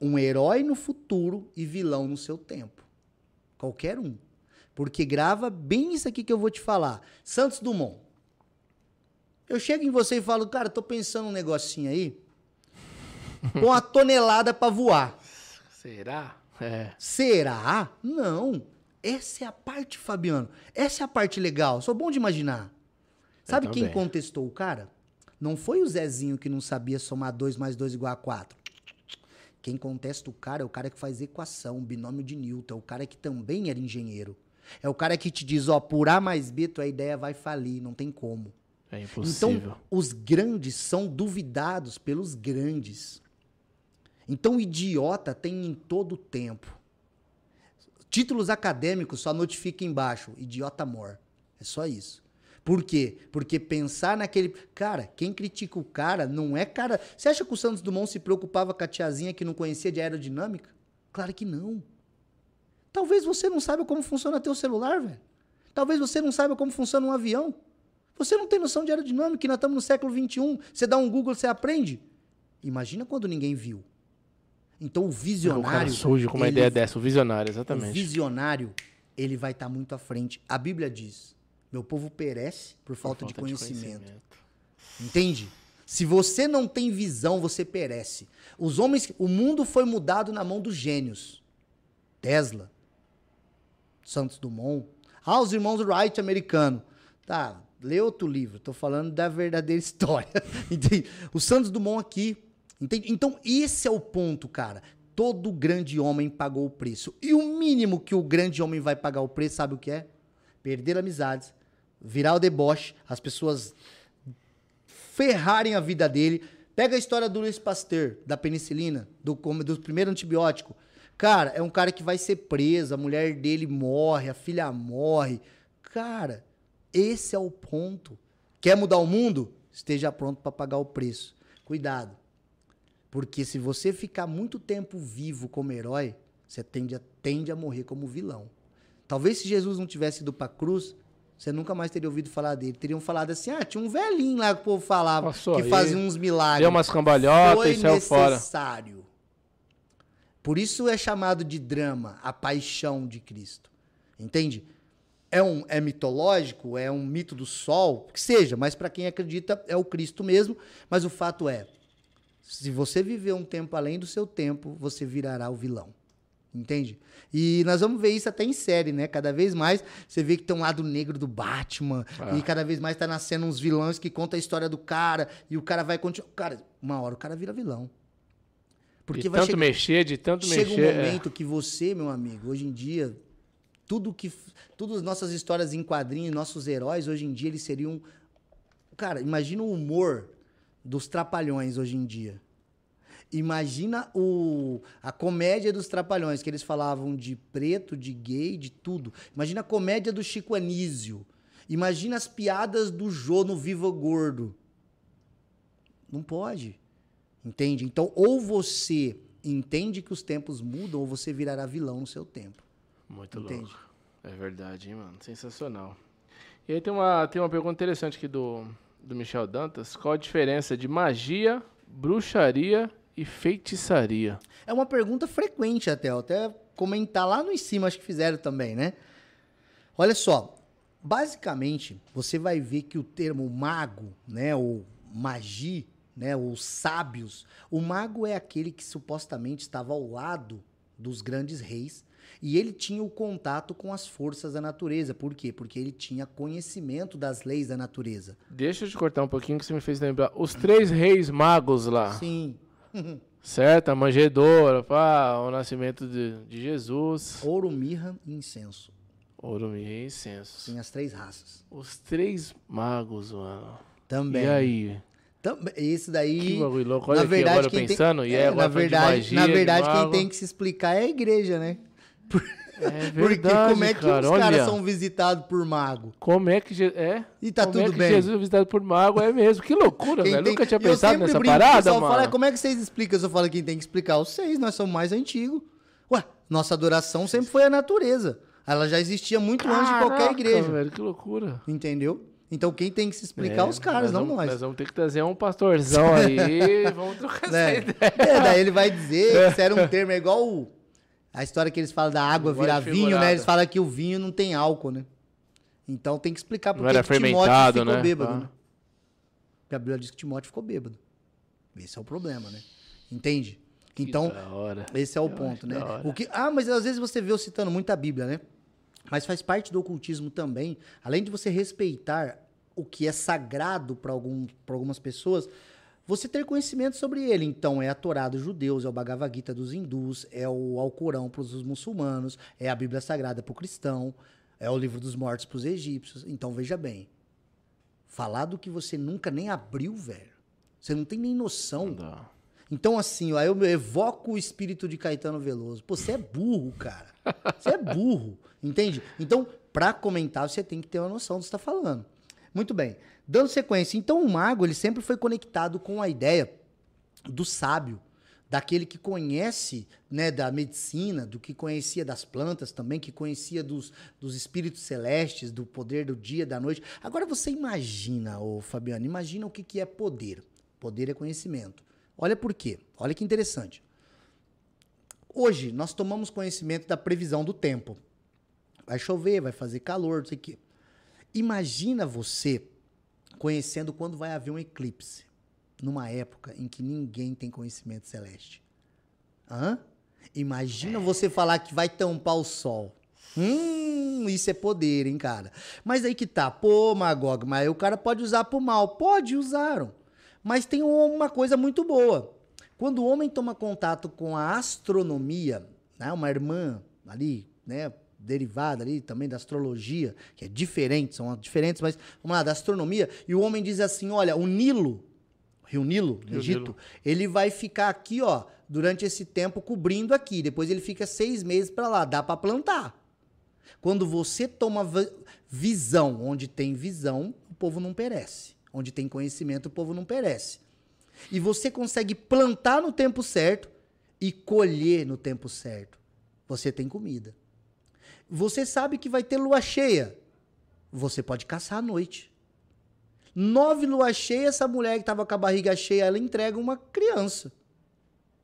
um herói no futuro e vilão no seu tempo. Qualquer um. Porque grava bem isso aqui que eu vou te falar. Santos Dumont. Eu chego em você e falo, cara, tô pensando um negocinho aí. Com uma tonelada para voar. Será? É. Será? Não. Essa é a parte, Fabiano. Essa é a parte legal. Sou bom de imaginar. Sabe quem contestou o cara? Não foi o Zezinho que não sabia somar 2 mais 2 igual a 4. Quem contesta o cara é o cara que faz equação, binômio de Newton, é o cara que também era engenheiro. É o cara que te diz, ó, por A mais B, tua ideia vai falir, não tem como. É impossível. Então, os grandes são duvidados pelos grandes. Então, o idiota tem em todo o tempo. Títulos acadêmicos só notifica embaixo, idiota mor. É só isso. Por quê? Porque pensar naquele. Cara, quem critica o cara não é cara. Você acha que o Santos Dumont se preocupava com a tiazinha que não conhecia de aerodinâmica? Claro que não. Talvez você não saiba como funciona teu celular, velho. Talvez você não saiba como funciona um avião. Você não tem noção de aerodinâmica, nós estamos no século XXI. Você dá um Google, você aprende. Imagina quando ninguém viu. Então o visionário. O cara surge com uma ele, ideia dessa, o visionário, exatamente. O visionário, ele vai estar tá muito à frente. A Bíblia diz: meu povo perece por falta, por falta de, conhecimento. de conhecimento. Entende? Se você não tem visão, você perece. Os homens, o mundo foi mudado na mão dos gênios. Tesla, Santos Dumont, ah, os irmãos Wright americano. Tá, lê outro livro, tô falando da verdadeira (laughs) história. Entende? O Santos Dumont aqui, entende? Então, esse é o ponto, cara. Todo grande homem pagou o preço. E o mínimo que o grande homem vai pagar o preço, sabe o que é? Perder amizades, virar o deboche, as pessoas ferrarem a vida dele. Pega a história do Luiz Pasteur, da penicilina, do, do primeiro antibiótico. Cara, é um cara que vai ser preso, a mulher dele morre, a filha morre. Cara, esse é o ponto. Quer mudar o mundo? Esteja pronto para pagar o preço. Cuidado. Porque se você ficar muito tempo vivo como herói, você tende a, tende a morrer como vilão. Talvez se Jesus não tivesse ido para a cruz, você nunca mais teria ouvido falar dele. Teriam falado assim: ah, tinha um velhinho lá que o povo falava Passou que aí, fazia uns milagres. Deu umas cambalhotas Foi e saiu fora. necessário. Por isso é chamado de drama, a paixão de Cristo. Entende? É, um, é mitológico, é um mito do sol, que seja, mas para quem acredita é o Cristo mesmo. Mas o fato é: se você viver um tempo além do seu tempo, você virará o vilão. Entende? E nós vamos ver isso até em série, né? Cada vez mais você vê que tem um lado negro do Batman. Ah. E cada vez mais tá nascendo uns vilões que contam a história do cara. E o cara vai continuar. Cara, uma hora o cara vira vilão. Porque de vai tanto chegar, mexer, de tanto chega mexer. Chega um é. momento é. que você, meu amigo, hoje em dia, tudo que. Todas as nossas histórias em quadrinhos, nossos heróis, hoje em dia, eles seriam. Cara, imagina o humor dos trapalhões hoje em dia. Imagina o, a comédia dos Trapalhões, que eles falavam de preto, de gay, de tudo. Imagina a comédia do Chico Anísio. Imagina as piadas do Jô no Viva Gordo. Não pode. Entende? Então, ou você entende que os tempos mudam, ou você virará vilão no seu tempo. Muito Entende? louco. É verdade, hein, mano? Sensacional. E aí tem uma, tem uma pergunta interessante aqui do, do Michel Dantas. Qual a diferença de magia, bruxaria e feitiçaria? É uma pergunta frequente até, até comentar lá no em cima, acho que fizeram também, né? Olha só, basicamente, você vai ver que o termo mago, né, ou magia, né, os sábios, o mago é aquele que supostamente estava ao lado dos grandes reis e ele tinha o contato com as forças da natureza. Por quê? Porque ele tinha conhecimento das leis da natureza. Deixa eu te cortar um pouquinho que você me fez lembrar. Os três reis magos lá. Sim. (laughs) certo? A manjedoura, pá, o nascimento de, de Jesus. Ouro, mirra e incenso. Ouro, mirra e incenso. Sim, as três raças. Os três magos, mano. Também. E aí? Esse daí. Que bagulho louco. Olha na verdade, agora pensando, tem, e é, é, na verdade, magia, na verdade quem tem que se explicar é a igreja, né? É (laughs) verdade, Porque como é que cara, os caras são visitados por mago? Como é que Je... é? E tá como tudo é que bem. Jesus é visitado por mago é mesmo. Que loucura, velho. Tem... Nunca tinha pensado nessa brinco, parada, mano. Fala, como é que vocês explicam? Eu falo quem tem que explicar os seis, nós somos mais antigos. Ué, nossa adoração sempre foi a natureza. Ela já existia muito Caraca, antes de qualquer igreja. velho, que loucura. Entendeu? Então quem tem que se explicar é, os caras, não vamos, nós. Nós vamos ter que trazer um pastorzão aí, (laughs) vamos trocar né? essa ideia. É, daí ele vai dizer que (laughs) era um termo, é igual o a história que eles falam da água virar vinho, né? Eles falam que o vinho não tem álcool, né? Então tem que explicar por que Timóteo ficou né? bêbado, ah. né? Porque a Bíblia diz que Timóteo ficou bêbado. Esse é o problema, né? Entende? Então, esse é o ponto, né? O que, ah, mas às vezes você vê eu citando muita Bíblia, né? Mas faz parte do ocultismo também, além de você respeitar o que é sagrado para algum, algumas pessoas, você ter conhecimento sobre ele. Então, é a Torá dos judeus, é o Bhagavad Gita dos hindus, é o Alcorão para os muçulmanos, é a Bíblia Sagrada para o cristão, é o livro dos mortos para os egípcios. Então, veja bem. Falar do que você nunca nem abriu, velho. Você não tem nem noção. Não. Então, assim, ó, eu evoco o espírito de Caetano Veloso. Pô, você é burro, cara. (laughs) Você é burro. Entende? Então, para comentar, você tem que ter uma noção do que você está falando. Muito bem. Dando sequência, então o mago ele sempre foi conectado com a ideia do sábio, daquele que conhece né, da medicina, do que conhecia das plantas também, que conhecia dos, dos espíritos celestes, do poder do dia, da noite. Agora você imagina, ô Fabiano, imagina o que, que é poder. Poder é conhecimento. Olha por quê. Olha que interessante. Hoje nós tomamos conhecimento da previsão do tempo. Vai chover, vai fazer calor, não sei o quê. Imagina você conhecendo quando vai haver um eclipse, numa época em que ninguém tem conhecimento celeste. Hã? Imagina você falar que vai tampar o sol. Hum, isso é poder, hein, cara? Mas aí que tá, pô, Magog, mas aí o cara pode usar pro mal. Pode, usaram. Mas tem uma coisa muito boa. Quando o homem toma contato com a astronomia, né, uma irmã ali, né, derivada ali também da astrologia, que é diferente, são diferentes, mas vamos lá, da astronomia, e o homem diz assim: olha, o Nilo, Rio Nilo, no Rio Egito, Nilo. ele vai ficar aqui, ó, durante esse tempo cobrindo aqui. Depois ele fica seis meses para lá, dá para plantar. Quando você toma visão, onde tem visão, o povo não perece. Onde tem conhecimento, o povo não perece. E você consegue plantar no tempo certo e colher no tempo certo. Você tem comida. Você sabe que vai ter lua cheia. Você pode caçar à noite. Nove luas cheias, essa mulher que estava com a barriga cheia, ela entrega uma criança.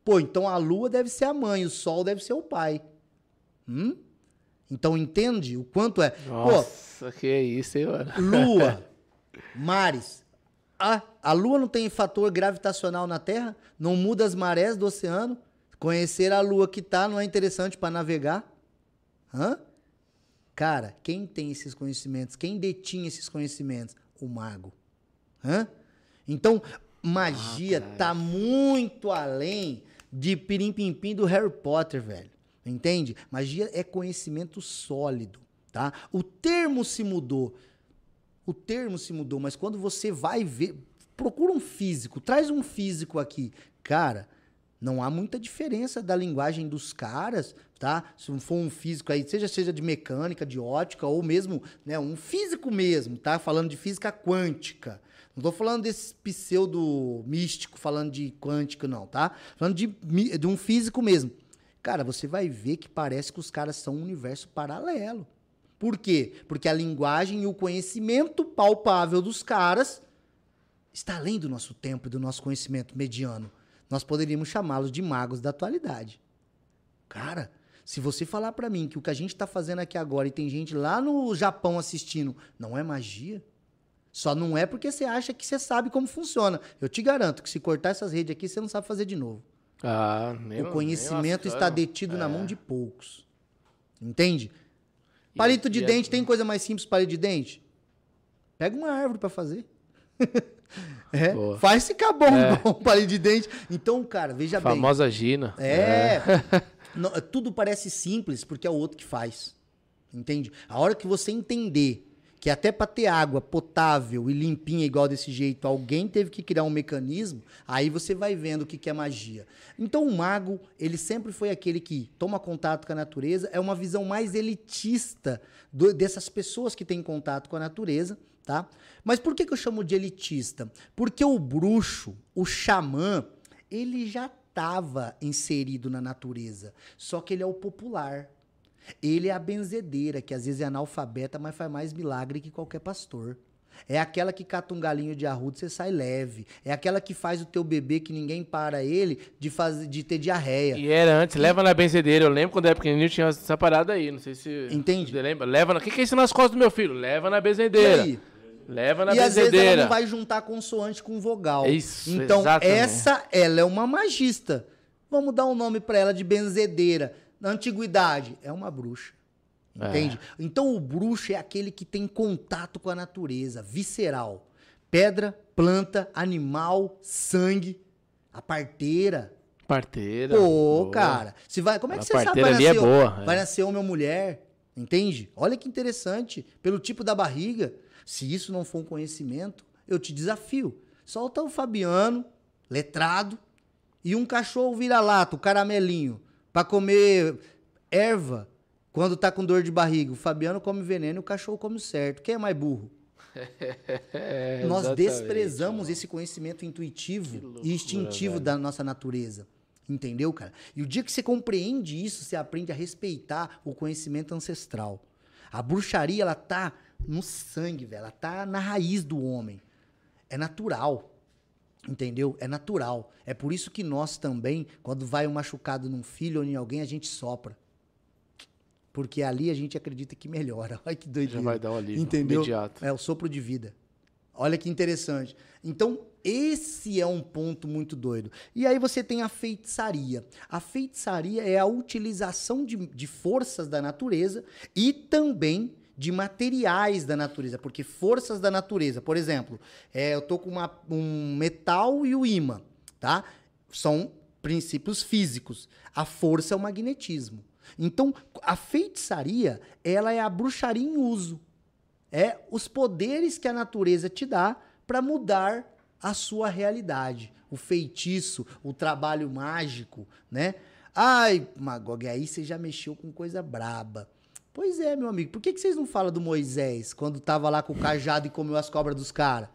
Pô, então a lua deve ser a mãe, o sol deve ser o pai. Hum? Então entende o quanto é. Nossa, Pô, que é isso, hein, mano? Lua, (laughs) mares. A, a lua não tem fator gravitacional na Terra? Não muda as marés do oceano? Conhecer a lua que tá não é interessante para navegar? Hã? Cara, quem tem esses conhecimentos? Quem detinha esses conhecimentos? O mago. Hã? Então, magia ah, tá muito além de pirim-pim-pim do Harry Potter, velho. Entende? Magia é conhecimento sólido, tá? O termo se mudou. O termo se mudou, mas quando você vai ver, procura um físico, traz um físico aqui. Cara, não há muita diferença da linguagem dos caras, tá? Se for um físico aí, seja seja de mecânica, de ótica ou mesmo, né, um físico mesmo, tá? Falando de física quântica. Não estou falando desse pseudo místico falando de quântica não, tá? Falando de, de um físico mesmo. Cara, você vai ver que parece que os caras são um universo paralelo. Por quê? Porque a linguagem e o conhecimento palpável dos caras está além do nosso tempo e do nosso conhecimento mediano nós poderíamos chamá-los de magos da atualidade. Cara, se você falar para mim que o que a gente está fazendo aqui agora e tem gente lá no Japão assistindo, não é magia? Só não é porque você acha que você sabe como funciona. Eu te garanto que se cortar essas redes aqui, você não sabe fazer de novo. Ah, nem, o conhecimento está detido é. na mão de poucos. Entende? Palito de dente, tem coisa mais simples palito de dente? Pega uma árvore para fazer. (laughs) É, faz ficar bom, é. (laughs) bom palito de dente. Então, cara, veja Famosa bem. Famosa Gina. É. é. (laughs) Não, tudo parece simples porque é o outro que faz. Entende? A hora que você entender que até para ter água potável e limpinha igual desse jeito, alguém teve que criar um mecanismo, aí você vai vendo o que, que é magia. Então o mago, ele sempre foi aquele que toma contato com a natureza, é uma visão mais elitista do, dessas pessoas que têm contato com a natureza, tá? Mas por que, que eu chamo de elitista? Porque o bruxo, o xamã, ele já estava inserido na natureza, só que ele é o popular. Ele é a benzedeira, que às vezes é analfabeta, mas faz mais milagre que qualquer pastor. É aquela que cata um galinho de arrudo, você sai leve. É aquela que faz o teu bebê que ninguém para ele de, fazer, de ter diarreia. E era antes, leva na benzedeira. Eu lembro quando era pequenininho tinha essa parada aí. Não sei se. Entende? Você lembra? Leva na. O que, que é isso nas costas do meu filho? Leva na benzedeira. E aí? Leva na e às vezes ela não vai juntar consoante com vogal. Isso, então, exatamente. essa, ela é uma magista. Vamos dar um nome para ela de benzedeira. Na antiguidade, é uma bruxa. Entende? É. Então, o bruxo é aquele que tem contato com a natureza, visceral. Pedra, planta, animal, sangue, a parteira. Parteira. Pô, boa. cara. Se vai, como é que A você sabe parteira vai ali é nascer, boa, é. vai nascer homem ou mulher? Entende? Olha que interessante. Pelo tipo da barriga. Se isso não for um conhecimento, eu te desafio. Solta o Fabiano, letrado, e um cachorro vira-lata, o caramelinho, pra comer erva quando tá com dor de barriga. O Fabiano come veneno e o cachorro come certo. Quem é mais burro? É, (laughs) Nós desprezamos esse conhecimento intuitivo e instintivo velho. da nossa natureza. Entendeu, cara? E o dia que você compreende isso, você aprende a respeitar o conhecimento ancestral. A bruxaria, ela tá no sangue, velho. Ela tá na raiz do homem. É natural. Entendeu? É natural. É por isso que nós também, quando vai um machucado num filho ou em alguém, a gente sopra. Porque ali a gente acredita que melhora. (laughs) Olha que doideira. Já vai dar um alívio Entendeu? imediato. É o sopro de vida. Olha que interessante. Então, esse é um ponto muito doido. E aí você tem a feitiçaria. A feitiçaria é a utilização de, de forças da natureza e também de materiais da natureza. Porque forças da natureza, por exemplo, é, eu tô com uma- um metal e o imã, tá? São princípios físicos. A força é o magnetismo. Então, a feitiçaria, ela é a bruxaria em uso é os poderes que a natureza te dá para mudar a sua realidade. O feitiço, o trabalho mágico, né? Ai, Magog, aí você já mexeu com coisa braba. Pois é, meu amigo. Por que, que vocês não falam do Moisés quando tava lá com o cajado e comeu as cobras dos caras?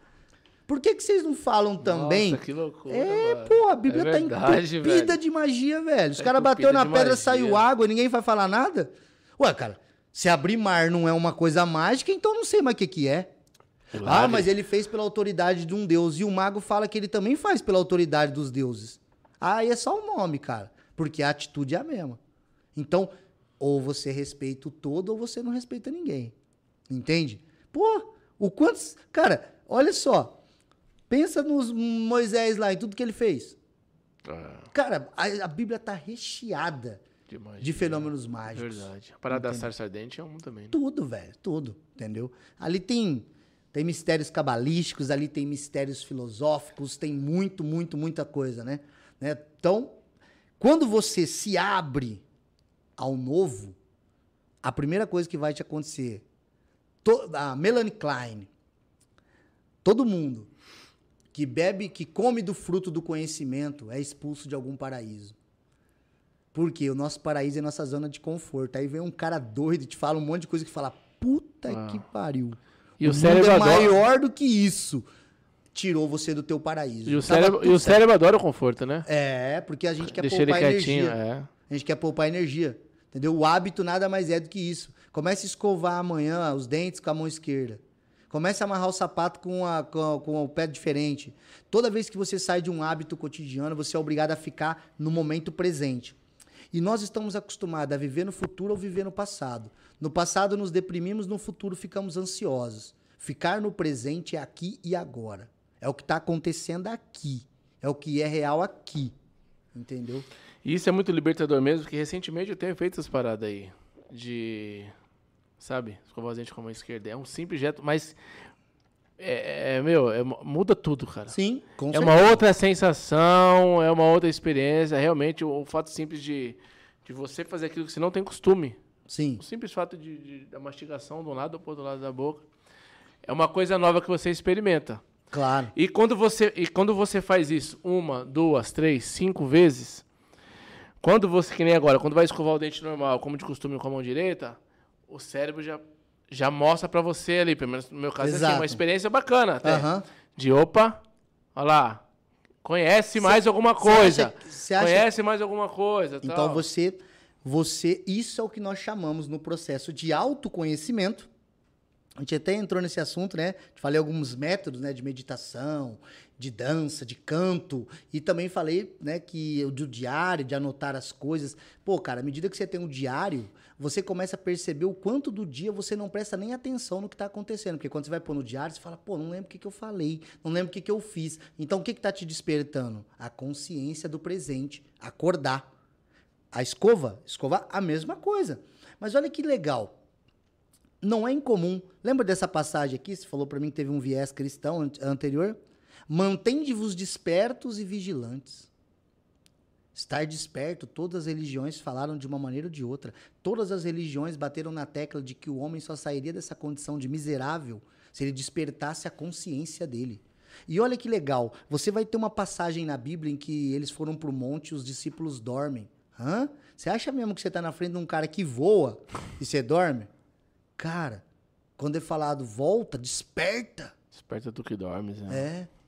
Por que, que vocês não falam também? Nossa, que loucura. É, mano. pô, a Bíblia é tá verdade, entupida velho. de magia, velho. Os Tá caras bateu na pedra, magia. saiu água e ninguém vai falar nada? Ué, cara, se abrir mar não é uma coisa mágica, então não sei mais o que que é. Ah, Milagre. mas ele fez pela autoridade de um deus. E o mago fala que ele também faz pela autoridade dos deuses. Aí é só o nome, cara. Porque a atitude é a mesma. Então, ou você respeita o todo, ou você não respeita ninguém. Entende? Pô, o quantos. Cara, olha só. Pensa nos Moisés lá, em tudo que ele fez. Ah, Cara, a, a Bíblia tá recheada de, fenômenos mágicos. Verdade. A parada da sarça ardente é um também. né? Tudo, velho, tudo, entendeu? Ali tem tem mistérios cabalísticos, ali tem mistérios filosóficos, tem muito, muito, muita coisa, né? né? Então, quando você se abre ao novo, a primeira coisa que vai te acontecer, to- a Melanie Klein, todo mundo que bebe, que come do fruto do conhecimento é expulso de algum paraíso. Porque o nosso paraíso é nossa zona de conforto. Aí vem um cara doido e te fala um monte de coisa que fala, puta Ah. que pariu. E o mundo cérebro é adora- maior do que isso. Tirou você do teu paraíso. E o, cérebro, e o cérebro adora o conforto, né? É, porque a gente quer Deixa poupar energia. é. A gente quer poupar energia. Entendeu? O hábito nada mais é do que isso. Comece a escovar amanhã os dentes com a mão esquerda. Comece a amarrar o sapato com, a- com, com o pé diferente. Toda vez que você sai de um hábito cotidiano, você é obrigado a ficar no momento presente. E nós estamos acostumados a viver no futuro ou viver no passado. No passado nos deprimimos, no futuro ficamos ansiosos. Ficar no presente é aqui e agora. É o que está acontecendo aqui. É o que é real aqui. Entendeu? E isso é muito libertador mesmo, porque recentemente eu tenho feito essas paradas aí. De. Sabe? Escovar os dentes com a mão esquerda. É um simples jeito, mas. É, é, meu, é- muda tudo, cara. Sim, com É uma outra sensação, é uma outra experiência. Realmente, o, o fato simples de, de você fazer aquilo que você não tem costume. Sim. O simples fato de, de- da mastigação de um lado para outro lado da boca. É uma coisa nova que você experimenta. Claro. E quando você, e quando você faz isso uma, duas, três, cinco vezes, quando você, que nem agora, quando vai escovar o dente normal, como de costume com a mão direita, o cérebro já, já mostra pra você ali, pelo menos no meu caso, é assim, uma experiência bacana até. Aham. De opa, olha lá, conhece mais alguma Cê coisa. acha- cê acha- Conhece mais alguma coisa. Então tal. você, você, isso é o que nós chamamos no processo de autoconhecimento. A gente até entrou nesse assunto, né? Te falei alguns métodos, né, de meditação, de dança, de canto, e também falei, né, que do diário, de anotar as coisas. Pô, cara, à medida que você tem um diário, você começa a perceber o quanto do dia você não presta nem atenção no que está acontecendo, porque quando você vai pôr no diário, você fala, pô, não lembro o que, que eu falei, não lembro o que, que eu fiz. Então, o que que tá te despertando? A consciência do presente, acordar. A escova, escovar a mesma coisa. Mas olha que legal. não é incomum. Lembra dessa passagem aqui? Você falou para mim que teve um viés cristão anterior. Mantende-vos despertos e vigilantes. Estar desperto, todas as religiões falaram de uma maneira ou de outra. Todas as religiões bateram na tecla de que o homem só sairia dessa condição de miserável se ele despertasse a consciência dele. E olha que legal, você vai ter uma passagem na Bíblia em que eles foram para o monte e os discípulos dormem. Hã? Você acha mesmo que você está na frente de um cara que voa e você dorme? Cara, quando é falado volta, desperta. Desperta tu que dormes, né? É.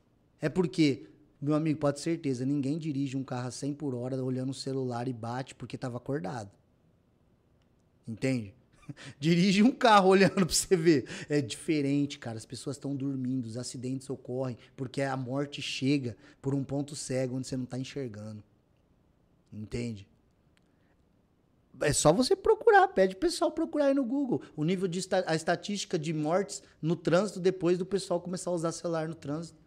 É porque, meu amigo, pode ter certeza, ninguém dirige um carro a 100 por hora olhando o celular e bate porque estava acordado. Entende? (laughs) Dirige um carro olhando pra você ver. É diferente, cara. As pessoas estão dormindo, os acidentes ocorrem, porque a morte chega por um ponto cego onde você não tá enxergando. Entende? É só você procurar, pede o pessoal procurar aí no Google. O nível de a estatística de mortes no trânsito depois do pessoal começar a usar celular no trânsito.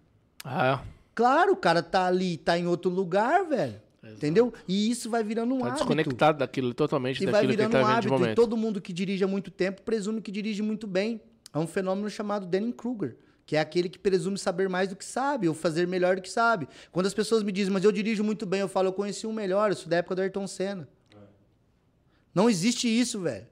Ah, é? Claro, o cara tá ali, tá em outro lugar, velho. Exato. Entendeu? E isso vai virando um tá hábito. desconectado daquilo, totalmente e daquilo vai virando que tá um hábito. momento. E todo mundo que dirige há muito tempo presume que dirige muito bem. É um fenômeno chamado Dunning-Kruger, que é aquele que presume saber mais do que sabe, ou fazer melhor do que sabe. Quando as pessoas me dizem, mas eu dirijo muito bem, eu falo, eu conheci um melhor, isso da época do Ayrton Senna. É. Não existe isso, velho.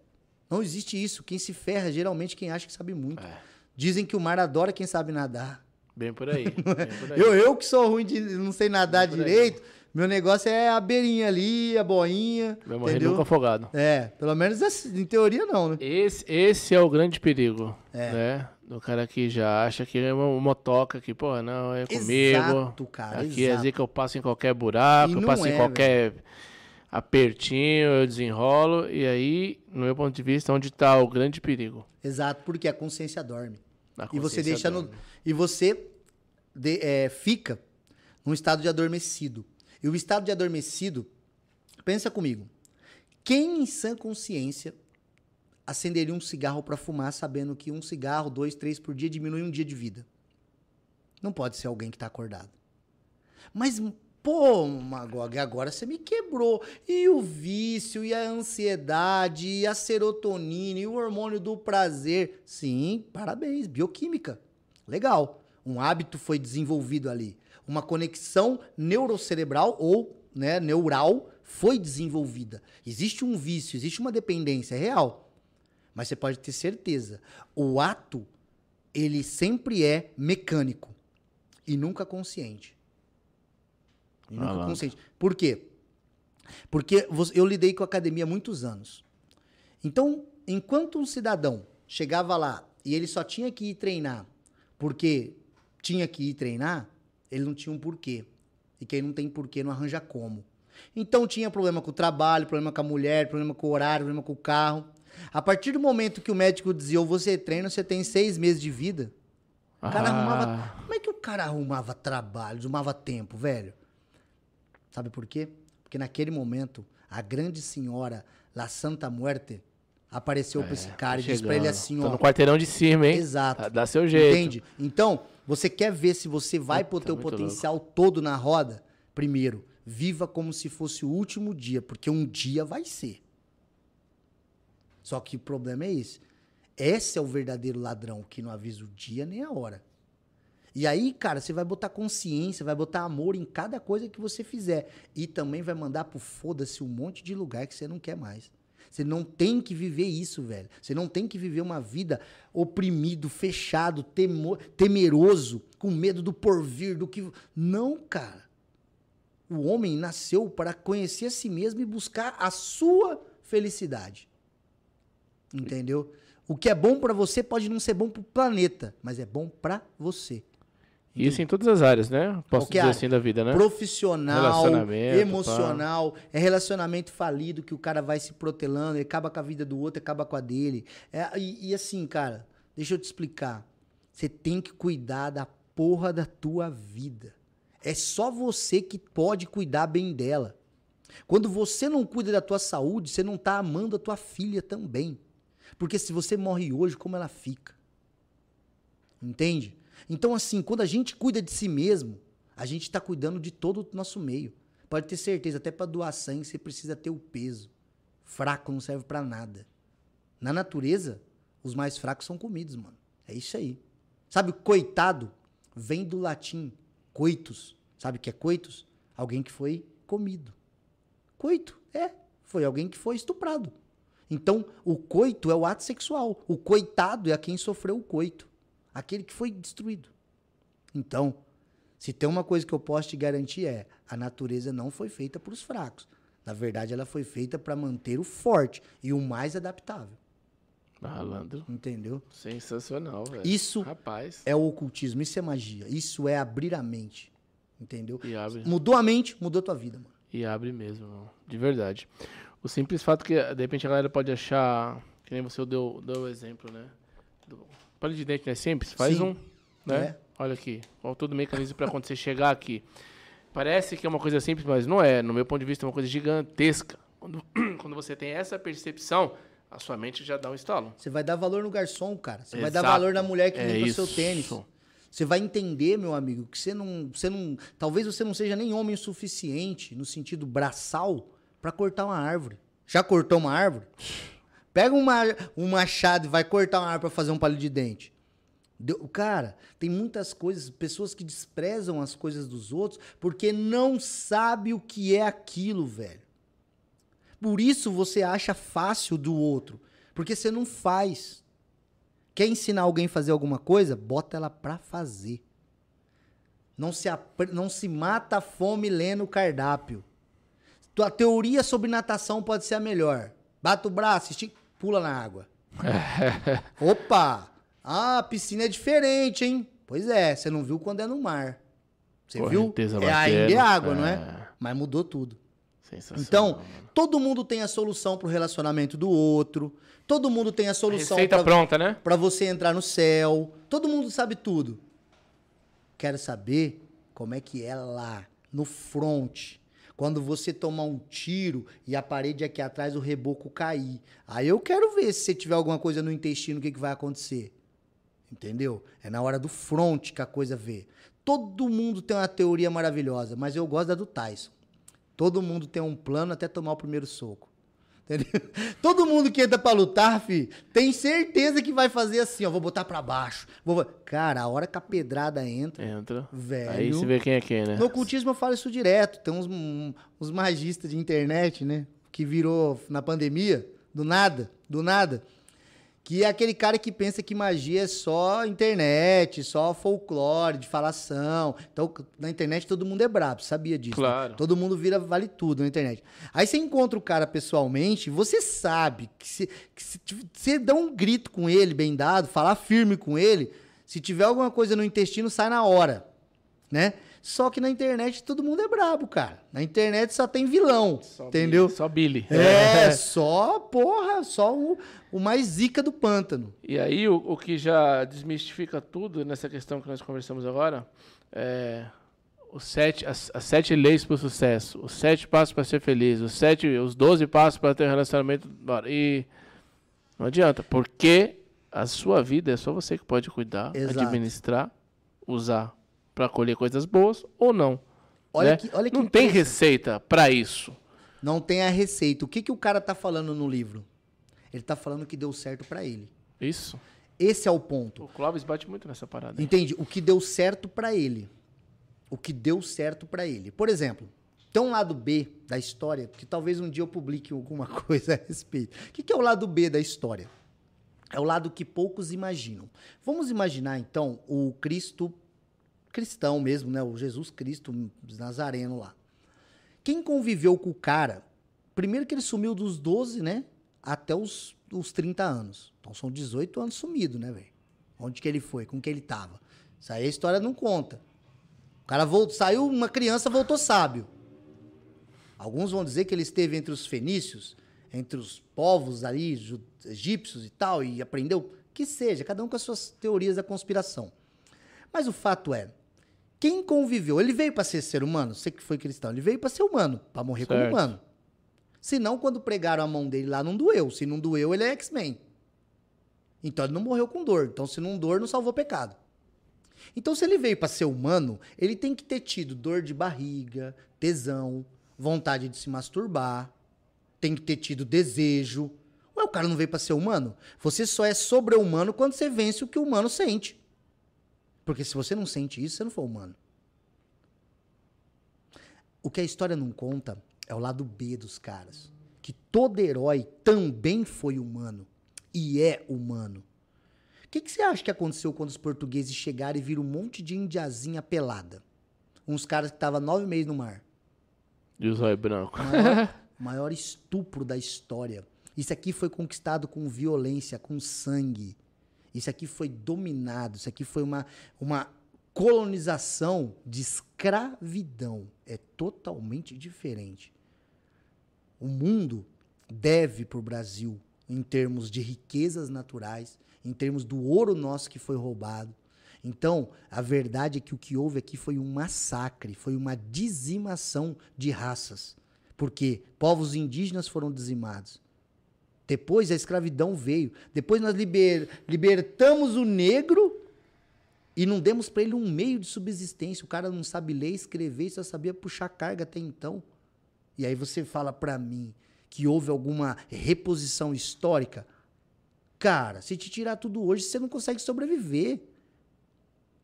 Não existe isso. Quem se ferra geralmente quem acha que sabe muito. É. Dizem que o mar adora quem sabe nadar. Bem por aí. (laughs) Bem por aí. eu, eu que sou ruim de não sei nadar direito, meu negócio é a beirinha ali, a boinha. Vai morrer entendeu? nunca afogado. É, pelo menos assim, em teoria não, né? Esse, esse é o grande perigo, é. né? Do cara que já acha que é uma motoca que, pô, não, é comigo. Exato, cara, Aqui exato. é assim que eu passo em qualquer buraco, eu passo é, em qualquer velho. apertinho, eu desenrolo. E aí, no meu ponto de vista, é onde está o grande perigo. Exato, porque a consciência dorme. E você deixa no. E você de, é, fica num estado de adormecido. E o estado de adormecido, pensa comigo. Quem em sã consciência acenderia um cigarro para fumar sabendo que um cigarro, dois, três por dia diminui um dia de vida? Não pode ser alguém que está acordado. Mas, pô, Magog, agora você me quebrou. E o vício, e a ansiedade, e a serotonina, e o hormônio do prazer. Sim, parabéns, bioquímica. Legal. Um hábito foi desenvolvido ali uma conexão neurocerebral ou né, neural foi desenvolvida. Existe um vício, existe uma dependência é real. Mas você pode ter certeza, o ato ele sempre é mecânico e nunca consciente. E nunca consciente. Por quê? Porque eu lidei com a academia há muitos anos. Então, enquanto um cidadão chegava lá e ele só tinha que ir treinar porque tinha que ir treinar, ele não tinha um porquê. E quem não tem porquê não arranja como. Então tinha problema com o trabalho, problema com a mulher, problema com o horário, problema com o carro. A partir do momento que o médico dizia, ou você treina, você tem seis meses de vida. O cara ah. arrumava. Como é que o cara arrumava trabalho, arrumava tempo, velho? Sabe por quê? Porque naquele momento, a grande senhora La Santa Muerte apareceu é, pra esse cara e disse pra ele assim, ó. Tô no quarteirão de cima, hein? Exato. Dá seu jeito. Entende? Então, você quer ver se você vai pôr teu potencial louco. todo na roda? Primeiro, viva como se fosse o último dia, porque um dia vai ser. Só que o problema é esse. Esse é o verdadeiro ladrão que não avisa o dia nem a hora. E aí, cara, você vai botar consciência, vai botar amor em cada coisa que você fizer. E também vai mandar pro foda-se um monte de lugar que você não quer mais. Você não tem que viver isso, velho. Você não tem que viver uma vida oprimido, fechado, temor, temeroso, com medo do porvir, do que. Não, cara. O homem nasceu para conhecer a si mesmo e buscar a sua felicidade. Entendeu? O que é bom para você pode não ser bom para o planeta, mas é bom para você. Isso em todas as áreas, né? Posso dizer assim da vida, né? Profissional, emocional, pá. é relacionamento falido que o cara vai se protelando, ele acaba com a vida do outro, acaba com a dele. É, e, e assim, cara, deixa eu te explicar. Você tem que cuidar da porra da tua vida. É só você que pode cuidar bem dela. Quando você não cuida da tua saúde, você não tá amando a tua filha também. Porque se você morre hoje, como ela fica? Entende? Então, assim, quando a gente cuida de si mesmo, a gente está cuidando de todo o nosso meio. Pode ter certeza, até para doar sangue você precisa ter o peso. Fraco não serve para nada. Na natureza, os mais fracos são comidos, mano. É isso aí. Sabe, coitado vem do latim coitus. Sabe o que é coitus? Alguém que foi comido. Coito, é. Foi alguém que foi estuprado. Então, o coito é o ato sexual. O coitado é a quem sofreu o coito. Aquele que foi destruído. Então, se tem uma coisa que eu posso te garantir é: a natureza não foi feita para os fracos. Na verdade, ela foi feita para manter o forte e o mais adaptável. Malandro. Entendeu? Sensacional, velho. Isso Rapaz. é o ocultismo, isso é magia. Isso é abrir a mente. Entendeu? E abre, Mudou a mente, mudou a tua vida, mano. e abre mesmo, irmão. de verdade. O simples fato que, de repente, a galera pode achar, que nem você deu, deu o exemplo, né? Do palito de dente não é simples? Faz Sim. um, né? É. Olha aqui, qual todo o mecanismo para quando você chegar aqui. Parece que é uma coisa simples, mas não é. No meu ponto de vista, é uma coisa gigantesca. Quando, (clears throat) quando você tem essa percepção, a sua mente já dá um estalo. Você vai dar valor no garçom, cara. Você vai dar Exato. valor na mulher que É limpa seu tênis. Você vai entender, meu amigo, que você não, você não. Talvez você não seja nem homem o suficiente, no sentido braçal, pra cortar uma árvore. Já cortou uma árvore? Pega uma, um machado e vai cortar uma árvore pra fazer um palito de dente. Deu- Cara, tem muitas coisas, pessoas que desprezam as coisas dos outros porque não sabe o que é aquilo, velho. Por isso você acha fácil do outro, porque você não faz. Quer ensinar alguém a fazer alguma coisa? Bota ela pra fazer. Não se, não se mata a fome lendo o cardápio. Tua teoria sobre natação pode ser a melhor. Bata o braço, estica, pula na água. (laughs) Opa! Ah, a piscina é diferente, hein? Pois é, você não viu quando é no mar. Você Correnteza viu? É, ainda é água, não é? é. Mas mudou tudo. Então, mano. todo mundo tem a solução pro relacionamento do outro. Todo mundo tem a solução Receita pra, pronta, né? pra você entrar no céu. Todo mundo sabe tudo. Quero saber como é que é lá, no front. Quando você tomar um tiro e a parede aqui atrás, o reboco cair. Aí eu quero ver se você tiver alguma coisa no intestino, o que, que vai acontecer. Entendeu? É na hora do front que a coisa vê. Todo mundo tem uma teoria maravilhosa, mas eu gosto da do Tyson. Todo mundo tem um plano até tomar o primeiro soco. Entendeu? (laughs) Todo mundo que entra pra lutar, fi, tem certeza que vai fazer assim, ó. Vou botar pra baixo. Vou... Cara, a hora que a pedrada entra. Entra. Velho. Aí você vê quem é quem, né? No ocultismo eu falo isso direto. Tem uns, uns magistas de internet, né? Que virou na pandemia, do nada, do nada. Que é aquele cara que pensa que magia é só internet, só folclore, de falação. Então, na internet todo mundo é brabo, sabia disso. né? Claro. Todo mundo vira vale tudo na internet. Aí você encontra o cara pessoalmente, você sabe que se, que se você dá um grito com ele, bem dado, falar firme com ele, se tiver alguma coisa no intestino, sai na hora né? Só que na internet todo mundo é brabo, cara. Na internet só tem vilão, Só entendeu? Billy, Só Billy. É, só, porra, só o, o mais zica do pântano. E aí, o, o que já desmistifica tudo nessa questão que nós conversamos agora é os sete, as, as sete leis para o sucesso, os sete passos para ser feliz, os sete, os doze passos para ter um relacionamento. bora. E não adianta, porque a sua vida é só você que pode cuidar, Exato. administrar, usar para colher coisas boas ou não. Olha né? que, olha que não tem receita para isso. Não tem a receita. O que, que o cara tá falando no livro? Ele tá falando que deu certo pra ele. Isso. Esse é o ponto. O Clóvis bate muito nessa parada. hein? Entende? O que deu certo pra ele. O que deu certo pra ele. Por exemplo, tem um lado B da história, que talvez um dia eu publique alguma (laughs) coisa a respeito. O que, que é o lado B da história? É o lado que poucos imaginam. Vamos imaginar, então, o Cristo cristão mesmo, né? O Jesus Cristo Nazareno lá. Quem conviveu com o cara, primeiro que ele sumiu dos 12, né? Até os, os 30 anos. Então são 18 anos sumido, né, velho? Onde que ele foi? Com que ele tava? Isso aí a história não conta. O cara voltou, saiu uma criança, voltou sábio. Alguns vão dizer que ele esteve entre os fenícios, entre os povos ali, egípcios e tal, e aprendeu. Que seja, cada um com as suas teorias da conspiração. Mas o fato é, quem conviveu, ele veio para ser ser humano, você que foi cristão, ele veio para ser humano, para morrer como Certo. humano. Senão, quando pregaram a mão dele lá, não doeu. Se não doeu, ele é X-Men. Então ele não morreu com dor. Então, se não dor, não salvou pecado. Então, se ele veio para ser humano, ele tem que ter tido dor de barriga, tesão, vontade de se masturbar, tem que ter tido desejo. Ué, cara não veio para ser humano. Você só é sobre-humano quando você vence o que o humano sente. Porque se você não sente isso, você não for humano. O que a história não conta é o lado B dos caras. Que todo herói também foi humano. E é humano. O que, que você acha que aconteceu quando os portugueses chegaram e viram um monte de indiazinha pelada? Uns caras que estavam nove meses no mar. E os olhos brancos. Maior, (laughs) maior estupro da história. Isso aqui foi conquistado com violência, com sangue. Isso aqui foi dominado. Isso aqui foi uma, uma colonização de escravidão. É totalmente diferente. O mundo deve para o Brasil em termos de riquezas naturais, em termos do ouro nosso que foi roubado. Então, a verdade é que o que houve aqui foi um massacre, foi uma dizimação de raças. Porque povos indígenas foram dizimados. Depois a escravidão veio. Depois nós liber, libertamos o negro e não demos para ele um meio de subsistência. O cara não sabe ler, escrever, só sabia puxar carga até então. E aí você fala para mim que houve alguma reposição histórica? Cara, se te tirar tudo hoje, você não consegue sobreviver.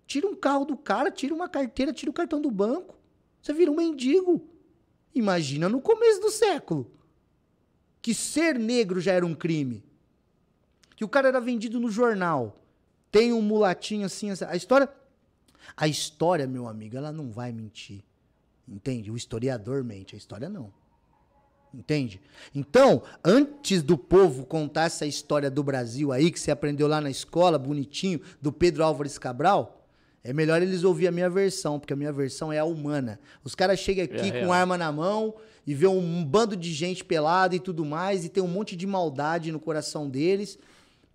Tira um carro do cara, tira uma carteira, tira o cartão do banco. Você vira um mendigo. Imagina no começo do século. Que ser negro já era um crime. Que o cara era vendido no jornal. Tem um mulatinho assim, a história a história, meu amigo, ela não vai mentir. Entende? O historiador mente, a história não. Entende? Então, antes do povo contar essa história do Brasil aí, que você aprendeu lá na escola, bonitinho, do Pedro Álvares Cabral, é melhor eles ouvir a minha versão, porque a minha versão é a humana. Os caras chegam aqui é com arma na mão e vê um bando de gente pelada e tudo mais, e tem um monte de maldade no coração deles.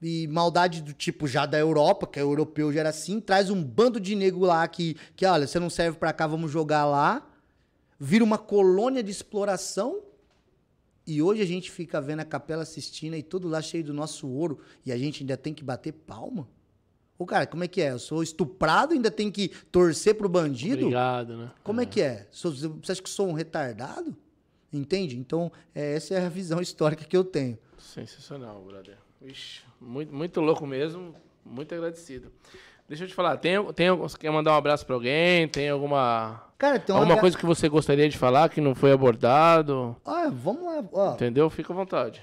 E maldade do tipo já da Europa, que é europeu já era assim, traz um bando de nego lá que, que olha, você não serve para cá, vamos jogar lá. Vira uma colônia de exploração e hoje a gente fica vendo a Capela Sistina e tudo lá cheio do nosso ouro e a gente ainda tem que bater palma? Ô, cara, como é que é? Eu sou estuprado ainda tem que torcer pro bandido? Obrigado, né? Como é, é que é? Sou, você acha que sou um retardado? Entende? Então, é, essa é a visão (laughs) histórica que eu tenho. Sensacional, brother. Ixi, muito, muito louco mesmo. Muito agradecido. Deixa eu te falar, tem, tem, você quer mandar um abraço pra alguém? Tem alguma. Cara, tem alguma coisa que você gostaria de falar que não foi abordado? Ah, vamos lá. Ó, Entendeu? Fica à vontade.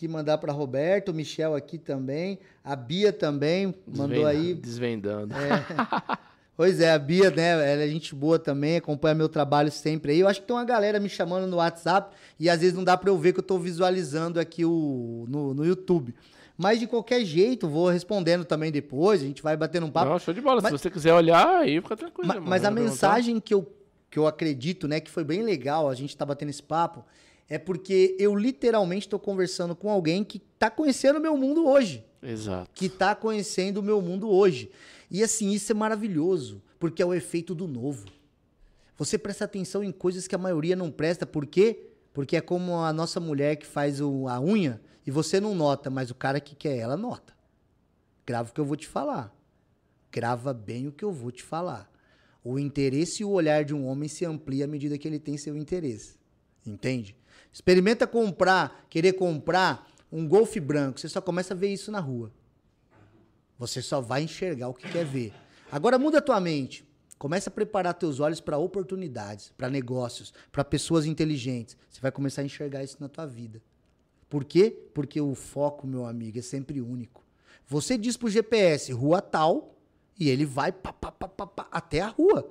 Aqui mandar para Roberto, Michel aqui também, a Bia também mandou aí. Desvendando. É. (laughs) pois é, a Bia, né? Ela é gente boa também, acompanha meu trabalho sempre aí. Eu acho que tem uma galera me chamando no WhatsApp e às vezes não dá para eu ver que eu tô visualizando aqui o, no, no YouTube. Mas de qualquer jeito, vou respondendo também depois, a gente vai batendo um papo. Não, show de bola. Mas, Se você quiser olhar, aí fica tranquilo. Mas, mas a mensagem que eu, que eu acredito, né, que foi bem legal, a gente tá batendo esse papo, é porque eu literalmente estou conversando com alguém que tá conhecendo o meu mundo hoje. Exato. Que tá conhecendo o meu mundo hoje. E assim, isso é maravilhoso, porque é o efeito do novo. Você presta atenção em coisas que a maioria não presta, por quê? Porque é como a nossa mulher que faz o, a unha, e você não nota, mas o cara que quer ela nota. Grava o que eu vou te falar. Grava bem o que eu vou te falar. O interesse e o olhar de um homem se amplia à medida que ele tem seu interesse. Entende? Experimenta comprar, querer comprar um golfe branco. Você só começa a ver isso na rua. Você só vai enxergar o que quer ver. Agora muda a tua mente. Começa a preparar teus olhos para oportunidades, para negócios, para pessoas inteligentes. Você vai começar a enxergar isso na tua vida. Por quê? Porque o foco, meu amigo, é sempre único. Você diz pro GPS rua tal e ele vai pá, pá, pá, até a rua.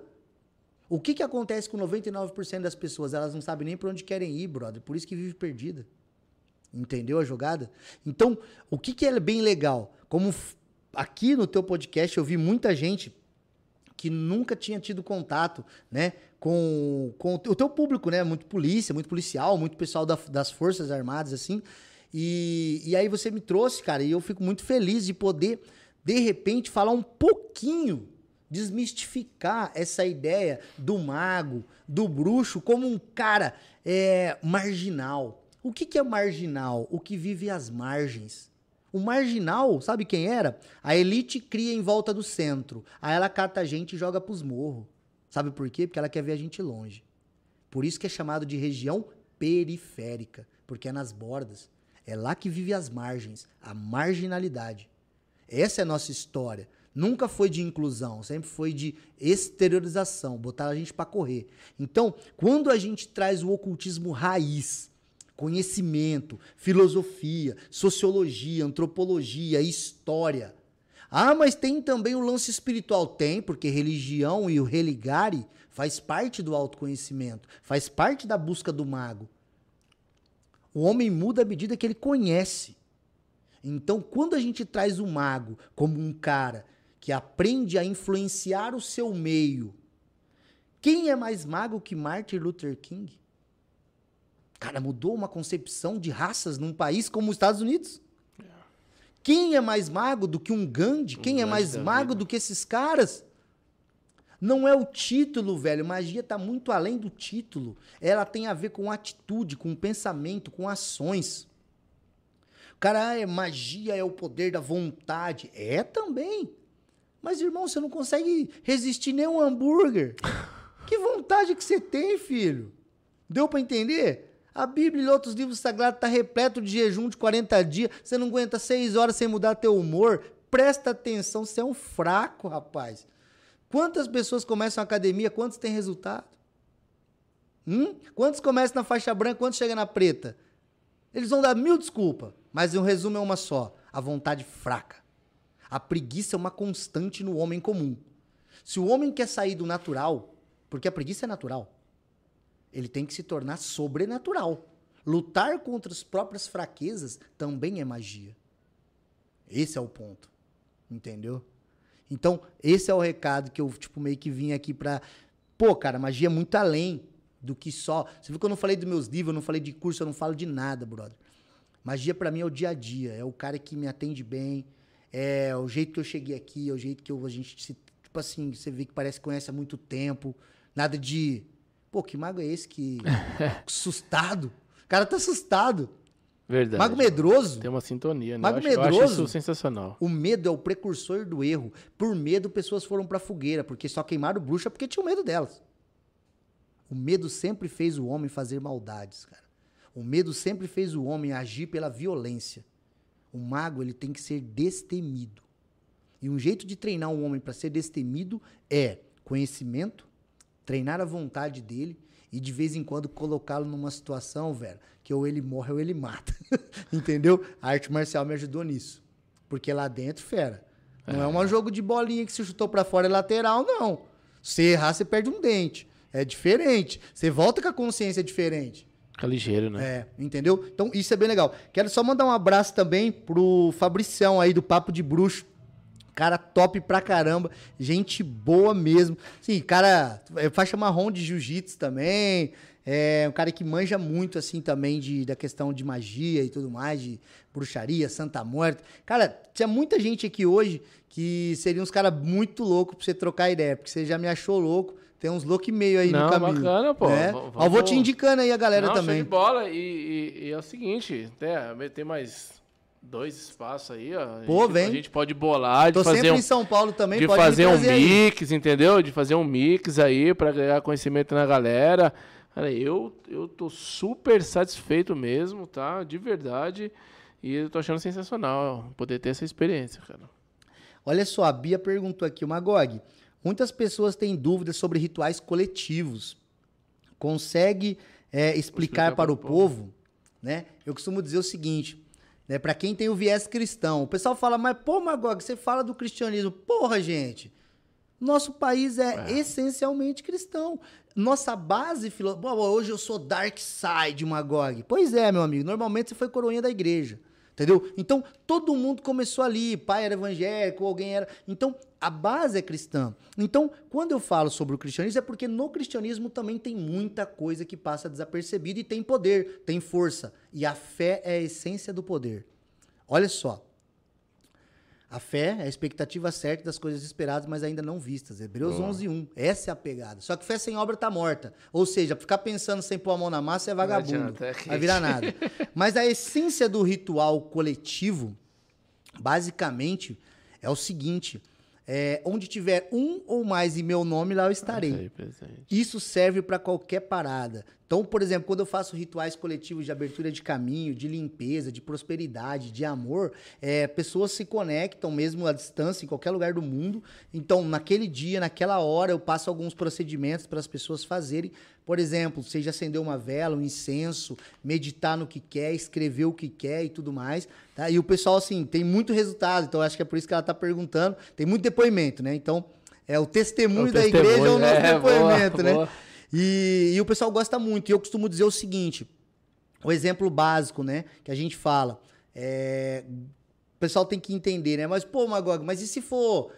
O que, que acontece com 99% das pessoas? Elas não sabem nem para onde querem ir, brother. Por isso que vive perdida. Entendeu a jogada? Então, o que, que é bem legal? Como aqui no teu podcast eu vi muita gente que nunca tinha tido contato, né, com, com o teu público, né, muito polícia, muito policial, muito pessoal da, das forças armadas, assim, e, e aí você me trouxe, cara, e eu fico muito feliz de poder, de repente, falar um pouquinho, desmistificar essa ideia do mago, do bruxo, como um cara é, marginal. O que, que é marginal? O que vive às margens. O marginal, sabe quem era? A elite cria em volta do centro. Aí ela cata a gente e joga pros morros. Sabe por quê? Porque ela quer ver a gente longe. Por isso que é chamado de região periférica, porque é nas bordas. É lá que vive as margens, a marginalidade. Essa é a nossa história. Nunca foi de inclusão, sempre foi de exteriorização, botar a gente para correr. Então, quando a gente traz o ocultismo raiz, conhecimento, filosofia, sociologia, antropologia, história. Ah, mas tem também o lance espiritual. Tem, porque religião e o religare faz parte do autoconhecimento, faz parte da busca do mago. O homem muda à medida que ele conhece. Então, quando a gente traz o mago como um cara que aprende a influenciar o seu meio, quem é mais mago que Martin Luther King? Cara, mudou uma concepção de raças num país como os Estados Unidos. Quem é mais mago do que um Gandhi? Um Quem é mais mago do que esses caras? Não é o título, velho. Magia está muito além do título. Ela tem a ver com atitude, com pensamento, com ações. Cara, ah, é, magia é o poder da vontade. É também. Mas, irmão, você não consegue resistir nem um hambúrguer. (laughs) que vontade que você tem, filho? Deu para entender? A Bíblia e outros livros sagrados está repleto de jejum de 40 dias. Você não aguenta 6 horas sem mudar teu humor. Presta atenção, você é um fraco, rapaz. Quantas pessoas começam a academia, quantos têm resultado? Hum? Quantos começam na faixa branca, quantos chegam na preta? Eles vão dar mil desculpas, mas um resumo é uma só: a vontade fraca. A preguiça é uma constante no homem comum. Se o homem quer sair do natural, porque a preguiça é natural, ele tem que se tornar sobrenatural. Lutar contra as próprias fraquezas também é magia. Esse é o ponto. Entendeu? Então, esse é o recado que eu, tipo, meio que vim aqui pra. Pô, cara, magia é muito além do que só. Você viu que eu não falei dos meus livros, eu não falei de curso, eu não falo de nada, brother. Magia para mim é o dia a dia, é o cara que me atende bem, é o jeito que eu cheguei aqui, é o jeito que eu, a gente se. Tipo assim, você vê que parece que conhece há muito tempo. Nada de. Pô, que mago é esse que. (laughs) assustado. O cara tá assustado. Verdade. Mago medroso. Tem uma sintonia, né? Mago eu acho, medroso. Eu acho isso sensacional. O medo é o precursor do erro. Por medo, pessoas foram pra fogueira, porque só queimaram bruxa porque tinham medo delas. O medo sempre fez o homem fazer maldades, cara. O medo sempre fez o homem agir pela violência. O mago, ele tem que ser destemido. E um jeito de treinar um homem para ser destemido é conhecimento, treinar a vontade dele e de vez em quando colocá-lo numa situação, velho, que ou ele morre ou ele mata. (laughs) Entendeu? A arte marcial me ajudou nisso. Porque lá dentro, fera. Não é, é um jogo de bolinha que se chutou para fora é lateral, não. Se errar, você perde um dente. É diferente. Você volta com a consciência diferente. Fica ligeiro, né? É, entendeu? Então isso é bem legal. Quero só mandar um abraço também pro Fabricião aí do Papo de Bruxo. Cara top pra caramba, gente boa mesmo. Sim, cara, é faixa marrom de jiu-jitsu também. É um cara que manja muito, assim, também de, da questão de magia e tudo mais, de bruxaria, Santa Morte. Cara, tinha muita gente aqui hoje que seriam uns caras muito loucos pra você trocar ideia, porque você já me achou louco. Tem uns loucos meio aí Não, no caminho. bacana, pô. Né? Vamos- Eu vou te indicando aí a galera Não, também. Show de bola. E, e- e é o seguinte, né, tem mais dois espaços aí, ó. A Pô, gente, vem. A gente pode bolar, de Tô fazer sempre um, em São Paulo também, de fazer um trazer aí. mix, entendeu? De fazer um mix aí pra ganhar conhecimento na galera. Cara, eu, eu tô super satisfeito mesmo, tá? De verdade. E eu tô achando sensacional poder ter essa experiência, cara. Olha só, a Bia perguntou aqui, o Magog. Muitas pessoas têm dúvidas sobre rituais coletivos. Consegue é, explicar para o o povo? Né? Eu costumo dizer o seguinte, né? Para quem tem o viés cristão, o pessoal fala, mas pô, Magog, você fala do cristianismo. Porra, gente, nosso país é, essencialmente cristão. Nossa base filosófica. Hoje eu sou dark side, Magog. Pois é, meu amigo. Normalmente você foi coroinha da igreja. Entendeu? Então, todo mundo começou ali. Pai era evangélico, alguém era. Então, a base é cristã. Então, quando eu falo sobre o cristianismo, é porque no cristianismo também tem muita coisa que passa desapercebida e tem poder, tem força. E a fé é a essência do poder. Olha só. A fé é a expectativa certa das coisas esperadas, mas ainda não vistas. Hebreus 11, 1. Essa é a pegada. Só que fé sem obra tá morta. Ou seja, ficar pensando sem pôr a mão na massa é vagabundo. adianta, é vai virar nada. (laughs) Mas a essência do ritual coletivo, basicamente, é o seguinte: é, onde tiver um ou mais em meu nome, lá eu estarei. Aí, presente. Isso serve para qualquer parada. Então, por exemplo, quando eu faço rituais coletivos de abertura de caminho, de limpeza, de prosperidade, de amor, é, pessoas se conectam mesmo à distância, em qualquer lugar do mundo. Então, naquele dia, naquela hora, eu passo alguns procedimentos para as pessoas fazerem. Por exemplo, seja acender uma vela, um incenso, meditar no que quer, escrever o que quer e tudo mais. Tá? E o pessoal, assim, tem muito resultado. Então, acho que é por isso que ela está perguntando. Tem muito depoimento, né? Então, é o testemunho, é o da testemunho, igreja é o nosso (laughs) é, depoimento, boa, né? Boa. E, e o pessoal gosta muito. E eu costumo dizer o seguinte: o exemplo básico, né? Que a gente fala. É, o pessoal tem que entender, né? Mas, pô, Magog, mas e se for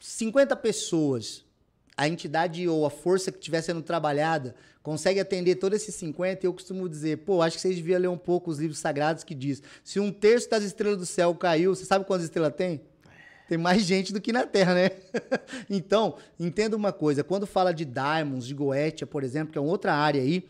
50 pessoas, a entidade ou a força que estiver sendo trabalhada consegue atender todos esses 50? Eu costumo dizer, pô, acho que vocês deviam ler um pouco os livros sagrados que diz: se um terço das estrelas do céu caiu, você sabe quantas estrelas tem? Tem mais gente do que na Terra, né? (laughs) então, entenda uma coisa: quando fala de Diamonds, de Goetia, por exemplo, que é uma outra área aí,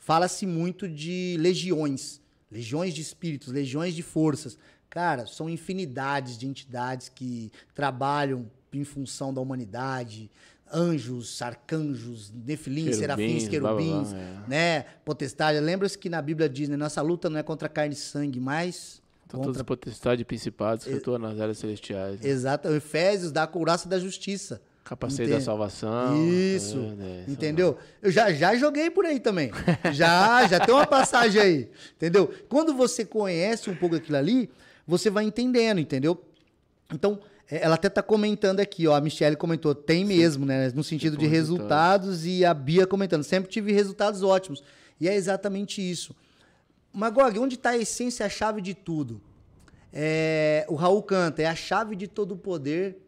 fala-se muito de legiões, legiões de espíritos, legiões de forças. Cara, são infinidades de entidades que trabalham em função da humanidade, anjos, arcanjos, nefilim, serafins, querubins, blá, blá, blá, é. né? Potestade. Lembra-se que na Bíblia diz, né? Nossa luta não é contra carne e sangue, mas contra... todos os potestades principados que atuam nas áreas celestiais. Né? Exato. Efésios dá a couraça da justiça. Capacete Entende? da salvação. Isso. É, é, entendeu? Eu já, já joguei por aí também. (laughs) já, já tem uma passagem aí. Entendeu? Quando você conhece um pouco aquilo ali, você vai entendendo, entendeu? Então, é, ela até tá comentando aqui, ó. A Michelle comentou, tem mesmo, né? No sentido de resultados, e a Bia comentando, sempre tive resultados ótimos. E é exatamente isso. Magog, onde está a essência, a chave de tudo? É, o Raul canta, é a chave de todo o poder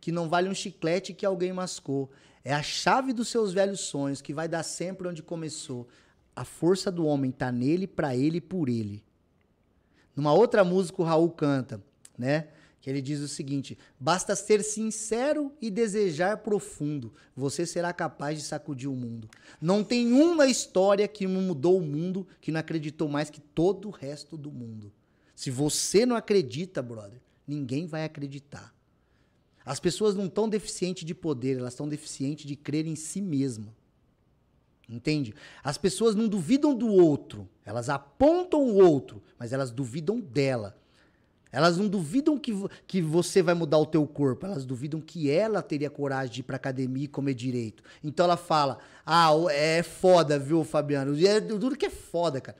que não vale um chiclete que alguém mascou. É a chave dos seus velhos sonhos que vai dar sempre onde começou. A força do homem está nele, para ele e por ele. Numa outra música o Raul canta, né? Que ele diz o seguinte: basta ser sincero e desejar profundo, você será capaz de sacudir o mundo. Não tem uma história que mudou o mundo que não acreditou mais que todo o resto do mundo. Se você não acredita, brother, ninguém vai acreditar. As pessoas não estão deficientes de poder, elas estão deficientes de crer em si mesma. Entende? As pessoas não duvidam do outro, elas apontam o outro, mas elas duvidam dela. Elas não duvidam que, que você vai mudar o teu corpo, elas duvidam que ela teria coragem de ir pra academia e comer direito. Então ela fala: "Ah, é foda, viu, Fabiano? É duro que é foda, cara.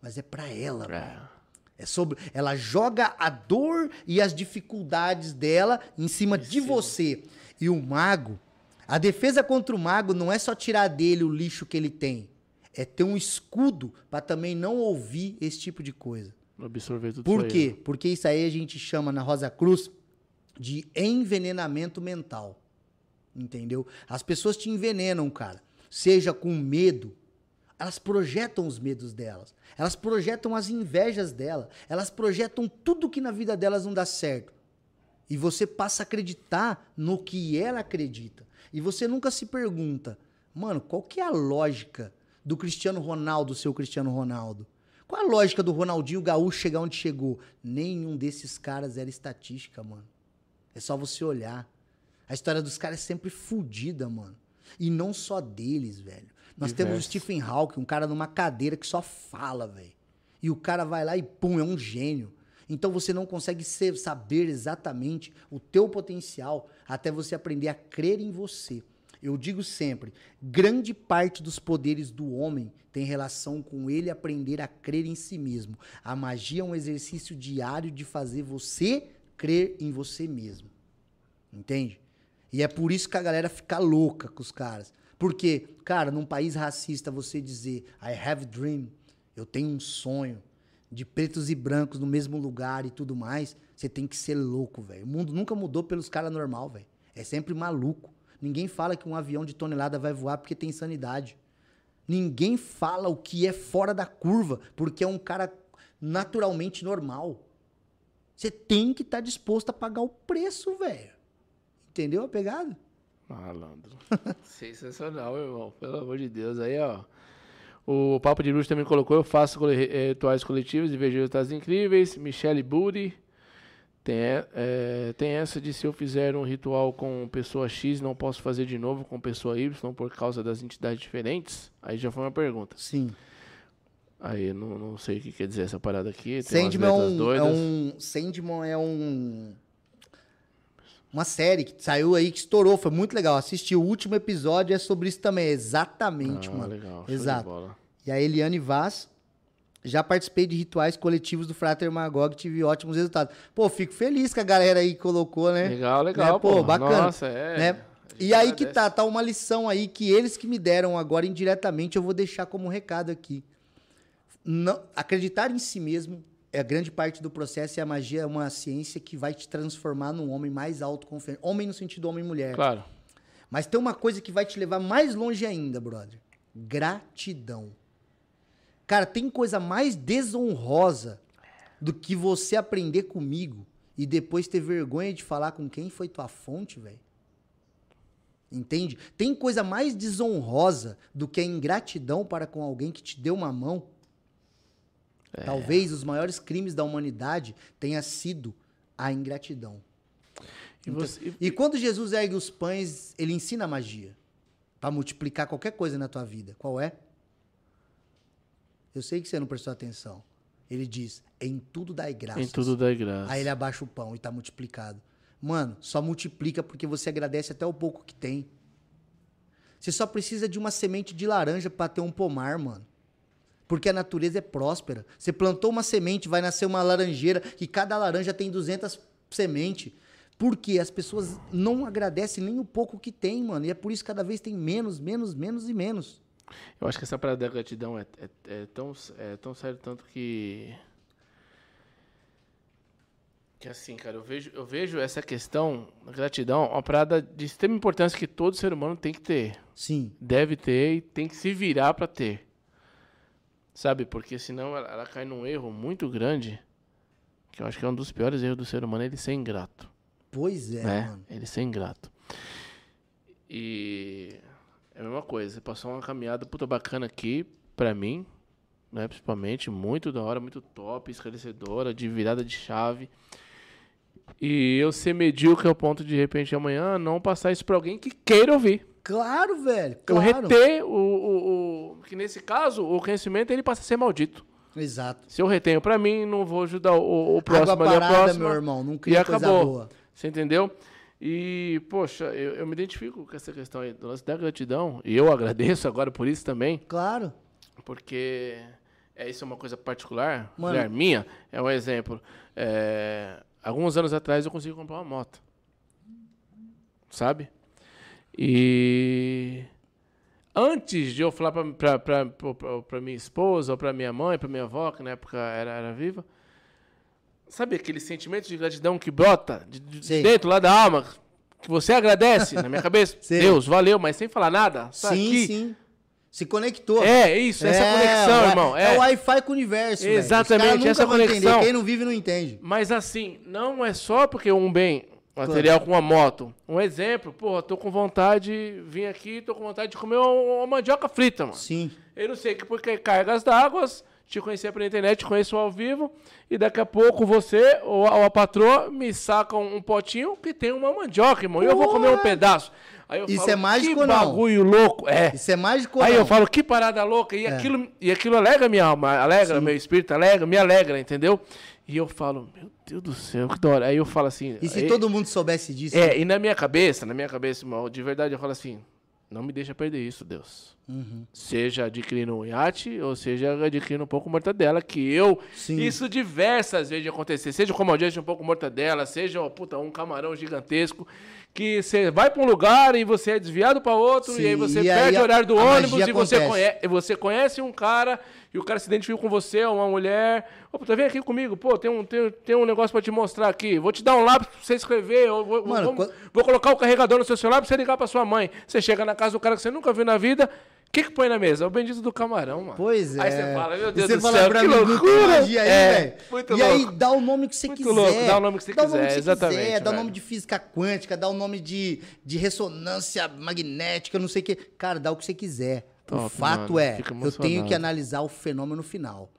Mas é pra ela, é. É sobre, ela joga a dor e as dificuldades dela em cima de você. E o mago, a defesa contra o mago não é só tirar dele o lixo que ele tem, é ter um escudo para também não ouvir esse tipo de coisa. Absorver tudo Por quê? Aí, né? Porque isso aí a gente chama na Rosa Cruz de envenenamento mental. Entendeu? As pessoas te envenenam, cara. Seja com medo, elas projetam os medos delas. Elas projetam as invejas dela. Elas projetam tudo que na vida delas não dá certo. E você passa a acreditar no que ela acredita. E você nunca se pergunta, mano, qual que é a lógica do Cristiano Ronaldo, seu Cristiano Ronaldo? Qual a lógica do Ronaldinho Gaúcho chegar onde chegou? Nenhum desses caras era estatística, mano. É só você olhar. A história dos caras é sempre fodida, mano. E não só deles, velho. Nós Diverso. temos o Stephen Hawking, um cara numa cadeira que só fala, velho. E o cara vai lá e pum, é um gênio. Então você não consegue ser, saber exatamente o teu potencial até você aprender a crer em você. Eu digo sempre, grande parte dos poderes do homem tem relação com ele aprender a crer em si mesmo. A magia é um exercício diário de fazer você crer em você mesmo. Entende? E é por isso que a galera fica louca com os caras. Porque, cara, num país racista, você dizer I have a dream, eu tenho um sonho de pretos e brancos no mesmo lugar e tudo mais, você tem que ser louco, velho. O mundo nunca mudou pelos caras normal, velho. É sempre maluco. Ninguém fala que um avião de tonelada vai voar porque tem sanidade. Ninguém fala o que é fora da curva porque é um cara naturalmente normal. Você tem que estar tá disposto a pagar o preço, velho. Entendeu a pegada? Malandro. (laughs) Sensacional, irmão. Pelo amor de Deus. Aí, ó. O Papo de Luz também colocou: eu faço rituais coletivos e vejo resultados incríveis. Michelle Buri. Tem, é, tem essa de se eu fizer um ritual com pessoa X, não posso fazer de novo com pessoa Y por causa das entidades diferentes? Aí já foi uma pergunta. Sim. Aí não, não sei o que quer dizer essa parada aqui. Sandman é um, é um. Sandman é um. Uma série que saiu aí, que estourou, foi muito legal. Assisti o último episódio, é sobre isso também, exatamente, Ah, mano. legal, Exato. E a Eliane Vaz, já participei de rituais coletivos do Frater Magog, tive ótimos resultados. Pô, fico feliz que a galera aí colocou, né? Legal, legal, Né? Pô, pô. bacana. Nossa, é. né? E aí que tá, tá uma lição aí que eles que me deram agora indiretamente, eu vou deixar como recado aqui. Não, acreditar em si mesmo é a grande parte do processo e a magia é uma ciência que vai te transformar num homem mais autoconfiante. Homem no sentido homem-mulher. Claro. Mas tem uma coisa que vai te levar mais longe ainda, brother. Gratidão. Cara, tem coisa mais desonrosa do que você aprender comigo e depois ter vergonha de falar com quem foi tua fonte, velho. Entende? Tem coisa mais desonrosa do que a ingratidão para com alguém que te deu uma mão. Talvez os maiores crimes da humanidade tenha sido a ingratidão. E você, E quando Jesus ergue os pães, ele ensina a magia para multiplicar qualquer coisa na tua vida. Qual é? Eu sei que você não prestou atenção. Ele diz: "Em tudo dai graças". em tudo dá graça. Aí ele abaixa o pão e tá multiplicado. Mano, só multiplica porque você agradece até o pouco que tem. Você só precisa de uma semente de laranja para ter um pomar, mano. Porque a natureza é próspera. Você plantou uma semente, vai nascer uma laranjeira e cada laranja tem 200 sementes. Porque as pessoas não agradecem nem o pouco que tem, mano. E é por isso que cada vez tem menos, menos, menos e menos. Eu acho que essa parada da gratidão é, é, é tão, é tão sério tanto que. Que assim, cara, eu vejo, eu vejo essa questão, gratidão, uma parada de extrema importância que todo ser humano tem que ter. Sim. Deve ter e tem que se virar pra ter. Sabe? Porque senão ela, ela cai num erro muito grande, que eu acho que é um dos piores erros do ser humano, é ele ser ingrato. Pois é, né? mano. Ele ser ingrato. E é a mesma coisa, você passou uma caminhada puta bacana aqui, pra mim, né? Principalmente, muito da hora, muito top, esclarecedora, de virada de chave. E eu ser medíocre ao ponto de, de repente, amanhã não passar isso pra alguém que queira ouvir. Claro, velho. Eu Claro. reter o, o, o- Que nesse caso, o conhecimento ele passa a ser maldito. Exato. Se eu retenho pra mim, não vou ajudar o, o próximo Água ali, a parada, próxima. meu irmão. Não E cria coisa acabou. boa. Você entendeu? E, poxa, eu, eu me identifico com essa questão aí do lance da gratidão. E eu agradeço agora por isso também, Claro. porque é, isso é uma coisa particular, Mano. mulher minha, é um exemplo. É, alguns anos atrás eu consegui comprar uma moto. Sabe? E antes de eu falar pra minha esposa, ou pra minha mãe, pra minha avó, que na época era, era viva, sabe aquele sentimento de gratidão que brota de, de dentro lá da alma, que você agradece na minha cabeça? (laughs) Sei. Deus, valeu, mas sem falar nada? Tá sim, aqui. sim. Se conectou. É, isso, essa É, conexão, o- irmão. É, É. o Wi-Fi com o universo. Exatamente, essa vão entender. conexão. Quem não vive não entende. Mas assim, não é só porque um bem material com uma moto. Um exemplo, porra, tô com vontade, vim aqui, tô com vontade de comer uma, uma mandioca frita, mano. Sim. Eu não sei que porque cargas d'água, te conhecer pela internet, te conheço ao vivo, e daqui a pouco você ou a, ou a patroa me sacam um potinho que tem uma mandioca, irmão. E eu vou comer um pedaço. Isso falo, é mágico que ou não? bagulho louco. É. Isso é mágico Aí não? eu falo, que parada louca. E, aquilo, e aquilo alegra minha alma, alegra meu espírito, alegra, me alegra, entendeu? E eu falo, meu Deus do céu, que da hora. Aí eu falo assim. E se aí- todo mundo soubesse disso? É, e na minha cabeça, na minha cabeça, irmão, de verdade, eu falo assim: não me deixa perder isso, Deus. Uhum. Seja adquirindo um iate, ou seja adquirindo um pouco mortadela, que eu. Sim. Isso diversas vezes acontecer. Seja como um pouco mortadela, seja puta, um camarão gigantesco. Que você vai pra um lugar e você é desviado pra outro, Sim, e aí você e aí perde a- o horário do ônibus e você conhece, você conhece um cara e o cara se identifica com você, uma mulher. Ô, puta, vem aqui comigo, pô, tem um, tem, tem um negócio pra te mostrar aqui. Vou te dar um lápis pra você escrever. ou vou, Mano, vamos- quando- Vou colocar o carregador no seu celular pra você ligar pra sua mãe. Você chega na casa do cara que você nunca viu na vida. O que, que põe na mesa? O bendito do camarão, mano. Pois é. Aí você fala, meu Deus você do fala céu, pra que mim, loucura. aí, É, muito E aí louco. dá o nome que você Muito quiser. louco, dá o nome que você Dá o quiser, que você exatamente, quiser, dá o nome de física quântica, dá o nome de, de ressonância magnética, não sei o que. Cara, dá o que você quiser. o Top, fato mano. é, eu tenho que analisar o fenômeno final.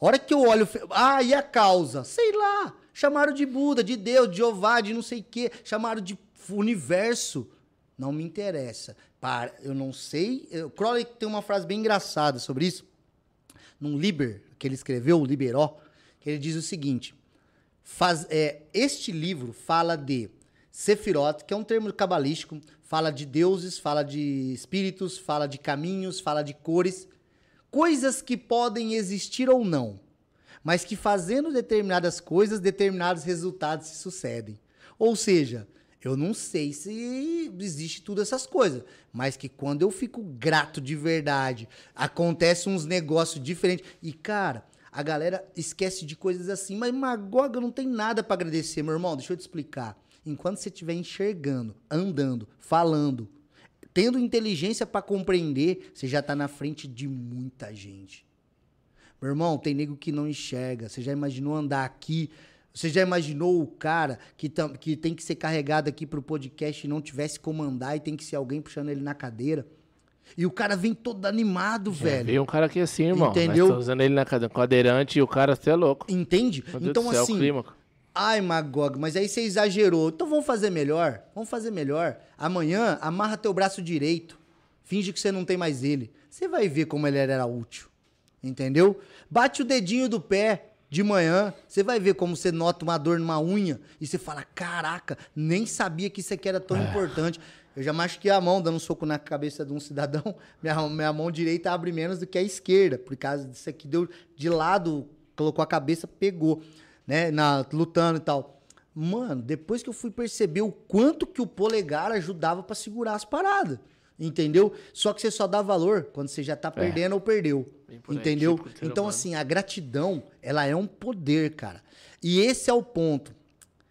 A hora que eu olho. o fe- Ah, e a causa? Sei lá. Chamaram de Buda, de Deus, de Jeová, de não sei o quê. Chamaram de universo. Não me interessa. Para, eu não sei. Eu, Crowley tem uma frase bem engraçada sobre isso. Num Liber, que ele escreveu, o Liberó, que ele diz o seguinte: faz, é, este livro fala de Sefirot, que é um termo cabalístico, fala de deuses, fala de espíritos, fala de caminhos, fala de cores, coisas que podem existir ou não, mas que fazendo determinadas coisas, determinados resultados se sucedem. Ou seja, eu não sei se existe tudo essas coisas, mas que quando eu fico grato de verdade, acontece uns negócios diferentes. E cara, a galera esquece de coisas assim, mas Magoga não tem nada para agradecer, meu irmão. Deixa eu te explicar. Enquanto você estiver enxergando, andando, falando, tendo inteligência para compreender, você já tá na frente de muita gente. Meu irmão, tem nego que não enxerga. Você já imaginou andar aqui? Você já imaginou o cara que, tam, que tem que ser carregado aqui pro podcast e não tivesse como andar e tem que ser alguém puxando ele na cadeira? E o cara vem todo animado, Já velho. vi um cara aqui assim, irmão. Entendeu? Nós usando ele na cade- cadeirante e o cara até é louco. Entende? Meu Deus então, do céu, assim, o clima. Ai, Magog, mas aí você exagerou. Então vamos fazer melhor? Vamos fazer melhor. Amanhã, amarra teu braço direito. Finge que você não tem mais ele. Você vai ver como ele era útil. Entendeu? Bate o dedinho do pé de manhã. Você vai ver como você nota uma dor numa unha. E você fala: Caraca, nem sabia que isso aqui era tão importante. Eu já machuquei a mão dando um soco na cabeça de um (laughs) cidadão. Minha, minha mão direita abre menos do que a esquerda. Por causa disso aqui, deu de lado, colocou a cabeça, pegou né, na, lutando e tal. Mano, depois que eu fui perceber o quanto que o polegar ajudava pra segurar as paradas, entendeu? Só que você só dá valor quando você já tá perdendo ou perdeu, aí, entendeu? do ser Então assim, a gratidão, ela é um poder, cara. E esse é o ponto.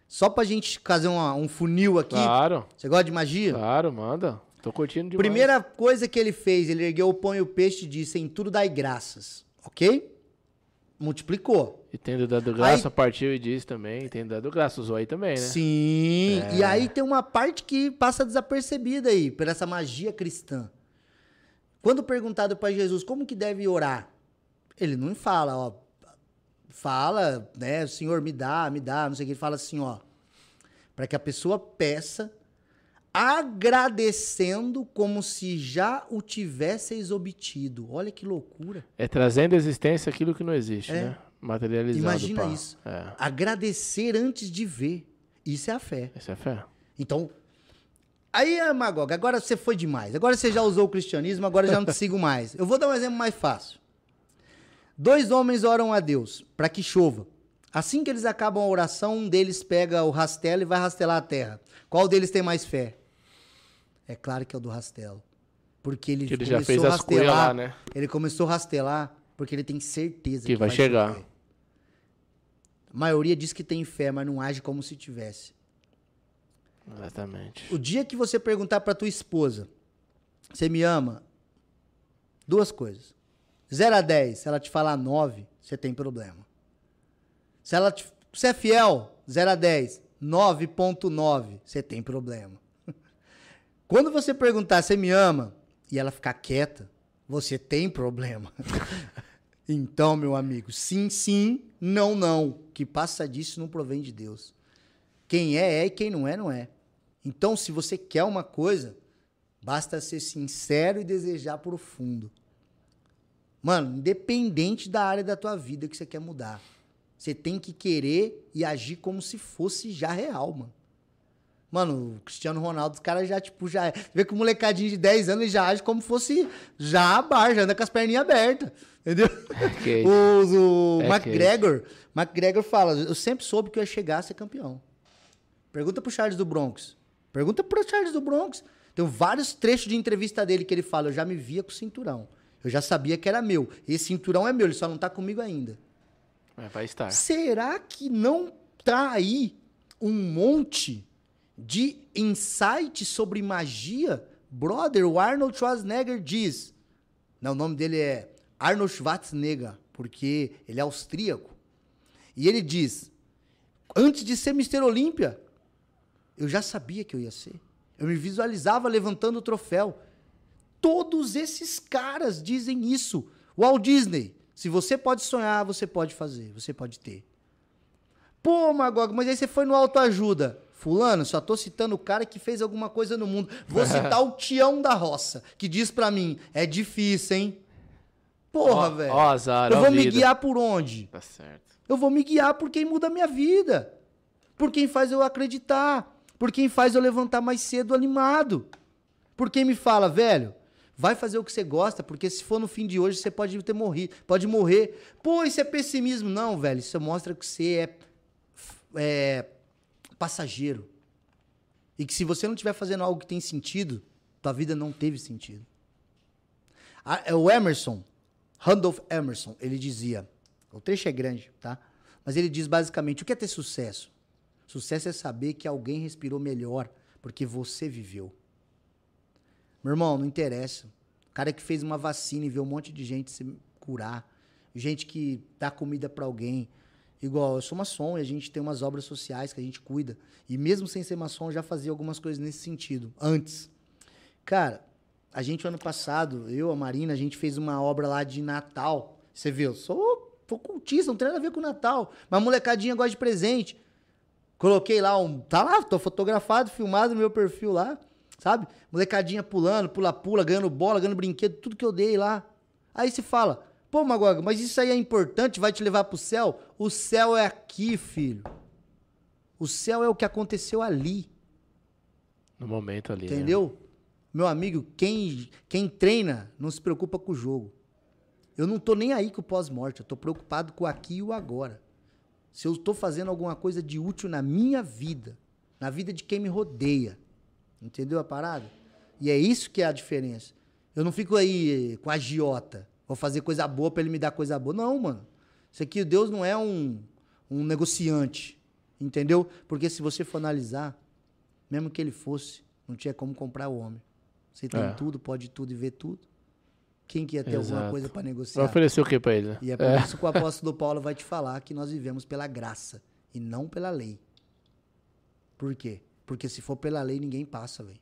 Só pra gente fazer uma- um funil aqui. Claro, Você gosta de magia? claro, manda. Tô curtindo demais. Primeira coisa que ele fez, ele ergueu o pão e o peixe e disse: em tudo dai graças, ok? Multiplicou. E tendo dado graça, partiu e disse também. Tendo dado graça, usou aí também, né? Sim. E aí tem uma parte que passa desapercebida aí, por essa magia cristã. Quando perguntado para Jesus como que deve orar, ele não fala, ó, fala, né, Senhor, me dá, me dá, não sei o que, ele fala assim, ó, para que a pessoa peça agradecendo como se já o tivesseis obtido. Olha que loucura. É trazendo à existência aquilo que não existe, É. né? Materializado. Imagina pá. isso. É, Agradecer antes de ver. Isso é a fé. essa é fé. Então, aí, ah, Magog, agora você foi demais. Agora você já usou o cristianismo, agora já não te (laughs) sigo mais. Eu vou dar um exemplo mais fácil. Dois homens oram a Deus para que chova. Assim que eles acabam a oração, um deles pega o rastelo e vai rastelar a terra. Qual deles tem mais fé? É claro que é o do rastelo. Porque ele, Que ele já começou fez a as rastelar. lá, né? Ele começou a rastelar porque ele tem certeza Que vai chover. chegar. A maioria diz que tem fé, mas não age como se tivesse. Exatamente. O dia que você perguntar pra tua esposa, você me ama? Duas coisas. 0 a 10, se ela te falar 9, você tem problema. Se ela te, você é fiel, 0 a 10, 9.9, você tem problema. Quando você perguntar você me ama e ela ficar quieta, você tem problema. (laughs) então, meu amigo, sim, sim, não, não. Que passa disso não provém de Deus. Quem é, é e quem não é, não é. Então, se você quer uma coisa, basta ser sincero e desejar profundo. Mano, independente da área da tua vida que você quer mudar, você tem que querer e agir como se fosse já real, mano. Mano, o Cristiano Ronaldo, os caras já, tipo, já. Você vê que o molecadinho de 10 anos já age como fosse já a bar, já anda com as perninhas abertas. Entendeu? Que o o É McGregor, McGregor fala: Eu sempre soube que eu ia chegar a ser campeão. Pergunta pro Charles do Bronx. Pergunta pro Charles do Bronx. Tem vários trechos de entrevista dele que ele fala: Eu já me via com o cinturão. Eu já sabia que era meu. Esse cinturão é meu, ele só não tá comigo ainda. É, vai estar. Será que não tá aí um monte de insight sobre magia? Brother, o Arnold Schwarzenegger diz. Não, o nome dele é Arnold Schwarzenegger, porque ele é austríaco. E ele diz: Antes de ser Mr. Olímpia, eu já sabia que eu ia ser. Eu me visualizava levantando o troféu. Todos esses caras dizem isso. Walt Disney, se você pode sonhar, você pode fazer, você pode ter. Pô, Magog, mas aí você foi no autoajuda. Fulano, só tô citando o cara que fez alguma coisa no mundo. Vou citar o Tião da Roça, que diz pra mim, é difícil, hein? Porra, velho. ó azar, Eu vou me vida. guiar por onde? Tá certo. Eu vou me guiar por quem muda a minha vida. Por quem faz eu acreditar. Por quem faz eu levantar mais cedo animado. Por quem me fala, velho, vai fazer o que você gosta, porque se for no fim de hoje, você pode ter morrido, pode morrer. Pô, isso é pessimismo. Não, velho, isso mostra que você é, é passageiro. E que se você não estiver fazendo algo que tem sentido, tua vida não teve sentido. A- é o Emerson, Randolph Emerson, ele dizia, o trecho é grande, tá? Mas ele diz basicamente, o que é ter sucesso? Sucesso é saber que alguém respirou melhor porque você viveu. Meu irmão, não interessa. O cara que fez uma vacina e vê um monte de gente se curar, gente que dá comida pra alguém. Igual, eu sou maçom e a gente tem umas obras sociais que a gente cuida. E mesmo sem ser maçom, eu já fazia algumas coisas nesse sentido, antes. Cara, a gente, ano passado, eu, a Marina, a gente fez uma obra lá de Natal. Você viu? Sou, sou cultista, não tem nada a ver com Natal. Mas molecadinha gosta de presente. Coloquei lá um. Tá lá, tô fotografado, filmado no meu perfil lá. Sabe? Molecadinha pulando, pula-pula, ganhando bola, ganhando brinquedo, tudo que eu dei lá. Aí se fala, pô, Magoga, mas isso aí é importante, vai te levar pro céu? O céu é aqui, filho. O céu é o que aconteceu ali. No momento ali. né? Entendeu? Meu amigo, quem, quem treina não se preocupa com o jogo. Eu não tô nem aí com o pós-morte, eu tô preocupado com o aqui e o agora. Se eu tô fazendo alguma coisa de útil na minha vida, na vida de quem me rodeia. Entendeu a parada? E é isso que é a diferença. Eu não fico aí com a agiota. Vou fazer coisa boa pra ele me dar coisa boa. Não, mano. Isso aqui, Deus não é um, um negociante. Entendeu? Porque se você for analisar, mesmo que ele fosse, não tinha como comprar o homem. Você tem É. tudo, pode tudo e vê tudo. Quem que ia ter alguma Exato. coisa pra Vai negociar? oferecer o que pra ele? né? E é por isso que o apóstolo Paulo vai te falar que nós vivemos pela graça e não pela lei. Por quê? Porque se for pela lei, ninguém passa, velho.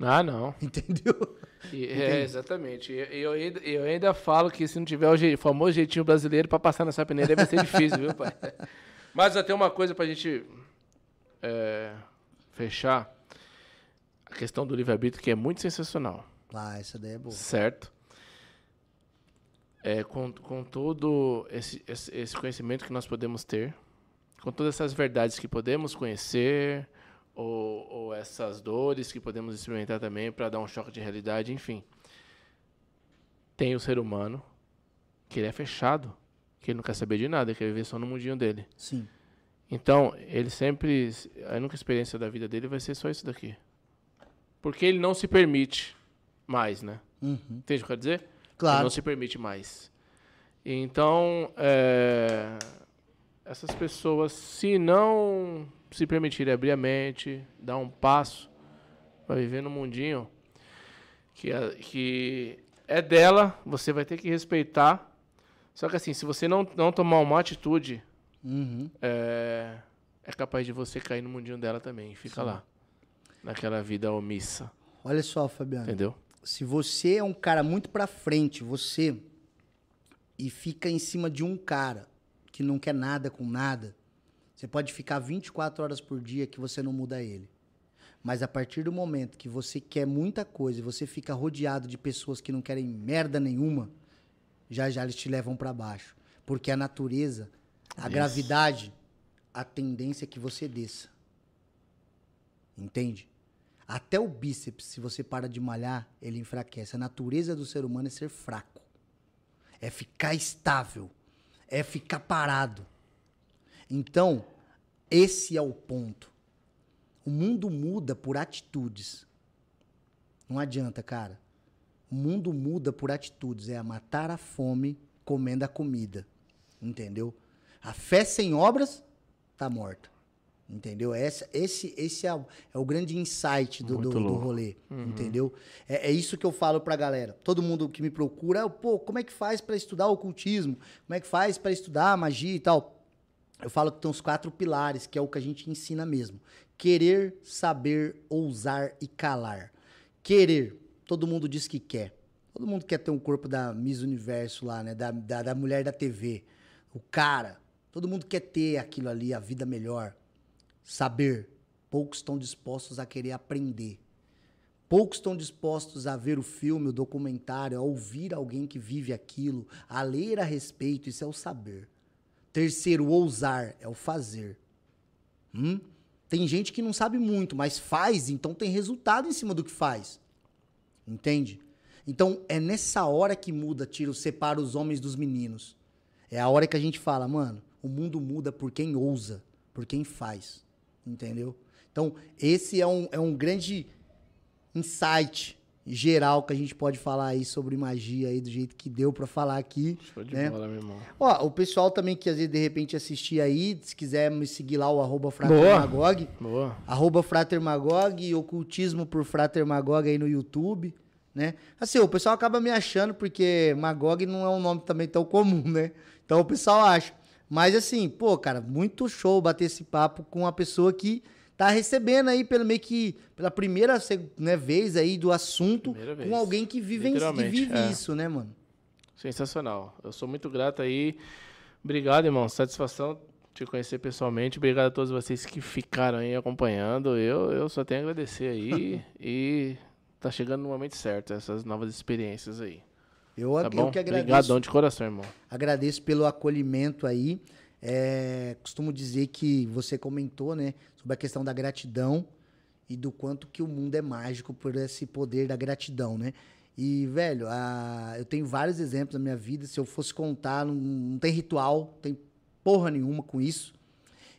Ah, não. (laughs) Entendeu? E- é, exatamente. Eu, ainda- eu ainda falo que se não tiver o jei- famoso jeitinho brasileiro pra passar nessa peneira, vai ser difícil, viu, pai? (laughs) Mas até uma coisa pra gente é, fechar. A questão do livre-arbítrio, que é muito sensacional. Ah, essa daí é boa. Certo? É, com, com todo esse, esse, esse conhecimento que nós podemos ter, com todas essas verdades que podemos conhecer, ou, ou essas dores que podemos experimentar também para dar um choque de realidade, enfim. Tem o ser humano que ele é fechado, que ele não quer saber de nada, ele quer viver só no mundinho dele. Sim. Então, ele sempre. A única experiência da vida dele vai ser só isso daqui. Porque ele não se permite mais, né? Uhum. Entende o que eu quero dizer? Ele Claro. não se permite mais. Então, é, essas pessoas, se não se permitirem abrir a mente, dar um passo para viver no mundinho que é, que é dela, você vai ter que respeitar. Só que assim, se você não, não tomar uma atitude, Uhum. é, é capaz de você cair no mundinho dela também. Fica lá. Naquela vida omissa. Olha só, Fabiano. Entendeu? Se você é um cara muito pra frente, você e fica em cima de um cara que não quer nada com nada, você pode ficar 24 horas por dia que você não muda ele. Mas a partir do momento que você quer muita coisa e você fica rodeado de pessoas que não querem merda nenhuma, já já eles te levam pra baixo. Porque a natureza, a Isso. gravidade, a tendência é que você desça. Entende? Até o bíceps, se você para de malhar, ele enfraquece. A natureza do ser humano é ser fraco. É ficar estável. É ficar parado. Então, esse é o ponto. O mundo muda por atitudes. Não adianta, cara. O mundo muda por atitudes. É a matar a fome comendo a comida. Entendeu? A fé sem obras tá morta. Entendeu? Essa, esse esse é, o, é o grande insight do, do, do rolê. Entendeu? É, é isso que eu falo pra galera. Todo mundo que me procura, pô, como é que faz pra estudar ocultismo? Como é que faz pra estudar magia e tal? Eu falo que tem os quatro pilares, que é o que a gente ensina mesmo. Querer, saber, ousar e calar. Querer, todo mundo diz que quer. Todo mundo quer ter um corpo da Miss Universo lá, né? Da, da, da mulher da TV. O cara. Todo mundo quer ter aquilo ali, a vida melhor. Saber. Poucos estão dispostos a querer aprender. Poucos estão dispostos a ver o filme, o documentário, a ouvir alguém que vive aquilo, a ler a respeito. Isso é o saber. Terceiro, ousar é o fazer. Hum? Tem gente que não sabe muito, mas faz, então tem resultado em cima do que faz. Entende? Então é nessa hora que muda, tira, separa os homens dos meninos. É a hora que a gente fala, mano, o mundo muda por quem ousa, por quem faz. Entendeu? Então, esse é um, é um grande insight geral que a gente pode falar aí sobre magia aí do jeito que deu para falar aqui. Show de né? bola, meu irmão. Ó, o pessoal também que às vezes de repente assistir aí, se quiser me seguir lá, o arroba Fratermagog. Boa. Arroba Fratermagog e ocultismo por Fratermagog aí no YouTube, né? Assim, o pessoal acaba me achando porque Magog não é um nome também tão comum, né? Então o pessoal acha. Mas assim, pô, cara, muito show bater esse papo com uma pessoa que tá recebendo aí pelo meio que pela primeira né, vez aí do assunto com alguém que vive, Literalmente, vive é. isso, né, mano? Sensacional. Eu sou muito grato aí. Obrigado, irmão. Satisfação te conhecer pessoalmente. Obrigado a todos vocês que ficaram aí acompanhando. Eu, eu só tenho a agradecer aí. (laughs) e tá chegando no momento certo essas novas experiências aí. Eu, Tá eu que agradeço. Obrigadão de coração, irmão. Agradeço pelo acolhimento aí. É, costumo dizer que você comentou, né, sobre a questão da gratidão e do quanto que o mundo é mágico por esse poder da gratidão, né? E, velho, a- eu tenho vários exemplos na minha vida. Se eu fosse contar, não, não tem ritual, não tem porra nenhuma com isso.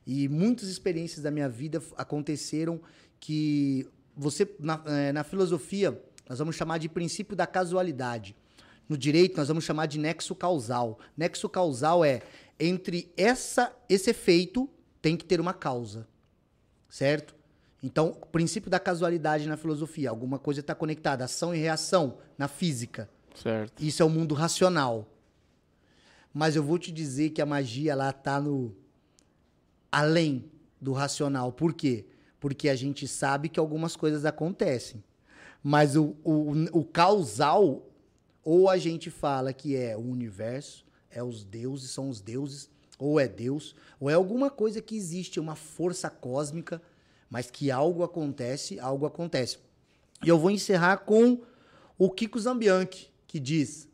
E muitas experiências da minha vida aconteceram que você, na, eh, na filosofia, nós vamos chamar de princípio da casualidade. No direito, nós vamos chamar de nexo causal. Nexo causal é entre essa, esse efeito tem que ter uma causa. Certo? Então, o princípio da casualidade na filosofia, alguma coisa está conectada, ação e reação na física. Certo. Isso é o mundo racional. Mas eu vou te dizer que a magia lá tá no além do racional. Por quê? Porque a gente sabe que algumas coisas acontecem. Mas o, o, o causal, ou a gente fala que é o universo, é os deuses, são os deuses, ou é Deus, ou é alguma coisa que existe, uma força cósmica, mas que algo acontece, algo acontece. E eu vou encerrar com o Kiko Zambianchi, que diz: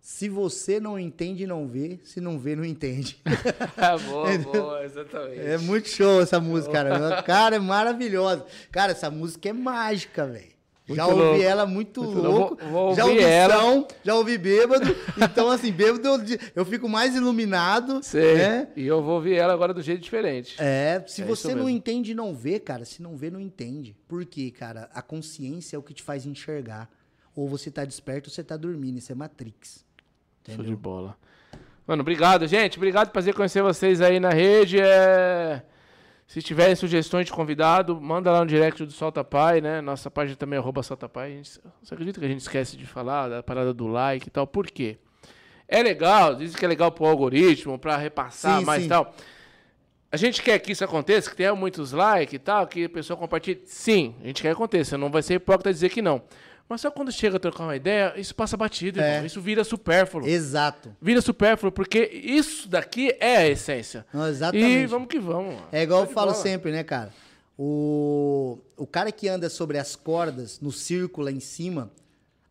Se você não entende, não vê, se não vê, não entende. (laughs) boa, boa, exatamente. É muito show essa música, cara. Cara, é maravilhosa. Cara, essa música é mágica, velho. Já Muito ouvi louco. ela muito, Muito louco. Vou- vou já ouvi ela. som, já ouvi bêbado. Então, assim, bêbado eu, eu fico mais iluminado. Sei. Né? E eu vou ouvir ela agora do jeito diferente. É, se É você não mesmo. entende, não vê, cara. Se não vê, não entende. Por quê, cara? A consciência é o que te faz enxergar. Ou você tá desperto ou você tá dormindo. Isso é Matrix. Show de bola. Mano, obrigado, gente. Obrigado, prazer conhecer vocês aí na rede. É... Se tiverem sugestões de convidado, manda lá no direct do Solta Pai, né? Nossa página também é arroba Solta Pai. Gente- Você acredita que a gente esquece de falar da parada do like e tal? Por quê? É legal, dizem que é legal pro algoritmo, pra repassar Sim, mais sim. e tal. A gente quer que isso aconteça, que tenha muitos likes e tal, que a pessoa compartilhe. Sim, a gente quer que aconteça. Não vai ser hipócrita dizer que não. Mas só quando chega a trocar uma ideia, isso passa batido, É. irmão. Isso vira supérfluo. Exato. Vira supérfluo, porque isso daqui é a essência. Não, exatamente. E vamos que vamos. mano. É igual eu de falo bola. sempre, né, cara? O, o cara que anda sobre as cordas, no círculo lá em cima,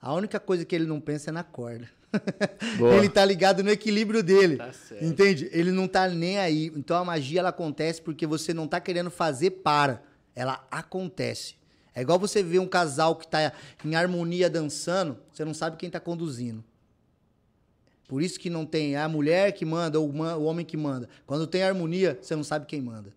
a única coisa que ele não pensa é na corda. (laughs) Boa. ele tá ligado no equilíbrio dele. Tá certo. Entende? Ele não tá nem aí. Então a magia ela acontece porque você não tá querendo fazer para. Ela acontece. É igual você ver um casal que tá em harmonia dançando, você não sabe quem tá conduzindo. Por isso que não tem a mulher que manda ou o homem que manda. Quando tem harmonia, você não sabe quem manda.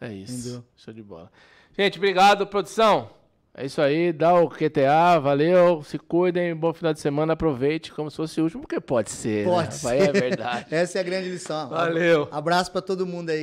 É isso. Entendeu? Show de bola. Gente, obrigado, produção. É isso aí, dá o QTA, valeu, se cuidem, bom final de semana, aproveite como se fosse o último, porque pode ser. Pode né? ser. É verdade. (laughs) Essa é a grande lição. Valeu. Abraço pra todo mundo aí, galera.